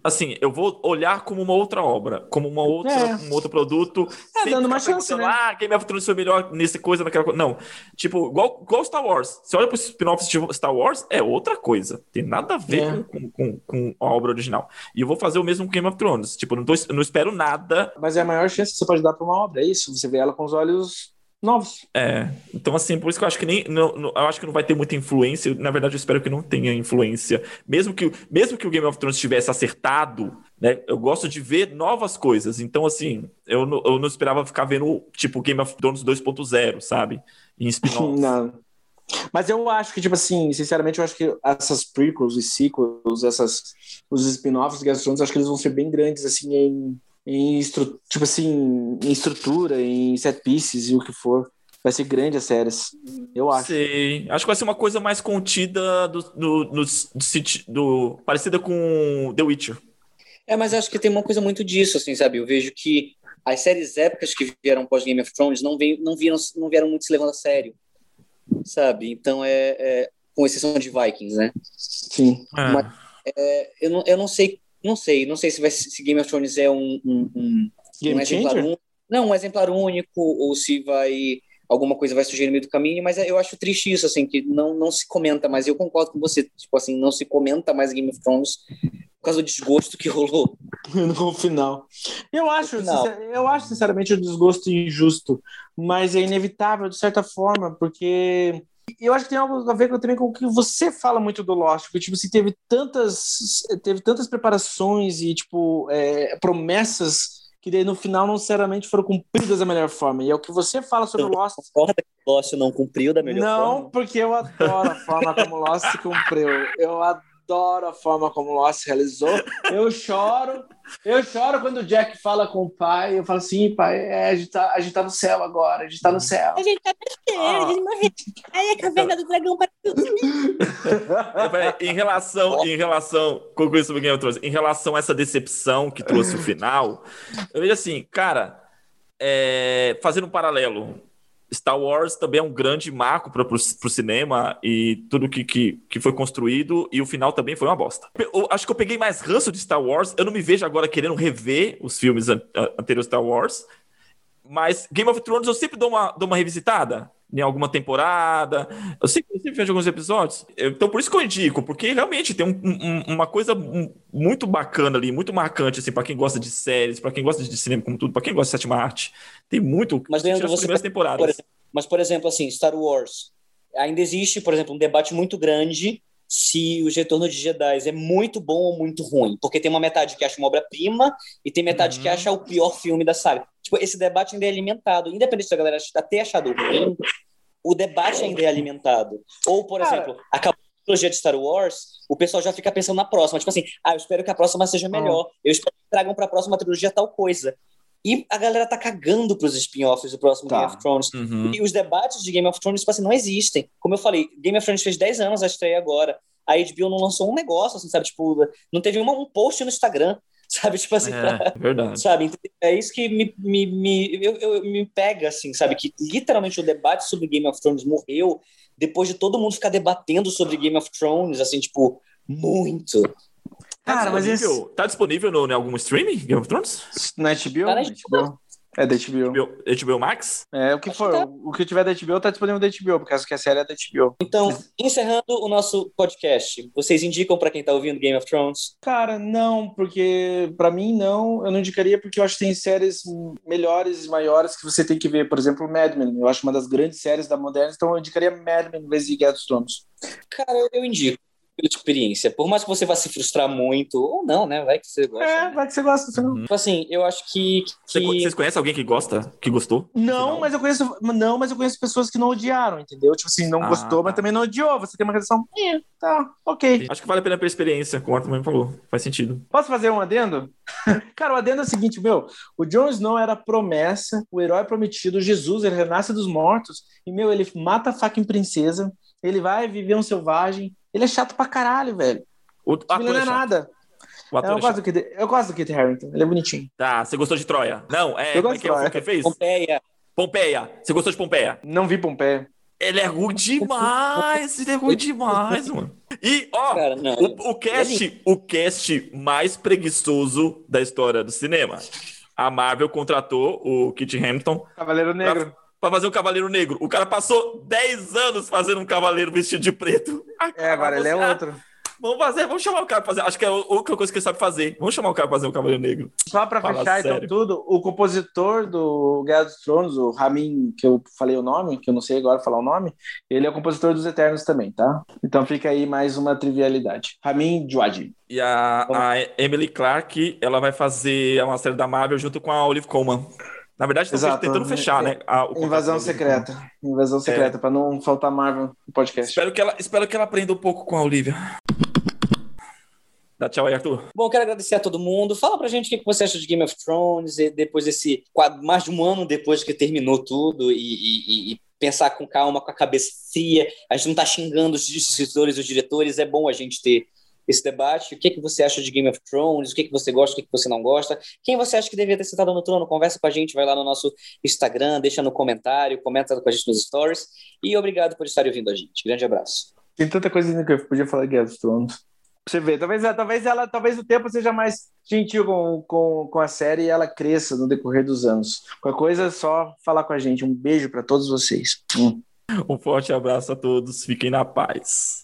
assim, eu vou olhar como uma outra obra, como uma outra, é. um outro produto. É, dando uma chance, né? Ah, Game of Thrones foi melhor nesse coisa, naquela coisa. Não. Tipo, igual, igual Star Wars. Você olha para os spin-offs de Star Wars, é outra coisa. Tem nada a ver é. com, com, com, a obra original. E eu vou fazer o mesmo com Game of Thrones. Tipo, não, tô, não espero nada. Mas é a maior chance que você pode dar para uma obra, é isso. Você vê ela com os olhos novos. É, então assim, por isso que eu acho que nem, não, não, eu acho que não vai ter muita influência. Na verdade, eu espero que não tenha influência. Mesmo que, mesmo que o Game of Thrones tivesse acertado, né? Eu gosto de ver novas coisas. Então, assim, eu não, eu não esperava ficar vendo tipo Game of Thrones 2.0, sabe? Em spin-off. não. Mas eu acho que, tipo assim, sinceramente, eu acho que essas prequels e sequels, essas, os spin-offs de Game of Thrones, acho que eles vão ser bem grandes, assim, em em tipo assim, em estrutura, em set pieces e o que for. Vai ser grande as séries, eu acho. Sei. Acho que vai ser uma coisa mais contida do, do, do, do, do parecida com The Witcher. É, mas acho que tem uma coisa muito disso, assim, sabe? Eu vejo que as séries épicas que vieram pós Game of Thrones não, veio, não, vieram, não vieram muito se levando a sério, sabe? Então é, é com exceção de Vikings, né? Sim. É. Mas, é, eu, não, eu não sei não sei, não sei se, vai, se Game of Thrones é um, um, um, um exemplar único. Não, um exemplar único, ou se vai alguma coisa vai surgir no meio do caminho, mas é, eu acho triste isso, assim, que não, não se comenta mais. Eu concordo com você, tipo assim, não se comenta mais Game of Thrones por causa do desgosto que rolou. No final. Eu acho, final. eu acho, sinceramente, o desgosto injusto, mas é inevitável, de certa forma, porque eu acho que tem algo a ver também com o que você fala muito do Lost, porque tipo, assim, teve tantas, teve tantas preparações e tipo é, promessas que daí no final não necessariamente foram cumpridas da melhor forma. E é o que você fala sobre o Lost. Concorda que o Lost não cumpriu da melhor não, forma? Não, porque eu adoro a forma como o Lost cumpriu. Eu adoro adoro a forma como o Lost realizou. Eu choro, eu choro quando o Jack fala com o pai. Eu falo assim, pai, é, a, gente tá, a gente tá no céu agora, a gente tá no céu. A gente tá no céu, ah. a gente morreu. Aí a caverna do dragão para tudo. em relação, em relação, concluir sobre Game of Thrones, em relação a essa decepção que trouxe o final, eu vejo assim, cara, é, fazendo um paralelo, Star Wars também é um grande marco para o cinema e tudo que, que, que foi construído, e o final também foi uma bosta. Eu, acho que eu peguei mais ranço de Star Wars, eu não me vejo agora querendo rever os filmes an anteriores Star Wars, mas Game of Thrones eu sempre dou uma, dou uma revisitada em alguma temporada. Eu sempre, eu sempre vejo alguns episódios. Então, por isso que eu indico, porque realmente tem um, um, uma coisa muito bacana ali, muito marcante, assim, para quem gosta de séries, para quem gosta de cinema como tudo, para quem gosta de sétima arte. Tem muito. Mas Leandro, você primeiras temporadas. Por exemplo, mas, por exemplo, assim, Star Wars. Ainda existe, por exemplo, um debate muito grande se o Retorno de Jedi é muito bom ou muito ruim. Porque tem uma metade que acha uma obra-prima e tem metade uhum. que acha o pior filme da saga. Tipo, esse debate ainda é alimentado. Independente da galera ter achado ruim, o debate ainda é alimentado. Ou, por Cara, exemplo, acabou a trilogia de Star Wars, o pessoal já fica pensando na próxima. Tipo assim, ah, eu espero que a próxima seja melhor. Eu espero que tragam para a próxima trilogia tal coisa. E a galera tá cagando pros spin-offs do próximo tá. Game of Thrones. Uhum. E os debates de Game of Thrones, tipo assim, não existem. Como eu falei, Game of Thrones fez 10 anos a estreia agora. A HBO não lançou um negócio, assim, sabe? Tipo, não teve uma, um post no Instagram sabe? Tipo assim, é, pra, verdade. Sabe? É isso que me, me, me, eu, eu, me pega, assim, sabe? Que literalmente o debate sobre Game of Thrones morreu depois de todo mundo ficar debatendo sobre Game of Thrones, assim, tipo, muito. Cara, mas esse... Tá disponível no, em algum streaming, Game of Thrones? Na HBO? Tá na HBO. É da HBO. HBO. HBO Max? É, o que for. Tá. O que tiver da HBO tá disponível da HBO, porque a série é da HBO. Então, encerrando o nosso podcast, vocês indicam para quem tá ouvindo Game of Thrones? Cara, não, porque para mim não, eu não indicaria porque eu acho que tem séries melhores e maiores que você tem que ver, por exemplo, Mad Men. Eu acho uma das grandes séries da moderna, então eu indicaria Mad Men em vez de Game of Thrones. Cara, eu indico pela experiência. Por mais que você vá se frustrar muito, ou não, né? Vai que você gosta. É, vai que você gosta. Uhum. Tipo assim, eu acho que, que... Vocês conhecem alguém que gosta, que gostou? Não, mas eu conheço. Não, mas eu conheço pessoas que não odiaram, entendeu? Tipo assim, não ah, gostou, tá. mas também não odiou. Você tem uma reação. É, tá, ok. Acho que vale a pena pela experiência, como o Arthur mesmo falou. Faz sentido. Posso fazer um adendo? Cara, o adendo é o seguinte, meu. O Jon Snow era promessa, o herói prometido, Jesus, ele renasce dos mortos. E, meu, ele mata a faca em princesa. Ele vai viver um selvagem ele é chato pra caralho, velho. O ator não é, é nada. eu, é gosto do Kit, eu gosto do Kit Harington, ele é bonitinho. Tá, você gostou de Troia? Não, é. Eu gosto é de Troia. Que fez? Pompeia. Pompeia. Você gostou de Pompeia? Não vi Pompeia. Ele é ruim demais, ele é ruim demais, mano. E, ó, Cara, o, o, cast, o cast mais preguiçoso da história do cinema. A Marvel contratou o Kit Harington. Cavaleiro Negro. Pra fazer um cavaleiro negro. O cara passou 10 anos fazendo um cavaleiro vestido de preto. É, agora ele é outro. Vamos fazer, vamos chamar o cara pra fazer. Acho que é a única coisa que ele sabe fazer. Vamos chamar o cara pra fazer o Cavaleiro Negro. Só pra Fala fechar então, sério. então tudo, o compositor do Guerra dos Tronos, o Ramin, que eu falei o nome, que eu não sei agora falar o nome, ele é o compositor dos Eternos também, tá? Então fica aí mais uma trivialidade. Ramin Djawadi. E a, a Emily Clark, ela vai fazer uma série da Marvel junto com a Olive Coleman. Na verdade, estão tentando fechar, né? A, Invasão secreta. Invasão secreta, é. para não faltar Marvel no podcast. Espero que, ela, espero que ela aprenda um pouco com a Olivia. Dá tchau aí, Arthur. Bom, quero agradecer a todo mundo. Fala pra gente o que você acha de Game of Thrones, depois desse. mais de um ano depois que terminou tudo, e, e, e pensar com calma, com a cabeça fria. A gente não tá xingando os escritores, os diretores. É bom a gente ter esse debate. O que, que você acha de Game of Thrones? O que, que você gosta, o que, que você não gosta? Quem você acha que deveria ter sentado no trono? Conversa com a gente, vai lá no nosso Instagram, deixa no comentário, comenta com a gente nos stories. E obrigado por estar ouvindo a gente. Grande abraço. Tem tanta coisa ainda que eu podia falar de Game of Thrones. Você vê, talvez, talvez ela, talvez o tempo seja mais gentil com, com, com a série e ela cresça no decorrer dos anos. Qualquer coisa é só falar com a gente. Um beijo para todos vocês. Hum. Um forte abraço a todos, fiquem na paz.